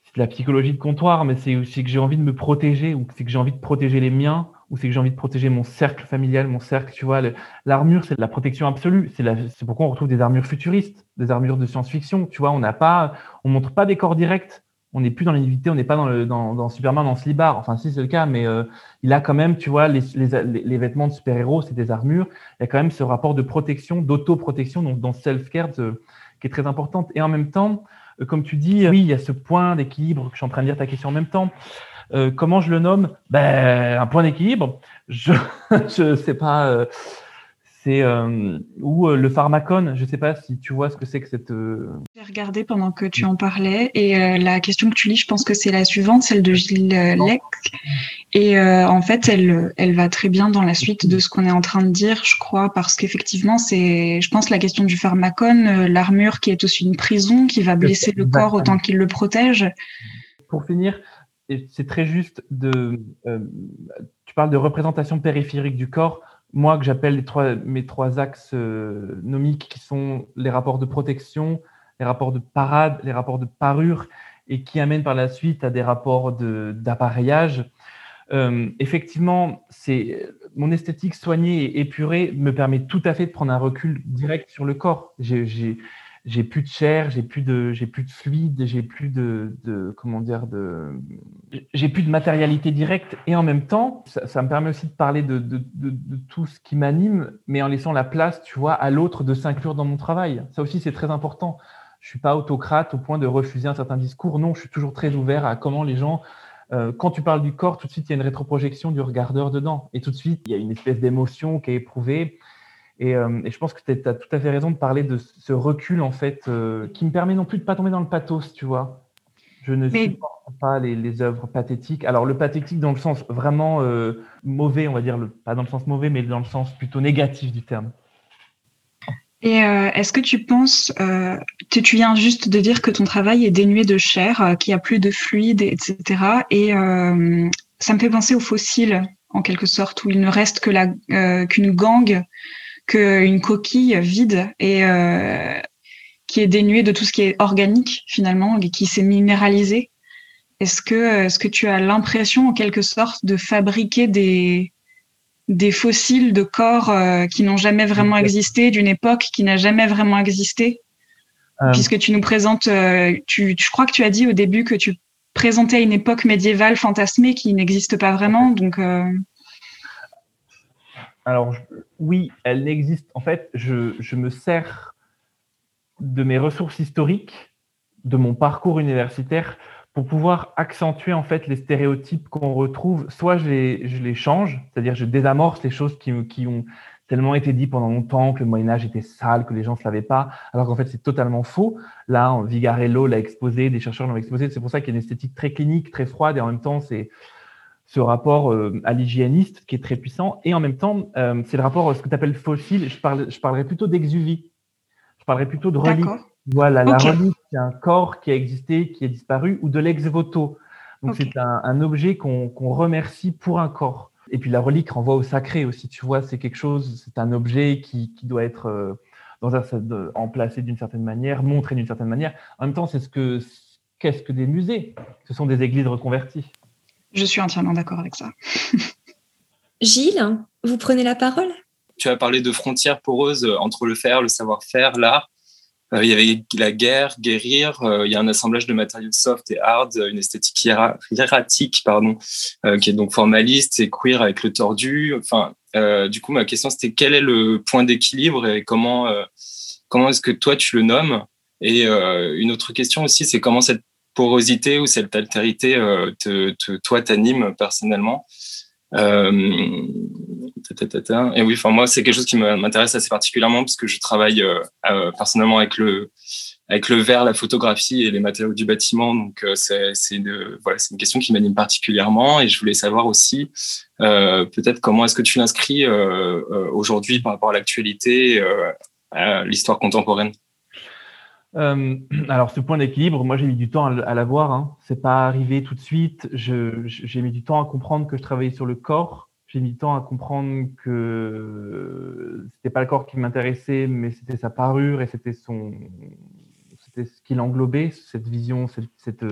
c'est de la psychologie de comptoir, mais c'est aussi que j'ai envie de me protéger, ou c'est que j'ai envie de protéger les miens, ou c'est que j'ai envie de protéger mon cercle familial, mon cercle, tu vois. L'armure, c'est de la protection absolue. C'est pourquoi on retrouve des armures futuristes, des armures de science-fiction. Tu vois, on n'a pas, on montre pas des corps directs. On n'est plus dans l'individualité, on n'est pas dans, le, dans, dans Superman slibard. Enfin, si c'est le cas, mais euh, il a quand même, tu vois, les, les, les- vêtements de super-héros, c'est des armures. Il y a quand même ce rapport de protection, d'auto-protection, donc dans self-care, qui est très importante. Et en même temps, euh, comme tu dis, oui, il y a ce point d'équilibre que je suis en train de lire ta question en même temps. Euh, comment je le nomme? Ben, Un point d'équilibre. Je ne sais pas. euh, c'est euh, ou euh, le pharmacone. Je ne sais pas si tu vois ce que c'est que cette. Euh, J'ai regardé pendant que tu en parlais et la question que tu lis, je pense que c'est la suivante, celle de Gilles Lec. Et en fait, elle, elle va très bien dans la suite de ce qu'on est en train de dire, je crois, parce qu'effectivement, c'est, je pense, la question du pharmacone, l'armure qui est aussi une prison, qui va blesser le corps autant qu'il le protège. Pour finir, c'est très juste de. tu parles de représentation périphérique du corps moi que j'appelle mes trois axes euh, nomiques qui sont les rapports de protection, les rapports de parade, les rapports de parure et qui amènent par la suite à des rapports d'appareillage. Euh, effectivement, mon esthétique soignée et épurée me permet tout à fait de prendre un recul direct sur le corps. J'ai j'ai plus de chair, j'ai plus de, j'ai plus de fluide, j'ai plus de, de, comment dire, de, j'ai plus de matérialité directe. Et en même temps, ça, ça me permet aussi de parler de, de, de tout ce qui m'anime, mais en laissant la place, tu vois, à l'autre de s'inclure dans mon travail. Ça aussi, c'est très important. Je suis pas autocrate au point de refuser un certain discours. Non, je suis toujours très ouvert à comment les gens euh, quand tu parles du corps, tout de suite, il y a une rétroprojection du regardeur dedans. Et tout de suite, il y a une espèce d'émotion qui est éprouvée. Euh, et, je pense que tu as tout à fait raison de parler de ce recul, en fait, euh, qui me permet non plus de ne pas tomber dans le pathos, tu vois. Je ne supporte pas les, les, œuvres pathétiques. Alors, le pathétique dans le sens vraiment euh, mauvais, on va dire, le, pas dans le sens mauvais, mais dans le sens plutôt négatif du terme. Et est-ce que tu penses, tu viens juste de dire que ton travail est dénué de chair, qu'il n'y a plus de fluide, etc. Et ça me fait penser aux fossiles, en quelque sorte, où il ne reste que qu'une gangue qu'une coquille vide et euh, qui est dénuée de tout ce qui est organique finalement et qui s'est minéralisé. Est-ce que, est-ce que tu as l'impression en quelque sorte de fabriquer des, des fossiles de corps euh, qui n'ont jamais vraiment existé, d'une époque qui n'a jamais vraiment existé? Euh. Puisque tu nous présentes, tu, je crois que tu as dit au début que tu présentais une époque médiévale fantasmée qui n'existe pas vraiment. Donc, alors, oui, elle n'existe. En fait, je, me sers de mes ressources historiques, de mon parcours universitaire, pour pouvoir accentuer en fait les stéréotypes qu'on retrouve. Soit je les, change, c'est-à-dire je désamorce les choses qui, ont tellement été dites pendant longtemps que le Moyen Âge était sale, que les gens ne savaient pas, alors qu'en fait c'est totalement faux. Là, Vigarello l'a exposé, des chercheurs l'ont exposé. C'est pour ça qu'il y a une esthétique très clinique, très froide, et en même temps c'est ce rapport euh, à l'hygiéniste qui est très puissant. Et en même temps, euh, c'est le rapport, à ce que tu appelles fossile. Je, parle, je parlerai plutôt d'exuvie. Je parlerai plutôt de relique. Voilà, la relique, c'est un corps qui a existé, qui est disparu, ou de l'ex-voto. Donc, c'est un, objet qu'on remercie pour un corps. Et puis, la relique renvoie au sacré aussi. Tu vois, c'est quelque chose, c'est un objet qui, qui doit être euh, dans un, emplacé d'une certaine manière, montré d'une certaine manière. En même temps, c'est ce que qu'est-ce que des musées? Ce sont des églises reconverties. Je suis entièrement d'accord avec ça. Gilles, vous prenez la parole? Tu as parlé de frontières poreuses entre le faire, le savoir-faire, l'art. Euh, il y avait la guerre, guérir. Euh, il y a un assemblage de matériaux soft et hard, une esthétique hiératique, pardon, euh, qui est donc formaliste et queer avec le tordu. Enfin, du coup, ma question c'était quel est le point d'équilibre et comment comment est-ce que toi tu le nommes? Et une autre question aussi, c'est comment cette porosité ou cette altérité euh, te, toi t'anime personnellement euh, et oui, enfin moi c'est quelque chose qui m'intéresse assez particulièrement parce que je travaille euh, personnellement avec le avec le verre, la photographie et les matériaux du bâtiment. Donc c'est une voilà c'est une question qui m'anime particulièrement et je voulais savoir aussi peut-être comment est-ce que tu l'inscris aujourd'hui par rapport à l'actualité, à l'histoire contemporaine. Euh, alors, ce point d'équilibre, moi, j'ai mis du temps à, l'avoir. Hein. C'est pas arrivé tout de suite. J'ai mis du temps à comprendre que je travaillais sur le corps. J'ai mis du temps à comprendre que c'était pas le corps qui m'intéressait, mais c'était sa parure et c'était son, c'était ce qu'il englobait, cette vision, cette,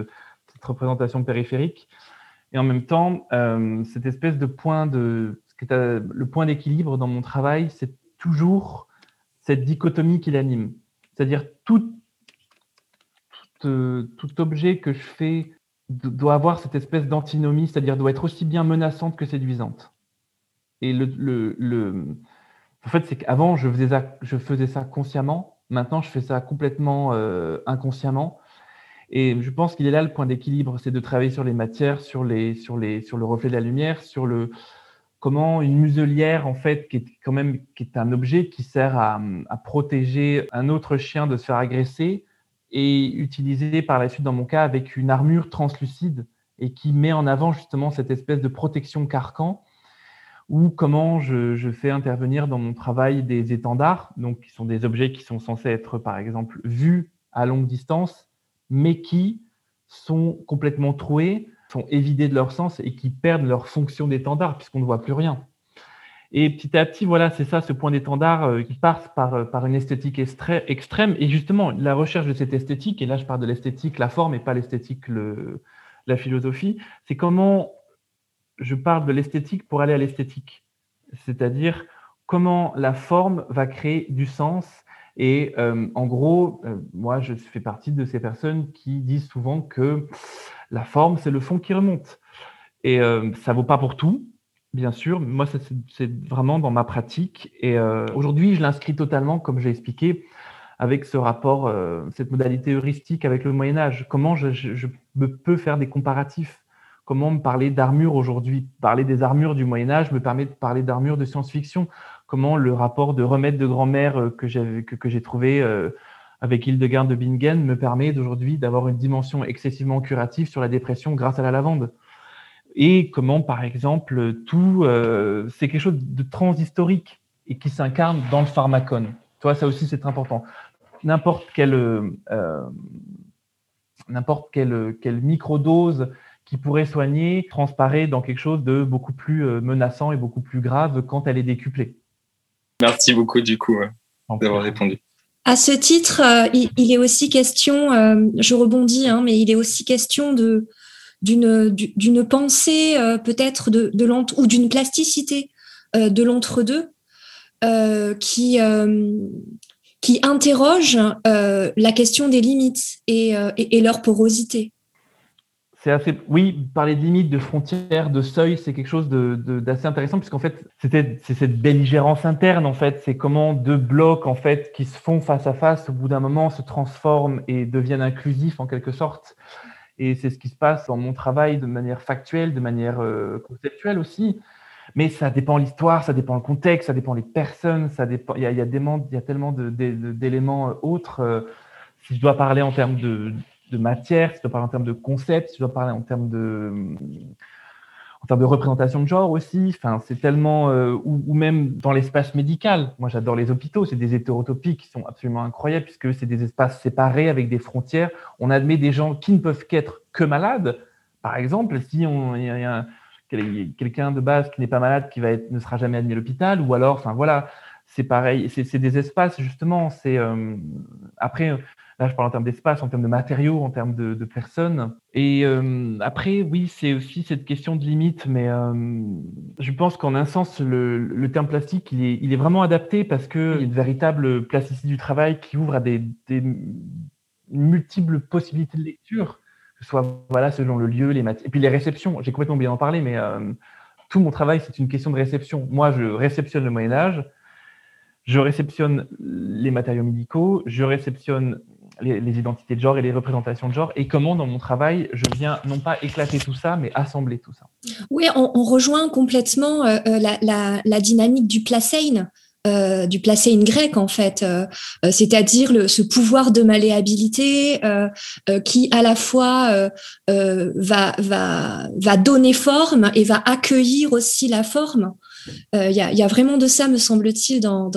représentation périphérique. Et en même temps, euh, cette espèce de point de, le point d'équilibre dans mon travail, c'est toujours cette dichotomie qui l'anime. C'est-à-dire tout euh, tout objet que je fais doit avoir cette espèce d'antinomie, c'est-à-dire doit être aussi bien menaçante que séduisante. Et le, le, en fait, c'est qu'avant, je faisais, ça, je faisais ça consciemment. Maintenant, je fais ça complètement euh, inconsciemment. Et je pense qu'il est là le point d'équilibre, c'est de travailler sur les matières, sur, les, sur, les, sur le reflet de la lumière, sur le, comment une muselière, en fait, qui est quand même qui est un objet qui sert à, à protéger un autre chien de se faire agresser, est utilisé par la suite, dans mon cas, avec une armure translucide et qui met en avant justement cette espèce de protection carcan ou comment je, je, fais intervenir dans mon travail des étendards, donc qui sont des objets qui sont censés être, par exemple, vus à longue distance, mais qui sont complètement troués, sont évidés de leur sens et qui perdent leur fonction d'étendard puisqu'on ne voit plus rien. Et petit à petit, voilà, c'est ça, ce point d'étendard euh, qui passe par, euh, une esthétique extrême. Et justement, la recherche de cette esthétique, et là je parle de l'esthétique, la forme et pas l'esthétique, la philosophie, c'est comment je parle de l'esthétique pour aller à l'esthétique. C'est-à-dire comment la forme va créer du sens. Et euh, en gros, moi, je fais partie de ces personnes qui disent souvent que la forme, c'est le fond qui remonte. Et ça vaut pas pour tout. Bien sûr, moi, c'est vraiment dans ma pratique. Et euh, aujourd'hui, je l'inscris totalement, comme j'ai expliqué, avec ce rapport, euh, cette modalité heuristique avec le Moyen Âge. Comment je, je, peux faire des comparatifs? Comment me parler d'armure aujourd'hui? Parler des armures du Moyen Âge me permet de parler d'armure de science-fiction. Comment le rapport de remède de grand-mère euh, que j'ai que, que trouvé avec Hildegard de Bingen me permet d'aujourd'hui d'avoir une dimension excessivement curative sur la dépression grâce à la lavande et comment, par exemple, tout, euh, c'est quelque chose de transhistorique et qui s'incarne dans le pharmacone. Toi, ça aussi, c'est important. N'importe quelle, euh, n'importe quelle, quelle microdose qui pourrait soigner transparaît dans quelque chose de beaucoup plus euh, menaçant et beaucoup plus grave quand elle est décuplée. Merci beaucoup, du coup, d'avoir répondu. À ce titre, il, est aussi question, je rebondis, hein, mais il est aussi question de, d'une pensée euh, peut-être de, de ou d'une plasticité euh, de l'entre-deux euh, qui qui interroge la question des limites et, et, leur porosité. C'est assez, oui, parler de limites, de frontières, de seuils, c'est quelque chose d'assez intéressant puisqu'en fait, c'était c'est cette belligérance interne en fait, c'est comment deux blocs en fait qui se font face à face au bout d'un moment se transforment et deviennent inclusifs en quelque sorte. Et c'est ce qui se passe dans mon travail de manière factuelle, de manière euh, conceptuelle aussi. Mais ça dépend l'histoire, ça dépend le contexte, ça dépend les personnes, ça dépend. Il y a, tellement d'éléments autres. Si je dois parler en termes de, de, matière, si je dois parler en termes de concept, si je dois parler en termes de en termes de représentation de genre aussi. Enfin, c'est tellement, euh, ou, même dans l'espace médical. Moi, j'adore les hôpitaux. C'est des hétérotopies qui sont absolument incroyables puisque c'est des espaces séparés avec des frontières. On admet des gens qui ne peuvent qu'être que malades. Par exemple, si on, y a, quelqu'un de base qui n'est pas malade qui ne sera jamais admis à l'hôpital, ou alors, enfin voilà, c'est pareil. C'est des espaces justement. C'est euh, après Là, je parle en termes d'espace, en termes de matériaux, en termes de, personnes. Et euh, après, oui, c'est aussi cette question de limite, mais euh, je pense qu'en un sens, le, terme plastique, il est, il est, vraiment adapté parce qu'il y a une véritable plasticité du travail qui ouvre à des, multiples possibilités de lecture, que ce soit voilà, selon le lieu, les matières, et puis les réceptions. J'ai complètement oublié d'en parler, mais euh, tout mon travail, c'est une question de réception. Moi, je réceptionne le Moyen Âge, je réceptionne les matériaux médicaux, je réceptionne les, identités de genre et les représentations de genre et comment dans mon travail je viens non pas éclater tout ça mais assembler tout ça. Oui, on, rejoint complètement euh, euh, la, dynamique du placein. Euh, du placé grec en fait, c'est-à-dire ce pouvoir de malléabilité qui à la fois va donner forme et va accueillir aussi la forme. Euh, il y, a, vraiment de ça, me semble-t-il, dans,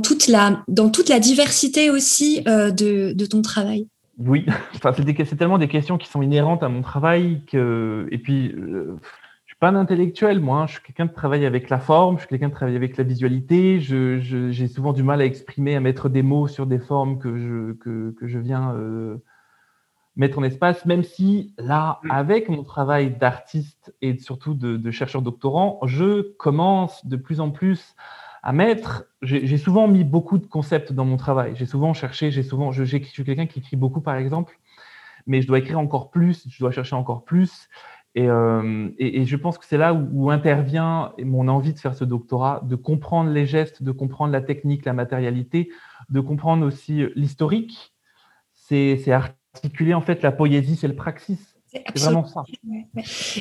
toute la, diversité aussi euh, de, ton travail. Oui, c'est tellement des questions qui sont inhérentes à mon travail que, et puis, euh, je suis pas un intellectuel, moi. Hein. Je suis quelqu'un qui travaille avec la forme, je suis quelqu'un qui travaille avec la visualité. J'ai souvent du mal à exprimer, à mettre des mots sur des formes que je, que, que je viens mettre en espace, même si là, mm. avec mon travail d'artiste et surtout de, chercheur doctorant, je commence de plus en plus à mettre. J'ai souvent mis beaucoup de concepts dans mon travail. J'ai souvent cherché, j'ai souvent, je, je suis quelqu'un qui écrit beaucoup par exemple, mais je dois écrire encore plus, je dois chercher encore plus. Et, euh, et, je pense que c'est là où, où, intervient mon envie de faire ce doctorat, de comprendre les gestes, de comprendre la technique, la matérialité, de comprendre aussi l'historique. C'est articuler en fait la poésie, c'est le praxis. C'est vraiment ça.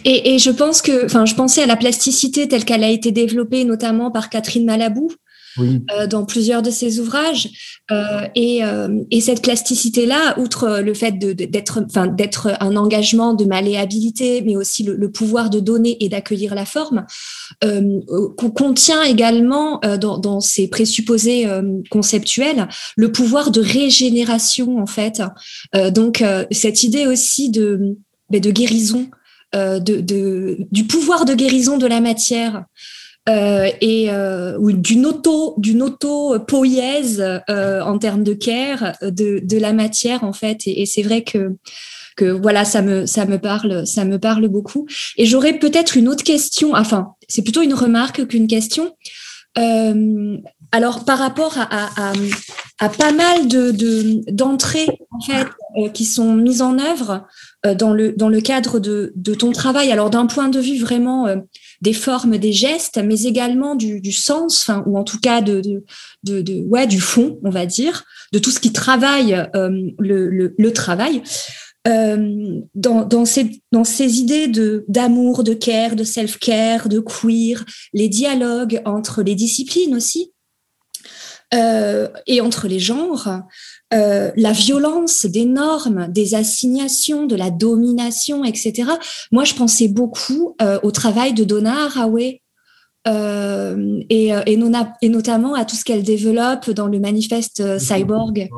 Et, et, je pense que, enfin, je pensais à la plasticité telle qu'elle a été développée notamment par Catherine Malabou, euh, dans plusieurs de ses ouvrages. Euh, et, euh, et, cette plasticité-là, outre le fait d'être un engagement de malléabilité, mais aussi le, pouvoir de donner et d'accueillir la forme, contient également dans, ses présupposés conceptuels le pouvoir de régénération, en fait. donc, cette idée aussi de, ben, guérison, du pouvoir de guérison de la matière. Euh, et euh, d'une auto d'une auto poïèse euh, en termes de care de, de la matière en fait. Et, c'est vrai que que voilà ça me ça me parle ça me parle beaucoup. Et j'aurais peut-être une autre question enfin c'est plutôt une remarque qu'une question. Alors par rapport à, à, à, pas mal de d'entrées en fait qui sont mises en œuvre dans le dans le cadre de, de ton travail. Alors d'un point de vue vraiment des formes, des gestes, mais également du, sens, ou en tout cas de, de, de, ouais, du fond, on va dire, de tout ce qui travaille euh, le, le, le, travail. Euh, dans, dans, ces, dans ces idées de d'amour, de care, de self-care, de queer, les dialogues entre les disciplines aussi, euh, et entre les genres, euh, la violence des normes, des assignations, de la domination, etc. Moi, je pensais beaucoup euh, au travail de Donna Haraway. Euh, et, et, et, notamment à tout ce qu'elle développe dans le manifeste cyborg,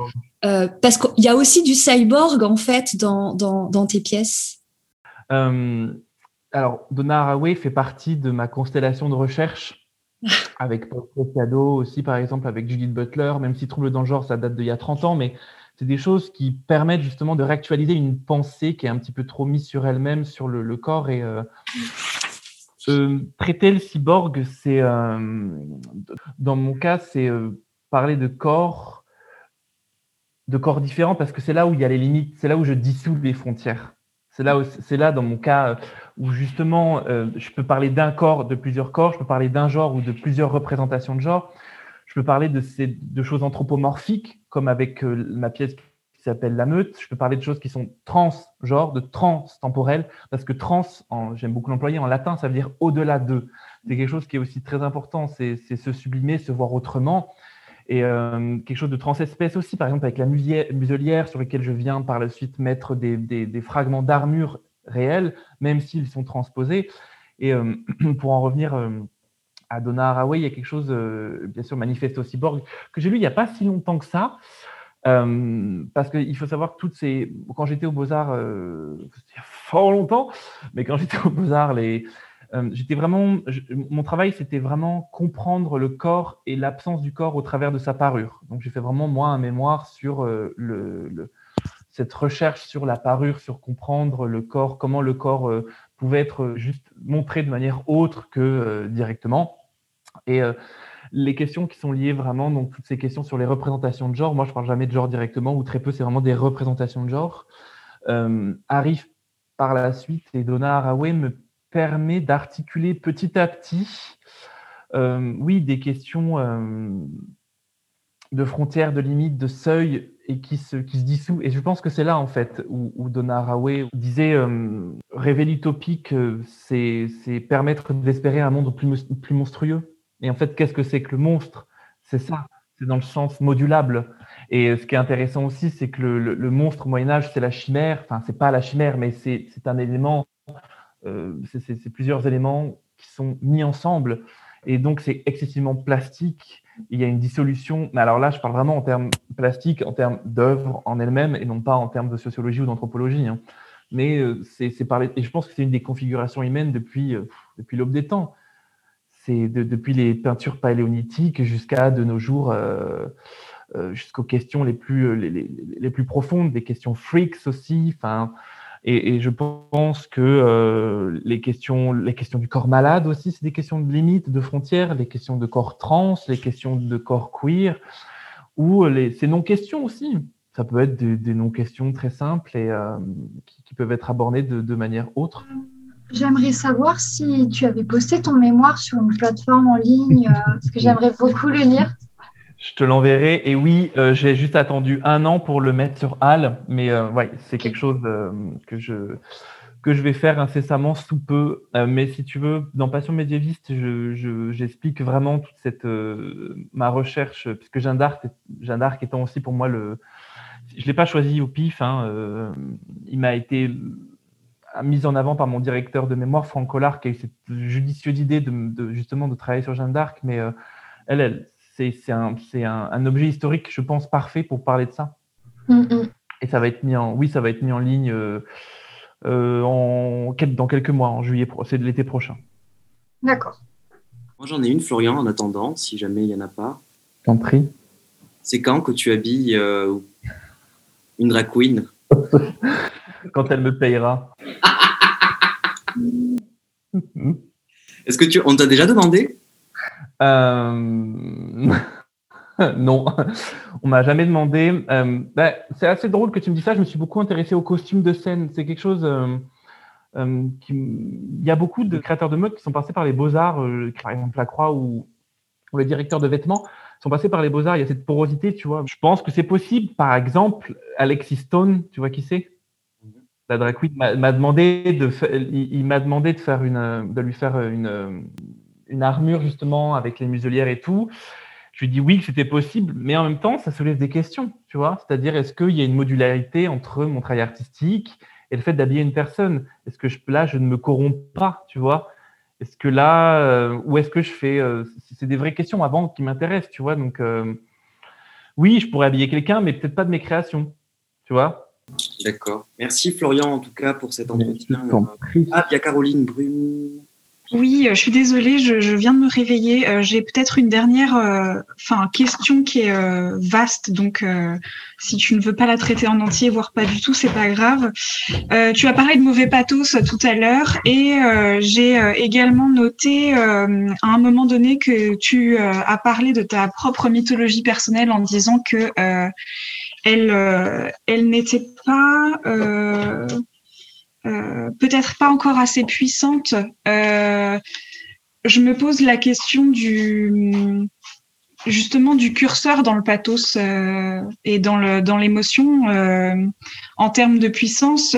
parce qu'il y a aussi du cyborg en fait dans, dans, dans tes pièces. alors, Donna Haraway fait partie de ma constellation de recherche avec Paul Preciado aussi, par exemple, avec Judith Butler, même si Trouble dans genre, ça date d'il y a 30 ans, mais c'est des choses qui permettent justement de réactualiser une pensée qui est un petit peu trop mise sur elle-même, sur le, corps. Et euh, euh, traiter le cyborg, c'est, euh, dans mon cas, c'est parler de corps, de corps différents, parce que c'est là où il y a les limites, c'est là où je dissous les frontières. C'est là, c'est là, dans mon cas, où justement, euh, je peux parler d'un corps, de plusieurs corps, je peux parler d'un genre ou de plusieurs représentations de genre. Je peux parler de, ces, de choses anthropomorphiques, comme avec euh, ma pièce qui s'appelle La Meute. Je peux parler de choses qui sont transgenres, de trans-temporelles, parce que trans, j'aime beaucoup l'employer, en latin, ça veut dire au-delà d'eux. C'est quelque chose qui est aussi très important, c'est se sublimer, se voir autrement. Et euh, quelque chose de transespèce aussi, par exemple avec la muselière sur laquelle je viens par la suite mettre des, des, des fragments d'armure réels, même s'ils sont transposés. Et euh, pour en revenir euh, à Donna Haraway, il y a quelque chose, euh, bien sûr, manifeste au cyborg, que j'ai lu il n'y a pas si longtemps que ça. parce qu'il faut savoir que toutes ces. Quand j'étais au Beaux-Arts, il y a fort longtemps, mais quand j'étais au Beaux-Arts, j'étais vraiment, mon travail, c'était vraiment comprendre le corps et l'absence du corps au travers de sa parure. Donc, j'ai fait vraiment, moi, un mémoire sur le, cette recherche sur la parure, sur comprendre le corps, comment le corps euh, pouvait être euh, juste montré de manière autre que euh, directement. Et les questions qui sont liées vraiment, donc toutes ces questions sur les représentations de genre, moi je parle jamais de genre directement ou très peu, c'est vraiment des représentations de genre, arrivent par la suite et Donna Haraway me permet d'articuler petit à petit, oui, des questions de frontières, de limites, de seuils et qui se, qui se dissout. Et je pense que c'est là, en fait, où, où Donna Haraway disait euh, rêver l'utopique, euh, c'est permettre d'espérer un monde plus, plus monstrueux. Et en fait, qu'est-ce que c'est que le monstre? C'est ça, c'est dans le sens modulable. Et ce qui est intéressant aussi, c'est que le, le, monstre au Moyen-Âge, c'est la chimère. Enfin, c'est pas la chimère, mais c'est un élément, euh, c'est plusieurs éléments qui sont mis ensemble. Et donc, c'est excessivement plastique il y a une dissolution. Mais alors là, je parle vraiment en termes plastiques, en termes d'œuvre en elle-même, et non pas en termes de sociologie ou d'anthropologie. Hein. Mais euh, c'est et je pense que c'est une des configurations humaines depuis, euh, depuis l'aube des temps. C'est depuis les peintures paléolithiques jusqu'à de nos jours, euh, jusqu'aux questions les plus, les, plus profondes, des questions freaks aussi. Enfin, et, je pense que euh, les, questions, les questions du corps malade aussi, c'est des questions de limites, de frontières, les questions de corps trans, les questions de corps queer, ou les, ces non-questions aussi. Ça peut être des, non-questions très simples et euh, qui, peuvent être abordées de, manière autre. J'aimerais savoir si tu avais posté ton mémoire sur une plateforme en ligne, euh, parce que j'aimerais beaucoup le lire. Je te l'enverrai. Et oui, euh, j'ai juste attendu un an pour le mettre sur HAL, mais euh, ouais, c'est quelque chose euh, que je que je vais faire incessamment sous peu. Euh, mais si tu veux, dans Passion médiéviste, j'explique je, vraiment toute cette euh, ma recherche, puisque Jeanne d'Arc, Jeanne d'Arc étant aussi pour moi le, je l'ai pas choisi au pif. Hein, euh, il m'a été mis en avant par mon directeur de mémoire, Franck Collard, qui a eu cette judicieuse idée de, justement de travailler sur Jeanne d'Arc. Mais elle, elle c'est un, un, un, objet historique, je pense, parfait pour parler de ça. Mm. Et ça va être mis en, oui, ça va être mis en ligne euh, en, dans quelques mois, en juillet, c'est de l'été prochain. D'accord. Moi, j'en ai une, Florian, en attendant, si jamais il n'y en a pas. T'en prie. C'est quand que tu habilles euh, une drag queen? Quand elle me payera. Est-ce que tu, on t'a déjà demandé? Euh... non, on m'a jamais demandé. Euh, ben, c'est assez drôle que tu me dis ça. Je me suis beaucoup intéressé aux costumes de scène. C'est quelque chose. Euh, qui... Il y a beaucoup de créateurs de mode qui sont passés par les beaux-arts, par exemple la Croix ou, les directeurs de vêtements sont passés par les beaux-arts. Il y a cette porosité, tu vois. Je pense que c'est possible. Par exemple, Alexis Stone, tu vois qui c'est? La drag queen m'a demandé de, il, m'a demandé de faire une, de lui faire une, une armure justement avec les muselières et tout. Je lui dis oui que c'était possible, mais en même temps, ça soulève des questions, tu vois. C'est-à-dire, est-ce qu'il y a une modularité entre mon travail artistique et le fait d'habiller une personne? Est-ce que je, là, je ne me corromps pas, tu vois? Est-ce que là, euh, où est-ce que je fais euh, C'est des vraies questions avant qui m'intéressent, tu vois. Donc, euh, oui, je pourrais habiller quelqu'un, mais peut-être pas de mes créations, tu vois D'accord. Merci Florian, en tout cas, pour cet entretien. Ah, il y a Caroline Brum. Oui, euh, je suis désolée, je, viens de me réveiller. Euh, j'ai peut-être une dernière euh, question qui est vaste, donc si tu ne veux pas la traiter en entier, voire pas du tout, c'est pas grave. tu as parlé de mauvais pathos tout à l'heure et j'ai également noté à un moment donné que tu as parlé de ta propre mythologie personnelle en disant que elle, elle n'était pas euh, peut-être pas encore assez puissante. Euh, je me pose la question du justement du curseur dans le pathos euh, et dans le dans l'émotion en termes de puissance.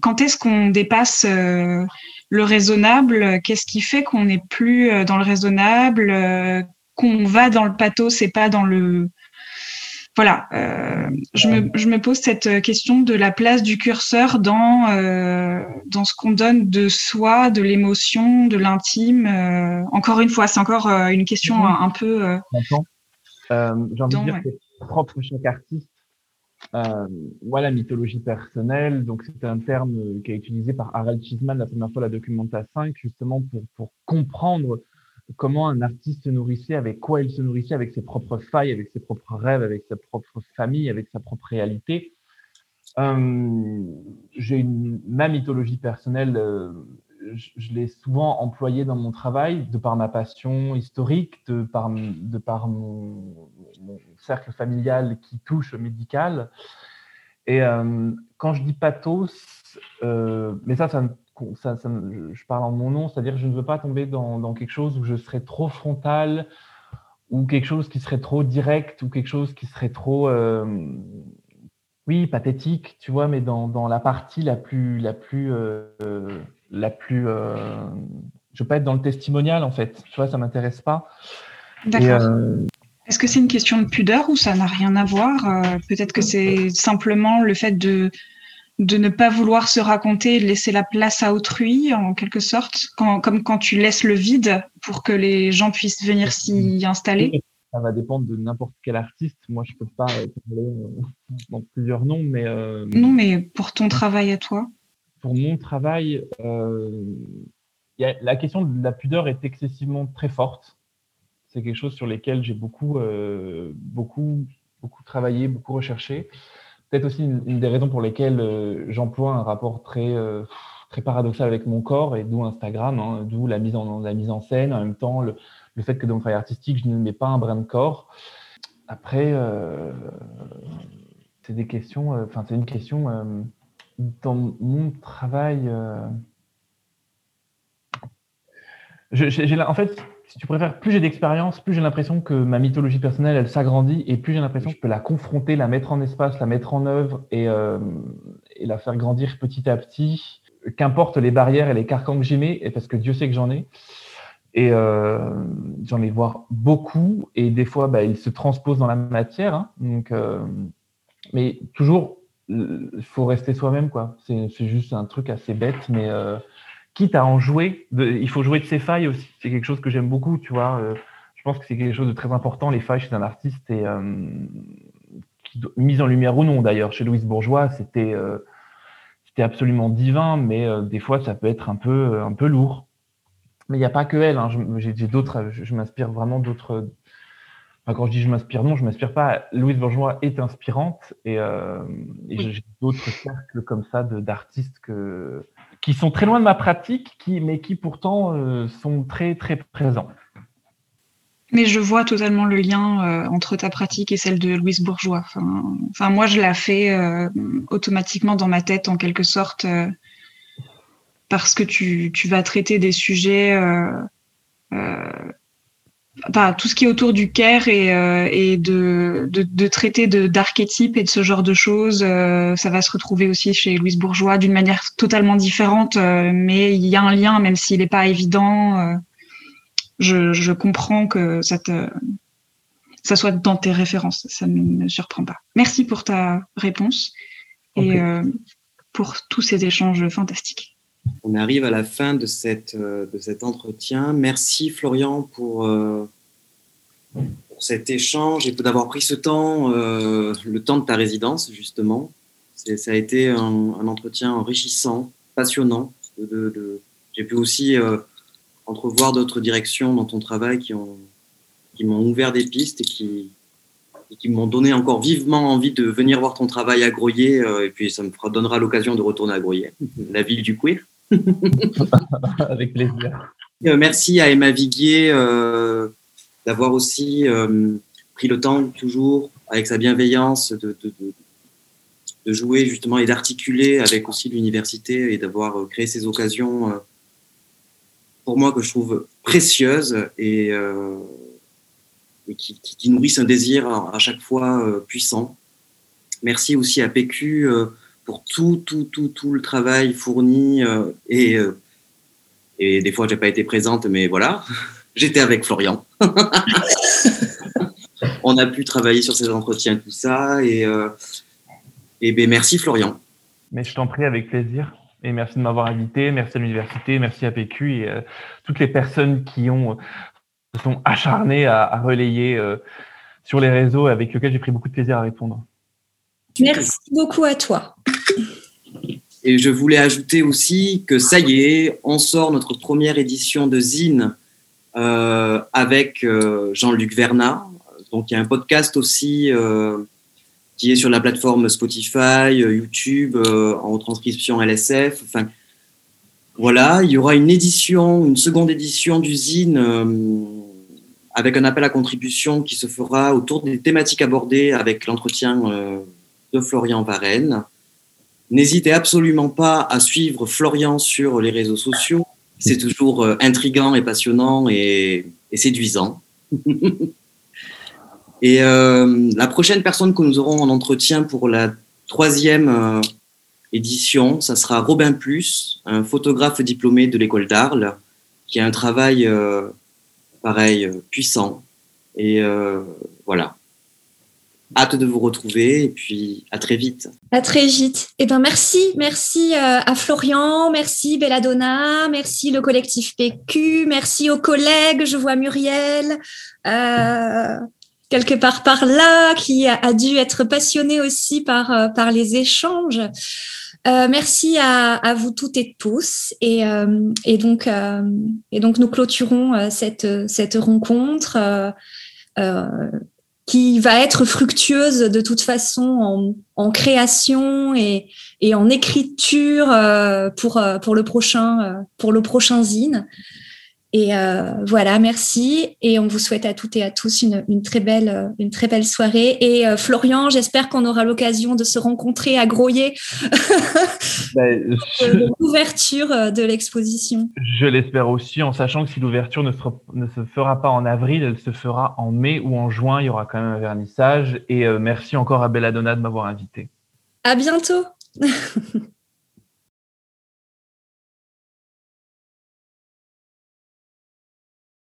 quand est-ce qu'on dépasse le raisonnable? Qu'est-ce qui fait qu'on n'est plus dans le raisonnable Qu'on va dans le pathos et pas dans le voilà, euh, je, me, je, me, pose cette question de la place du curseur dans, euh, dans ce qu'on donne de soi, de l'émotion, de l'intime. Euh, encore une fois, c'est encore euh, une question mhm. un, un, peu. Euh, J'ai envie de dire que c'est propre chaque artiste. voilà, mythologie personnelle. Donc, c'est un terme qui est utilisé par Harald Chisman la première fois, la Documenta 5, justement pour, pour comprendre comment un artiste se nourrissait, avec quoi il se nourrissait, avec ses propres failles, avec ses propres rêves, avec sa propre famille, avec sa propre réalité. Euh, j'ai ma mythologie personnelle, euh, je, l'ai souvent employée dans mon travail, de par ma passion historique, de par, mon, cercle familial qui touche au médical. Et euh, quand je dis pathos, mais ça, ça ça, je parle en mon nom, c'est-à-dire je ne veux pas tomber dans, quelque chose où je serais trop frontal ou quelque chose qui serait trop direct ou quelque chose qui serait trop, euh, oui, pathétique, tu vois, mais dans, la partie la plus, la plus, euh, la plus, euh, je veux pas être dans le testimonial en fait, tu vois, ça m'intéresse pas. D'accord. Est-ce que c'est une question de pudeur ou ça n'a rien à voir Peut-être que c'est simplement le fait de de ne pas vouloir se raconter, de laisser la place à autrui, en quelque sorte, comme quand tu laisses le vide pour que les gens puissent venir s'y installer Ça va dépendre de n'importe quel artiste. Moi, je peux pas parler euh, dans plusieurs noms, mais... Euh, non, mais pour ton travail à toi Pour mon travail, euh, la question de la pudeur est excessivement très forte. C'est quelque chose sur lequel j'ai beaucoup, beaucoup, beaucoup travaillé, beaucoup recherché peut-être aussi une, des raisons pour lesquelles euh, j'emploie un rapport très, euh, très paradoxal avec mon corps, et d'où Instagram, hein, d'où la mise, en, scène, en même temps le, fait que dans mon travail artistique, je ne mets pas un brin de corps. Après, euh, c'est des questions, enfin, c'est une question dans mon travail. en fait, si tu préfères, plus j'ai d'expérience, plus j'ai l'impression que ma mythologie personnelle, elle s'agrandit et plus j'ai l'impression que je peux la confronter, la mettre en espace, la mettre en œuvre et, euh, et, la faire grandir petit à petit. qu'importe les barrières et les carcans que j'y mets, et parce que Dieu sait que j'en ai. Et euh, j'en ai voir beaucoup, et des fois, bah, ils se transposent dans la matière. Hein. donc, euh, mais toujours, il faut rester soi-même, quoi. C'est juste un truc assez bête, mais quitte à en jouer, de, il faut jouer de ses failles aussi. C'est quelque chose que j'aime beaucoup, tu vois. Euh, je pense que c'est quelque chose de très important, les failles chez un artiste, et euh, mise en lumière ou non, d'ailleurs. Chez Louise Bourgeois, c'était euh, c'était absolument divin, mais euh, des fois, ça peut être un peu, un peu lourd. Mais il n'y a pas que elle. Hein. J'ai d'autres. Je, je m'inspire vraiment d'autres. Enfin, quand je dis je m'inspire, non, je m'inspire pas. Louise Bourgeois est inspirante et, euh, et j'ai d'autres cercles comme ça d'artistes que qui sont très loin de ma pratique, mais qui pourtant euh, sont très très présents. Mais je vois totalement le lien euh, entre ta pratique et celle de Louise Bourgeois. Enfin, moi, je la fais euh, automatiquement dans ma tête, en quelque sorte, parce que tu, tu, vas traiter des sujets, bah, tout ce qui est autour du care et, et de, de, de, traiter d'archétypes et de ce genre de choses. ça va se retrouver aussi chez Louise Bourgeois d'une manière totalement différente, mais il y a un lien, même s'il n'est pas évident je, je, comprends que ça, te, ça soit dans tes références. Ça ne me surprend pas. Merci pour ta réponse et okay. euh, pour tous ces échanges fantastiques. On arrive à la fin de, cette, de cet entretien. Merci Florian pour, euh, pour cet échange et d'avoir pris ce temps, euh, le temps de ta résidence justement. Ça a été un, entretien enrichissant, passionnant. J'ai pu aussi euh, entrevoir d'autres directions dans ton travail qui qui m'ont ouvert des pistes et qui qui m'ont donné encore vivement envie de venir voir ton travail à Groyer euh, et puis ça me donnera l'occasion de retourner à Groyer, la ville du queer. Avec plaisir. Euh, merci à Emma Viguier euh, d'avoir aussi euh, pris le temps toujours avec sa bienveillance de, jouer justement et d'articuler avec aussi l'université et d'avoir créé ces occasions pour moi que je trouve précieuse et, qui, nourrissent un désir à, à chaque fois puissant. Merci aussi à PQ pour tout, tout, tout, tout le travail fourni euh, et, euh, et des fois j'ai pas été présente, mais voilà, j'étais avec Florian. On a pu travailler sur ces entretiens, tout ça et, euh, et ben merci Florian. Mais je t'en prie avec plaisir. Et merci de m'avoir invité, merci à l'université, merci à PQ et toutes les personnes qui ont se sont acharnées à, relayer sur les réseaux avec lesquels j'ai pris beaucoup de plaisir à répondre. Merci beaucoup à toi. Et je voulais ajouter aussi que ça y est, on sort notre première édition de Zine euh, avec euh, Jean-Luc Vernat. Donc il y a un podcast aussi euh, qui est sur la plateforme Spotify, YouTube, en transcription LSF. Enfin, voilà, il y aura une édition, une seconde édition d'usine avec un appel à contribution qui se fera autour des thématiques abordées avec l'entretien de Florian Varenne. N'hésitez absolument pas à suivre Florian sur les réseaux sociaux. C'est toujours euh, intrigant et passionnant et, séduisant. Et euh, la prochaine personne que nous aurons en entretien pour la troisième euh, édition, ça sera Robin Plus, un photographe diplômé de l'école d'Arles, qui a un travail pareil puissant. Et voilà. Hâte de vous retrouver et puis à très vite. À très vite. Eh ben merci, merci à Florian, merci Belladonna, merci le collectif PQ, merci aux collègues. Je vois Muriel. Euh quelque part par là, qui a, dû être passionné aussi par, euh, par les échanges. Euh, merci à, vous toutes et tous. Et, euh, donc, euh, et donc, nous clôturons cette, cette rencontre qui va être fructueuse de toute façon en, création et, en écriture pour, pour, le prochain, pour le prochain zine. Et euh, voilà, merci. Et on vous souhaite à toutes et à tous une, une très, belle, une très belle soirée. Et euh, Florian, j'espère qu'on aura l'occasion de se rencontrer à Groyer ben, je... l'ouverture euh, de l'exposition. Je l'espère aussi, en sachant que si l'ouverture ne, ne, se fera pas en avril, elle se fera en mai ou en juin. Il y aura quand même un vernissage. Et euh, merci encore à Belladonna de m'avoir invité. À bientôt.